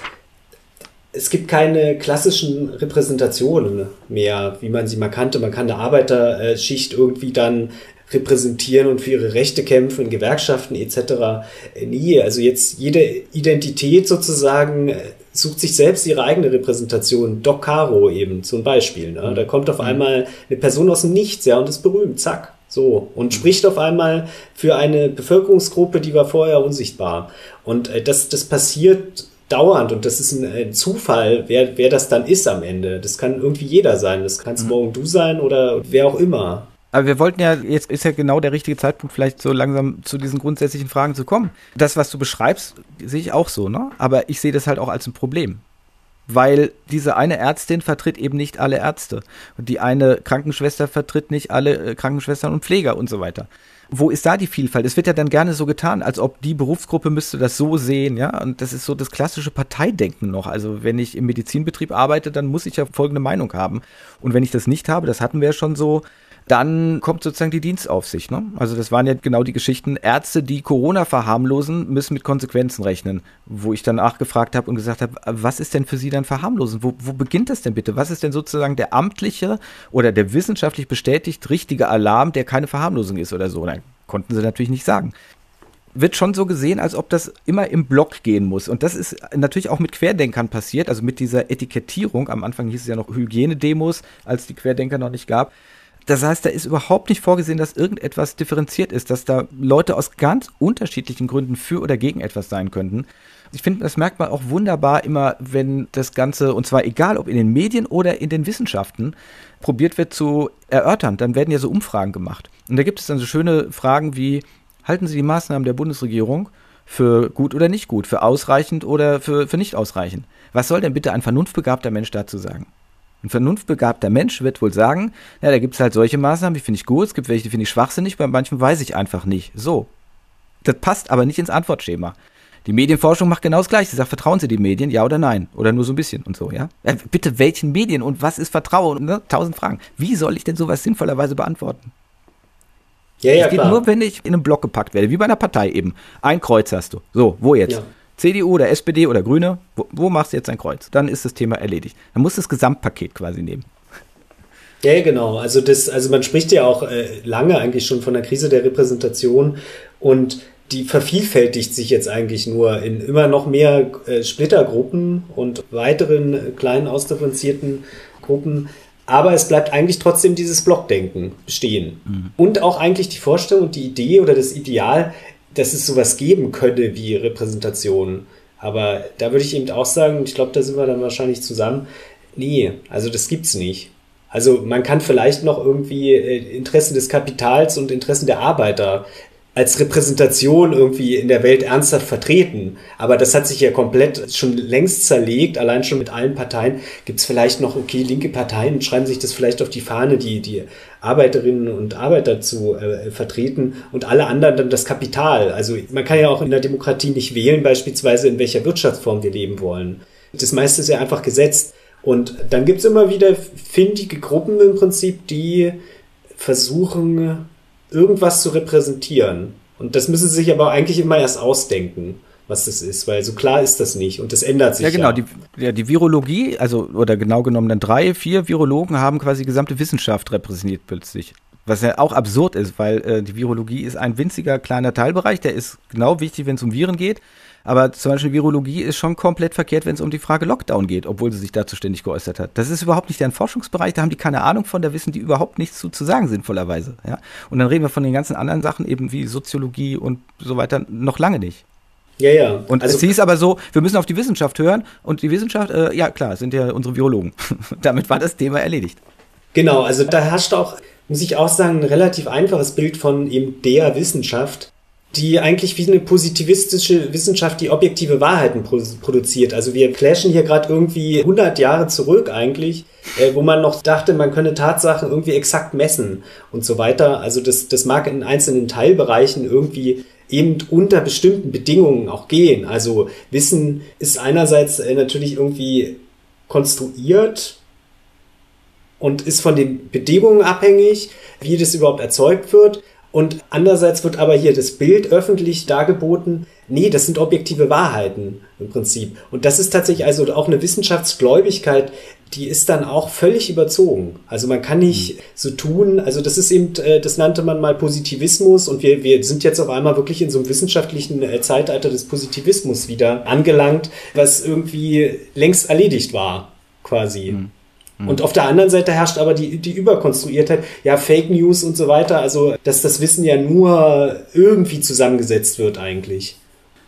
Speaker 2: es gibt keine klassischen Repräsentationen mehr, wie man sie mal kannte. Man kann eine Arbeiterschicht irgendwie dann repräsentieren und für ihre Rechte kämpfen in Gewerkschaften etc. Nie. Also jetzt jede Identität sozusagen äh, sucht sich selbst ihre eigene Repräsentation. Doc Caro eben zum Beispiel. Ne? Da kommt auf mhm. einmal eine Person aus dem Nichts, ja, und ist berühmt, zack. So, und mhm. spricht auf einmal für eine Bevölkerungsgruppe, die war vorher unsichtbar. Und äh, das, das passiert dauernd und das ist ein, ein, Zufall, wer, wer das dann ist am Ende. Das kann irgendwie jeder sein. Das kannst mhm. morgen du sein oder wer auch immer.
Speaker 1: Aber wir wollten ja, jetzt ist ja genau der richtige Zeitpunkt, vielleicht so langsam zu diesen grundsätzlichen Fragen zu kommen. Das, was du beschreibst, sehe ich auch so, ne? Aber ich sehe das halt auch als ein Problem. Weil diese eine Ärztin vertritt eben nicht alle Ärzte. Und die eine Krankenschwester vertritt nicht alle äh, Krankenschwestern und Pfleger und so weiter. Wo ist da die Vielfalt? Es wird ja dann gerne so getan, als ob die Berufsgruppe müsste das so sehen, ja. Und das ist so das klassische Parteidenken noch. Also wenn ich im Medizinbetrieb arbeite, dann muss ich ja folgende Meinung haben. Und wenn ich das nicht habe, das hatten wir ja schon so, dann kommt sozusagen die Dienstaufsicht. Ne? Also das waren ja genau die Geschichten. Ärzte, die Corona verharmlosen, müssen mit Konsequenzen rechnen. Wo ich dann nachgefragt habe und gesagt habe, was ist denn für Sie dann verharmlosen? Wo, wo beginnt das denn bitte? Was ist denn sozusagen der amtliche oder der wissenschaftlich bestätigt richtige Alarm, der keine Verharmlosung ist oder so? Nein, konnten sie natürlich nicht sagen wird schon so gesehen, als ob das immer im Block gehen muss. Und das ist natürlich auch mit Querdenkern passiert, also mit dieser Etikettierung. Am Anfang hieß es ja noch Hygienedemos, als die Querdenker noch nicht gab. Das heißt, da ist überhaupt nicht vorgesehen, dass irgendetwas differenziert ist, dass da Leute aus ganz unterschiedlichen Gründen für oder gegen etwas sein könnten. Ich finde, das merkt man auch wunderbar immer, wenn das Ganze, und zwar egal ob in den Medien oder in den Wissenschaften, probiert wird zu erörtern. Dann werden ja so Umfragen gemacht. Und da gibt es dann so schöne Fragen wie, halten Sie die Maßnahmen der Bundesregierung für gut oder nicht gut, für ausreichend oder für, für nicht ausreichend? Was soll denn bitte ein vernunftbegabter Mensch dazu sagen? Ein vernunftbegabter Mensch wird wohl sagen, ja, da gibt es halt solche Maßnahmen, die finde ich gut, es gibt welche, die finde ich schwachsinnig, bei manchen weiß ich einfach nicht. So. Das passt aber nicht ins Antwortschema. Die Medienforschung macht genau das Gleiche. Sie sagt, vertrauen Sie die Medien, ja oder nein? Oder nur so ein bisschen und so, ja? ja bitte, welchen Medien und was ist Vertrauen? Ne? Tausend Fragen. Wie soll ich denn sowas sinnvollerweise beantworten? Ja, ja, das geht klar. nur, wenn ich in einen Block gepackt werde, wie bei einer Partei eben. Ein Kreuz hast du. So, wo jetzt? Ja. CDU oder SPD oder Grüne, wo, wo machst du jetzt ein Kreuz? Dann ist das Thema erledigt. Dann musst du das Gesamtpaket quasi nehmen.
Speaker 2: Ja, genau. Also das, also man spricht ja auch äh, lange eigentlich schon von der Krise der Repräsentation und die vervielfältigt sich jetzt eigentlich nur in immer noch mehr äh, Splittergruppen und weiteren äh, kleinen ausdifferenzierten Gruppen. Aber es bleibt eigentlich trotzdem dieses Blockdenken bestehen. Mhm. Und auch eigentlich die Vorstellung und die Idee oder das Ideal, dass es sowas geben könne wie Repräsentation. Aber da würde ich eben auch sagen, ich glaube, da sind wir dann wahrscheinlich zusammen. Nee, also das gibt's nicht. Also man kann vielleicht noch irgendwie äh, Interessen des Kapitals und Interessen der Arbeiter als Repräsentation irgendwie in der Welt ernsthaft vertreten. Aber das hat sich ja komplett schon längst zerlegt. Allein schon mit allen Parteien gibt es vielleicht noch, okay, linke Parteien schreiben sich das vielleicht auf die Fahne, die, die Arbeiterinnen und Arbeiter zu äh, vertreten und alle anderen dann das Kapital. Also man kann ja auch in der Demokratie nicht wählen, beispielsweise in welcher Wirtschaftsform wir leben wollen. Das meiste ist ja einfach gesetzt. Und dann gibt's immer wieder findige Gruppen im Prinzip, die versuchen, irgendwas zu repräsentieren. Und das müssen sie sich aber eigentlich immer erst ausdenken, was das ist, weil so klar ist das nicht und das ändert sich.
Speaker 1: Ja, genau. Ja. Die, ja, die Virologie, also oder genau genommen dann drei, vier Virologen haben quasi die gesamte Wissenschaft repräsentiert plötzlich. Was ja auch absurd ist, weil äh, die Virologie ist ein winziger kleiner Teilbereich, der ist genau wichtig, wenn es um Viren geht. Aber zum Beispiel Virologie ist schon komplett verkehrt, wenn es um die Frage Lockdown geht, obwohl sie sich dazu ständig geäußert hat. Das ist überhaupt nicht deren Forschungsbereich, da haben die keine Ahnung von, da wissen die überhaupt nichts zu, zu sagen, sinnvollerweise. Ja? Und dann reden wir von den ganzen anderen Sachen, eben wie Soziologie und so weiter, noch lange nicht.
Speaker 2: Ja, ja.
Speaker 1: Und also, es hieß aber so, wir müssen auf die Wissenschaft hören und die Wissenschaft, äh, ja klar, sind ja unsere Virologen. Damit war das Thema erledigt.
Speaker 2: Genau, also da herrscht auch, muss ich auch sagen, ein relativ einfaches Bild von eben der Wissenschaft die eigentlich wie eine positivistische Wissenschaft die objektive Wahrheiten produziert. Also wir flashen hier gerade irgendwie 100 Jahre zurück eigentlich, äh, wo man noch dachte, man könne Tatsachen irgendwie exakt messen und so weiter. Also das, das mag in einzelnen Teilbereichen irgendwie eben unter bestimmten Bedingungen auch gehen. Also Wissen ist einerseits äh, natürlich irgendwie konstruiert und ist von den Bedingungen abhängig, wie das überhaupt erzeugt wird. Und andererseits wird aber hier das Bild öffentlich dargeboten, nee, das sind objektive Wahrheiten im Prinzip. Und das ist tatsächlich also auch eine Wissenschaftsgläubigkeit, die ist dann auch völlig überzogen. Also man kann nicht mhm. so tun, also das ist eben, äh, das nannte man mal Positivismus und wir, wir sind jetzt auf einmal wirklich in so einem wissenschaftlichen äh, Zeitalter des Positivismus wieder angelangt, was irgendwie längst erledigt war, quasi. Mhm. Mhm. Und auf der anderen Seite herrscht aber die, die Überkonstruiertheit, ja, Fake News und so weiter, also dass das Wissen ja nur irgendwie zusammengesetzt wird eigentlich.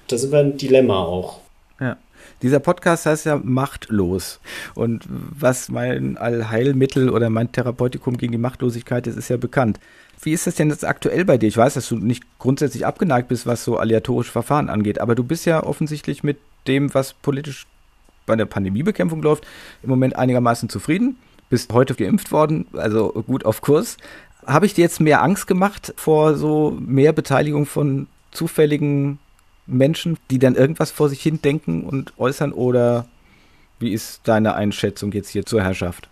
Speaker 2: Da sind wir ein Dilemma auch.
Speaker 1: Ja. Dieser Podcast heißt ja Machtlos. Und was mein Allheilmittel oder mein Therapeutikum gegen die Machtlosigkeit ist, ist ja bekannt. Wie ist das denn jetzt aktuell bei dir? Ich weiß, dass du nicht grundsätzlich abgeneigt bist, was so aleatorische Verfahren angeht, aber du bist ja offensichtlich mit dem, was politisch bei der Pandemiebekämpfung läuft, im Moment einigermaßen zufrieden. Bist heute geimpft worden, also gut auf Kurs. Habe ich dir jetzt mehr Angst gemacht vor so mehr Beteiligung von zufälligen Menschen, die dann irgendwas vor sich hin denken und äußern? Oder wie ist deine Einschätzung jetzt hier zur Herrschaft?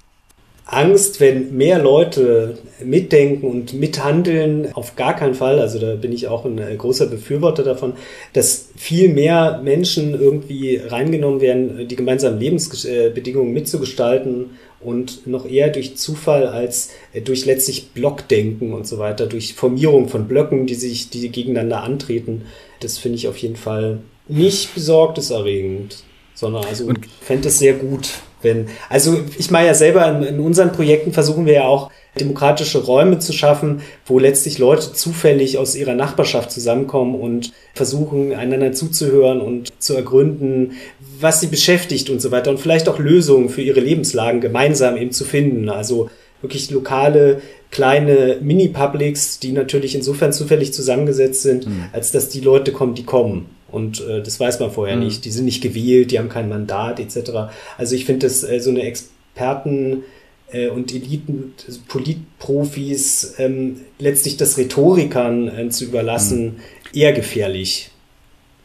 Speaker 2: Angst, wenn mehr Leute mitdenken und mithandeln, auf gar keinen Fall. Also da bin ich auch ein äh, großer Befürworter davon, dass viel mehr Menschen irgendwie reingenommen werden, die gemeinsamen Lebensbedingungen mitzugestalten und noch eher durch Zufall als äh, durch letztlich Blockdenken und so weiter, durch Formierung von Blöcken, die sich, die gegeneinander antreten. Das finde ich auf jeden Fall nicht besorgniserregend, sondern also fände es sehr gut, wenn, also ich meine ja selber, in, in, unseren Projekten versuchen wir ja auch demokratische Räume zu schaffen, wo letztlich Leute zufällig aus ihrer Nachbarschaft zusammenkommen und versuchen, einander zuzuhören und zu ergründen, was sie beschäftigt und so weiter und vielleicht auch Lösungen für ihre Lebenslagen gemeinsam eben zu finden. Also wirklich lokale kleine Mini-Publics, die natürlich insofern zufällig zusammengesetzt sind, mhm. als dass die Leute kommen, die kommen. Und äh, das weiß man vorher mhm. nicht. Die sind nicht gewählt, die haben kein Mandat etc. Also ich finde das äh, so eine Experten äh, und Eliten, Politprofis ähm, letztlich das Rhetorikern äh, zu überlassen, mhm. eher gefährlich.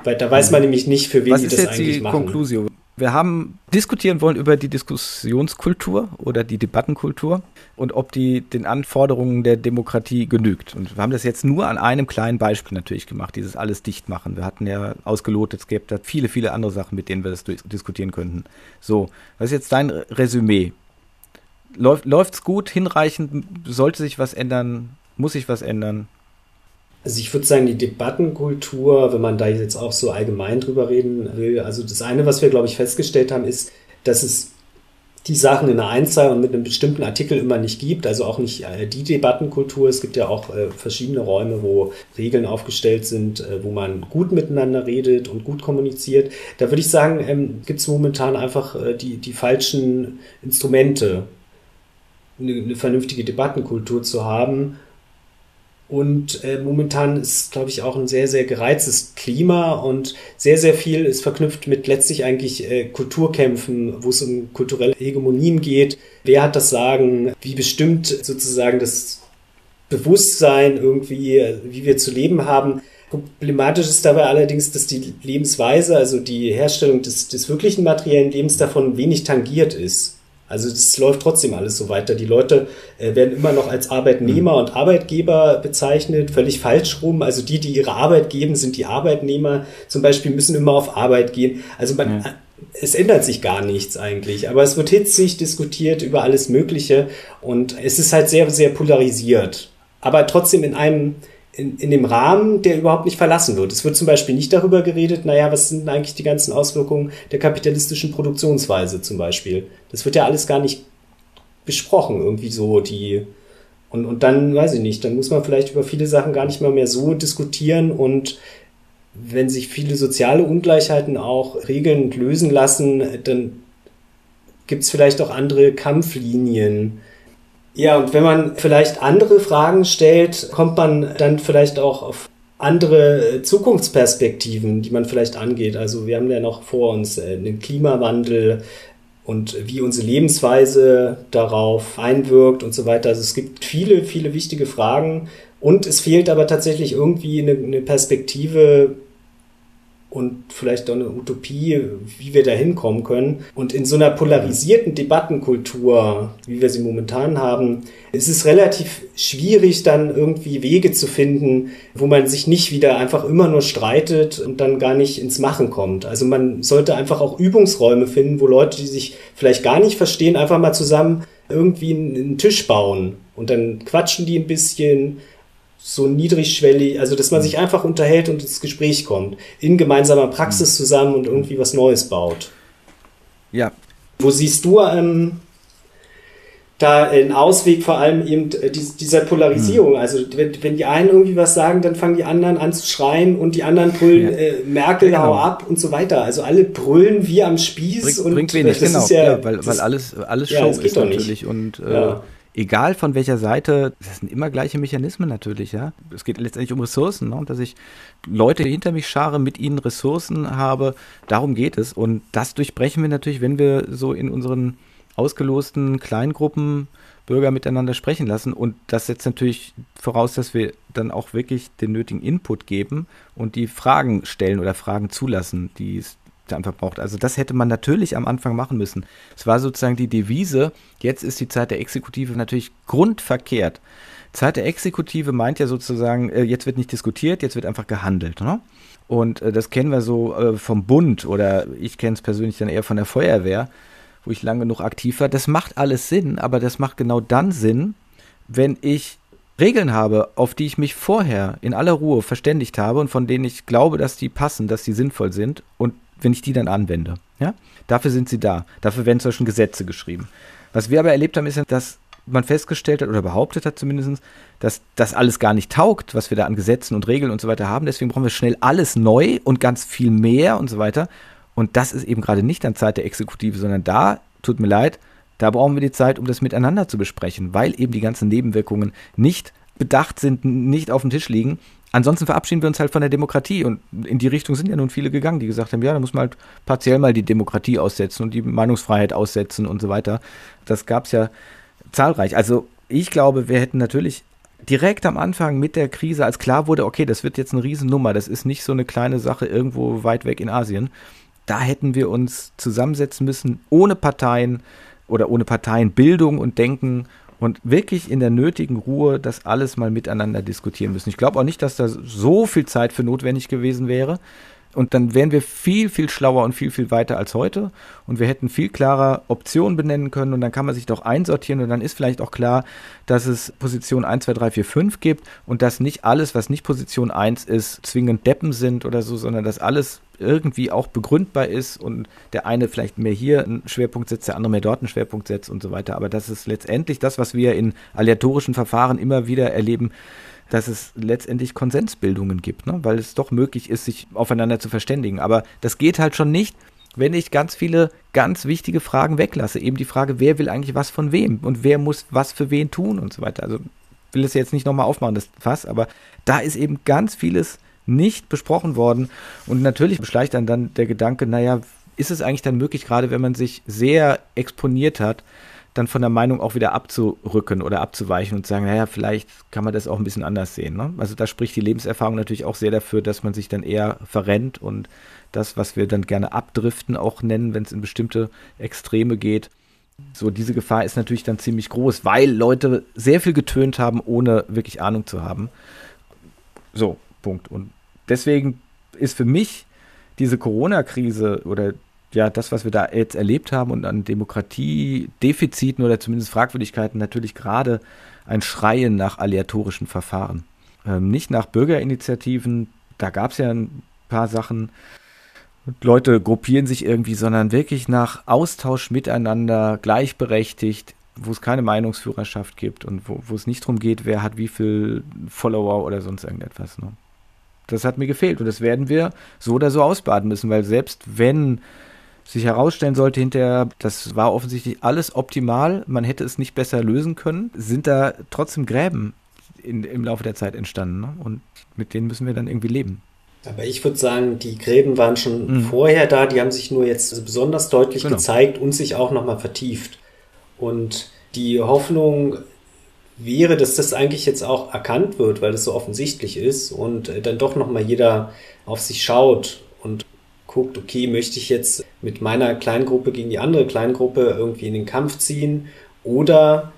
Speaker 2: Weil da weiß man mhm. nämlich nicht, für wen
Speaker 1: Was
Speaker 2: die
Speaker 1: das
Speaker 2: eigentlich
Speaker 1: die
Speaker 2: machen.
Speaker 1: Konklusion? Wir haben diskutieren wollen über die Diskussionskultur oder die Debattenkultur und ob die den Anforderungen der Demokratie genügt. Und wir haben das jetzt nur an einem kleinen Beispiel natürlich gemacht, dieses alles dicht machen. Wir hatten ja ausgelotet, es gäbe da viele, viele andere Sachen, mit denen wir das diskutieren könnten. So, was ist jetzt dein Resümee? Läuft es gut, hinreichend? Sollte sich was ändern? Muss sich was ändern?
Speaker 2: Also ich würde sagen, die Debattenkultur, wenn man da jetzt auch so allgemein drüber reden will, also das eine, was wir, glaube ich, festgestellt haben, ist, dass es die Sachen in einer Einzahl und mit einem bestimmten Artikel immer nicht gibt, also auch nicht äh, die Debattenkultur. Es gibt ja auch äh, verschiedene Räume, wo Regeln aufgestellt sind, äh, wo man gut miteinander redet und gut kommuniziert. Da würde ich sagen, ähm, gibt es momentan einfach die, die falschen Instrumente, eine, eine vernünftige Debattenkultur zu haben und äh, momentan ist, glaube ich, auch ein sehr, sehr gereiztes Klima und sehr, sehr viel ist verknüpft mit letztlich eigentlich äh, Kulturkämpfen, wo es um kulturelle Hegemonien geht. Wer hat das Sagen? Wie bestimmt sozusagen das Bewusstsein irgendwie, äh, wie wir zu leben haben? Problematisch ist dabei allerdings, dass die Lebensweise, also die Herstellung des, des wirklichen materiellen Lebens davon wenig tangiert ist. Also das läuft trotzdem alles so weiter. Die Leute äh, werden immer noch als Arbeitnehmer mhm. und Arbeitgeber bezeichnet, völlig falsch rum. Also die, die ihre Arbeit geben, sind die Arbeitnehmer. Zum Beispiel müssen immer auf Arbeit gehen. Also man, ja. es ändert sich gar nichts eigentlich. Aber es wird hitzig diskutiert über alles Mögliche und es ist halt sehr, sehr polarisiert. Aber trotzdem in einem in, in dem Rahmen, der überhaupt nicht verlassen wird. Es wird zum Beispiel nicht darüber geredet, naja, was sind eigentlich die ganzen Auswirkungen der kapitalistischen Produktionsweise zum Beispiel. Das wird ja alles gar nicht besprochen, irgendwie so die. Und, und dann, weiß ich nicht, dann muss man vielleicht über viele Sachen gar nicht mal mehr so diskutieren und wenn sich viele soziale Ungleichheiten auch regeln und lösen lassen, dann gibt es vielleicht auch andere Kampflinien ja, und wenn man vielleicht andere Fragen stellt, kommt man dann vielleicht auch auf andere Zukunftsperspektiven, die man vielleicht angeht. Also wir haben ja noch vor uns äh, den Klimawandel und wie unsere Lebensweise darauf einwirkt und so weiter. Also es gibt viele, viele wichtige Fragen und es fehlt aber tatsächlich irgendwie eine, eine Perspektive, und vielleicht auch eine Utopie, wie wir da hinkommen können. Und in so einer polarisierten Debattenkultur, wie wir sie momentan haben, ist es relativ schwierig, dann irgendwie Wege zu finden, wo man sich nicht wieder einfach immer nur streitet und dann gar nicht ins Machen kommt. Also man sollte einfach auch Übungsräume finden, wo Leute, die sich vielleicht gar nicht verstehen, einfach mal zusammen irgendwie einen Tisch bauen und dann quatschen die ein bisschen, so niedrigschwellig, also dass man sich einfach unterhält und ins Gespräch kommt, in gemeinsamer Praxis mhm. zusammen und irgendwie was Neues baut.
Speaker 1: Ja.
Speaker 2: Wo siehst du ähm, da einen Ausweg vor allem eben äh, dieser Polarisierung? Mhm. Also wenn, wenn die einen irgendwie was sagen, dann fangen die anderen an zu schreien und die anderen brüllen ja. äh, Merkel, ja, genau. hau ab und so weiter. Also alle brüllen wie am Spieß
Speaker 1: Bring,
Speaker 2: und
Speaker 1: bringt wenig,
Speaker 2: das
Speaker 1: genau,
Speaker 2: ist ja,
Speaker 1: ja weil, weil alles, alles Show ist natürlich und äh, egal von welcher Seite, das sind immer gleiche Mechanismen natürlich, ja. Es geht letztendlich um Ressourcen, ne? dass ich Leute hinter mich schare, mit ihnen Ressourcen habe, darum geht es. Und das durchbrechen wir natürlich, wenn wir so in unseren ausgelosten Kleingruppen Bürger miteinander sprechen lassen. Und das setzt natürlich voraus, dass wir dann auch wirklich den nötigen Input geben und die Fragen stellen oder Fragen zulassen, die es einfach braucht. Also das hätte man natürlich am Anfang machen müssen. Es war sozusagen die Devise, jetzt ist die Zeit der Exekutive natürlich grundverkehrt. Zeit der Exekutive meint ja sozusagen, äh, jetzt wird nicht diskutiert, jetzt wird einfach gehandelt. Ne? Und äh, das kennen wir so äh, vom Bund oder ich kenne es persönlich dann eher von der Feuerwehr, wo ich lange genug aktiv war. Das macht alles Sinn, aber das macht genau dann Sinn, wenn ich Regeln habe, auf die ich mich vorher in aller Ruhe verständigt habe und von denen ich glaube, dass die passen, dass die sinnvoll sind und wenn ich die dann anwende. Ja? Dafür sind sie da. Dafür werden zum Beispiel Gesetze geschrieben. Was wir aber erlebt haben, ist dass man festgestellt hat oder behauptet hat zumindest, dass das alles gar nicht taugt, was wir da an Gesetzen und Regeln und so weiter haben. Deswegen brauchen wir schnell alles neu und ganz viel mehr und so weiter. Und das ist eben gerade nicht an Zeit der Exekutive, sondern da, tut mir leid, da brauchen wir die Zeit, um das miteinander zu besprechen, weil eben die ganzen Nebenwirkungen nicht bedacht sind, nicht auf dem Tisch liegen ansonsten verabschieden wir uns halt von der Demokratie. Und in die Richtung sind ja nun viele gegangen, die gesagt haben, ja, da muss man halt partiell mal die Demokratie aussetzen und die Meinungsfreiheit aussetzen und so weiter. Das gab es ja zahlreich. Also ich glaube, wir hätten natürlich direkt am Anfang mit der Krise, als klar wurde, okay, das wird jetzt eine Riesennummer, das ist nicht so eine kleine Sache irgendwo weit weg in Asien, da hätten wir uns zusammensetzen müssen, ohne Parteien oder ohne Parteienbildung und Denken und wirklich in der nötigen Ruhe das alles mal miteinander diskutieren müssen. Ich glaube auch nicht, dass da so viel Zeit für notwendig gewesen wäre. Und dann wären wir viel, viel schlauer und viel, viel weiter als heute. Und wir hätten viel klarer Optionen benennen können. Und dann kann man sich doch einsortieren. Und dann ist vielleicht auch klar, dass es Position 1, 2, 3, 4, 5 gibt. Und dass nicht alles, was nicht Position 1 ist, zwingend Deppen sind oder so, sondern dass alles irgendwie auch begründbar ist und der eine vielleicht mehr hier einen Schwerpunkt setzt, der andere mehr dort einen Schwerpunkt setzt und so weiter. Aber das ist letztendlich das, was wir in aleatorischen Verfahren immer wieder erleben, dass es letztendlich Konsensbildungen gibt, ne? weil es doch möglich ist, sich aufeinander zu verständigen. Aber das geht halt schon nicht, wenn ich ganz viele ganz wichtige Fragen weglasse. Eben die Frage, wer will eigentlich was von wem und wer muss was für wen tun und so weiter. Also will es jetzt nicht nochmal aufmachen, das Fass, aber da ist eben ganz vieles nicht besprochen worden. Und natürlich beschleicht dann dann der Gedanke, naja, ist es eigentlich dann möglich, gerade wenn man sich sehr exponiert hat, dann von der Meinung auch wieder abzurücken oder abzuweichen und sagen, naja, vielleicht kann man das auch ein bisschen anders sehen. Ne? Also da spricht die Lebenserfahrung natürlich auch sehr dafür, dass man sich dann eher verrennt und das, was wir dann gerne abdriften auch nennen, wenn es in bestimmte Extreme geht. So, diese Gefahr ist natürlich dann ziemlich groß, weil Leute sehr viel getönt haben, ohne wirklich Ahnung zu haben. So, Punkt. Und deswegen ist für mich diese Corona-Krise oder ja, das, was wir da jetzt erlebt haben und an Demokratiedefiziten oder zumindest Fragwürdigkeiten natürlich gerade ein Schreien nach aleatorischen Verfahren. Ähm, nicht nach Bürgerinitiativen, da gab es ja ein paar Sachen. Leute gruppieren sich irgendwie, sondern wirklich nach Austausch miteinander, gleichberechtigt, wo es keine Meinungsführerschaft gibt und wo, wo es nicht darum geht, wer hat wie viel Follower oder sonst irgendetwas. Ne? Das hat mir gefehlt und das werden wir so oder so ausbaden müssen, weil selbst wenn sich herausstellen sollte hinterher, das war offensichtlich alles optimal, man hätte es nicht besser lösen können, sind da trotzdem Gräben in, im Laufe der Zeit entstanden. Ne? Und mit denen müssen wir dann irgendwie leben.
Speaker 2: Aber ich würde sagen, die Gräben waren schon mhm. vorher da, die haben sich nur jetzt besonders deutlich genau. gezeigt und sich auch nochmal vertieft. Und die Hoffnung wäre, dass das eigentlich jetzt auch erkannt wird, weil es so offensichtlich ist und dann doch nochmal jeder auf sich schaut und guckt, okay, möchte ich jetzt mit meiner Kleingruppe gegen die andere Kleingruppe irgendwie in den Kampf ziehen oder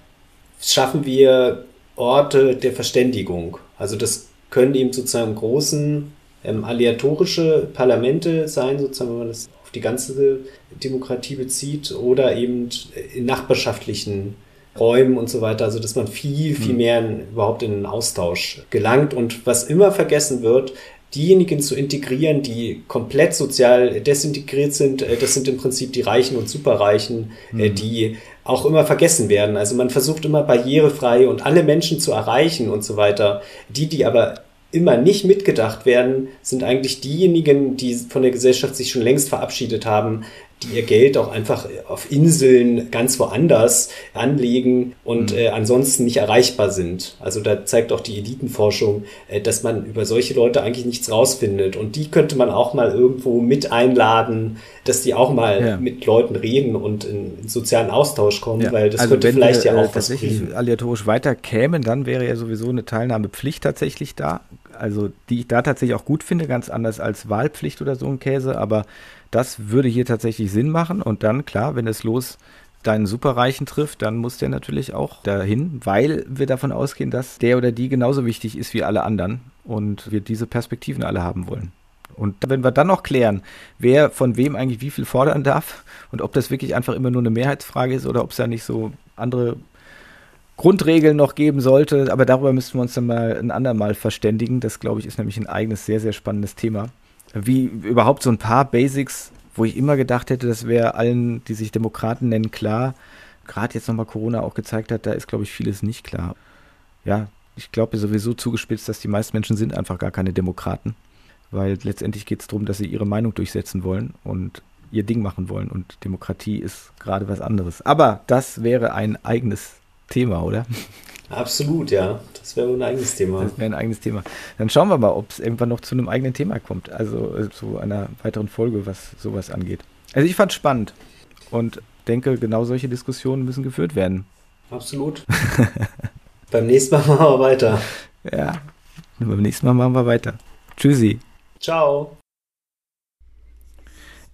Speaker 2: schaffen wir Orte der Verständigung? Also das können eben sozusagen großen ähm, aleatorische Parlamente sein, sozusagen, wenn man das auf die ganze Demokratie bezieht, oder eben in nachbarschaftlichen Räumen und so weiter, also dass man viel, viel hm. mehr in, überhaupt in den Austausch gelangt. Und was immer vergessen wird, diejenigen zu integrieren, die komplett sozial desintegriert sind, äh, das sind im Prinzip die Reichen und Superreichen, mhm. die auch immer vergessen werden. Also man versucht immer barrierefrei und alle Menschen zu erreichen und so weiter. Die, die aber immer nicht mitgedacht werden, sind eigentlich diejenigen, die von der Gesellschaft sich schon längst verabschiedet haben, die ihr Geld auch einfach auf Inseln ganz woanders anlegen und mhm. äh, ansonsten nicht erreichbar sind. Also da zeigt auch die Elitenforschung, äh, dass man über solche Leute eigentlich nichts rausfindet. Und die könnte man auch mal irgendwo mit einladen, dass die auch mal ja. mit Leuten reden und in, in sozialen Austausch kommen, ja. weil das also könnte vielleicht wir, ja auch äh, was bringen.
Speaker 1: aleatorisch weiter kämen, dann wäre ja sowieso eine Teilnahmepflicht tatsächlich da. Also die ich da tatsächlich auch gut finde, ganz anders als Wahlpflicht oder so ein Käse, aber das würde hier tatsächlich Sinn machen. Und dann, klar, wenn es los deinen Superreichen trifft, dann muss der natürlich auch dahin, weil wir davon ausgehen, dass der oder die genauso wichtig ist wie alle anderen und wir diese Perspektiven alle haben wollen. Und wenn wir dann noch klären, wer von wem eigentlich wie viel fordern darf und ob das wirklich einfach immer nur eine Mehrheitsfrage ist oder ob es da nicht so andere Grundregeln noch geben sollte, aber darüber müssten wir uns dann mal ein andermal verständigen. Das, glaube ich, ist nämlich ein eigenes, sehr, sehr spannendes Thema wie überhaupt so ein paar Basics, wo ich immer gedacht hätte, das wäre allen, die sich Demokraten nennen, klar. Gerade jetzt nochmal Corona auch gezeigt hat, da ist, glaube ich, vieles nicht klar. Ja, ich glaube sowieso zugespitzt, dass die meisten Menschen sind einfach gar keine Demokraten. Weil letztendlich geht es darum, dass sie ihre Meinung durchsetzen wollen und ihr Ding machen wollen. Und Demokratie ist gerade was anderes. Aber das wäre ein eigenes Thema, oder?
Speaker 2: Absolut, ja. Das wäre ein eigenes Thema.
Speaker 1: Das wäre ein eigenes Thema. Dann schauen wir mal, ob es irgendwann noch zu einem eigenen Thema kommt. Also äh, zu einer weiteren Folge, was sowas angeht. Also ich fand es spannend und denke, genau solche Diskussionen müssen geführt werden.
Speaker 2: Absolut. beim nächsten Mal machen wir weiter.
Speaker 1: Ja, beim nächsten Mal machen wir weiter. Tschüssi.
Speaker 2: Ciao.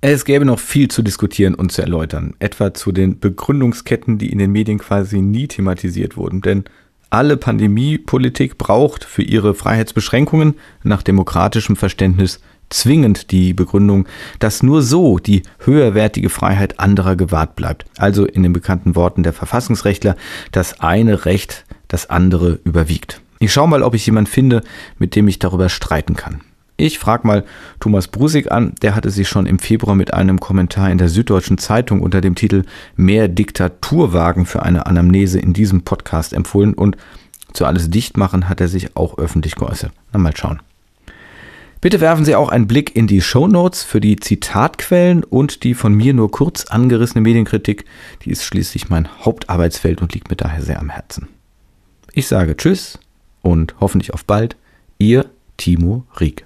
Speaker 1: Es gäbe noch viel zu diskutieren und zu erläutern, etwa zu den Begründungsketten, die in den Medien quasi nie thematisiert wurden. Denn alle Pandemiepolitik braucht für ihre Freiheitsbeschränkungen nach demokratischem Verständnis zwingend die Begründung, dass nur so die höherwertige Freiheit anderer gewahrt bleibt. Also in den bekannten Worten der Verfassungsrechtler, das eine Recht das andere überwiegt. Ich schaue mal, ob ich jemanden finde, mit dem ich darüber streiten kann. Ich frage mal Thomas Brusig an, der hatte sich schon im Februar mit einem Kommentar in der Süddeutschen Zeitung unter dem Titel Mehr Diktaturwagen für eine Anamnese in diesem Podcast empfohlen und zu alles Dichtmachen hat er sich auch öffentlich geäußert. Na mal schauen. Bitte werfen Sie auch einen Blick in die Show Notes für die Zitatquellen und die von mir nur kurz angerissene Medienkritik. Die ist schließlich mein Hauptarbeitsfeld und liegt mir daher sehr am Herzen. Ich sage Tschüss und hoffentlich auf bald. Ihr Timo Rieck.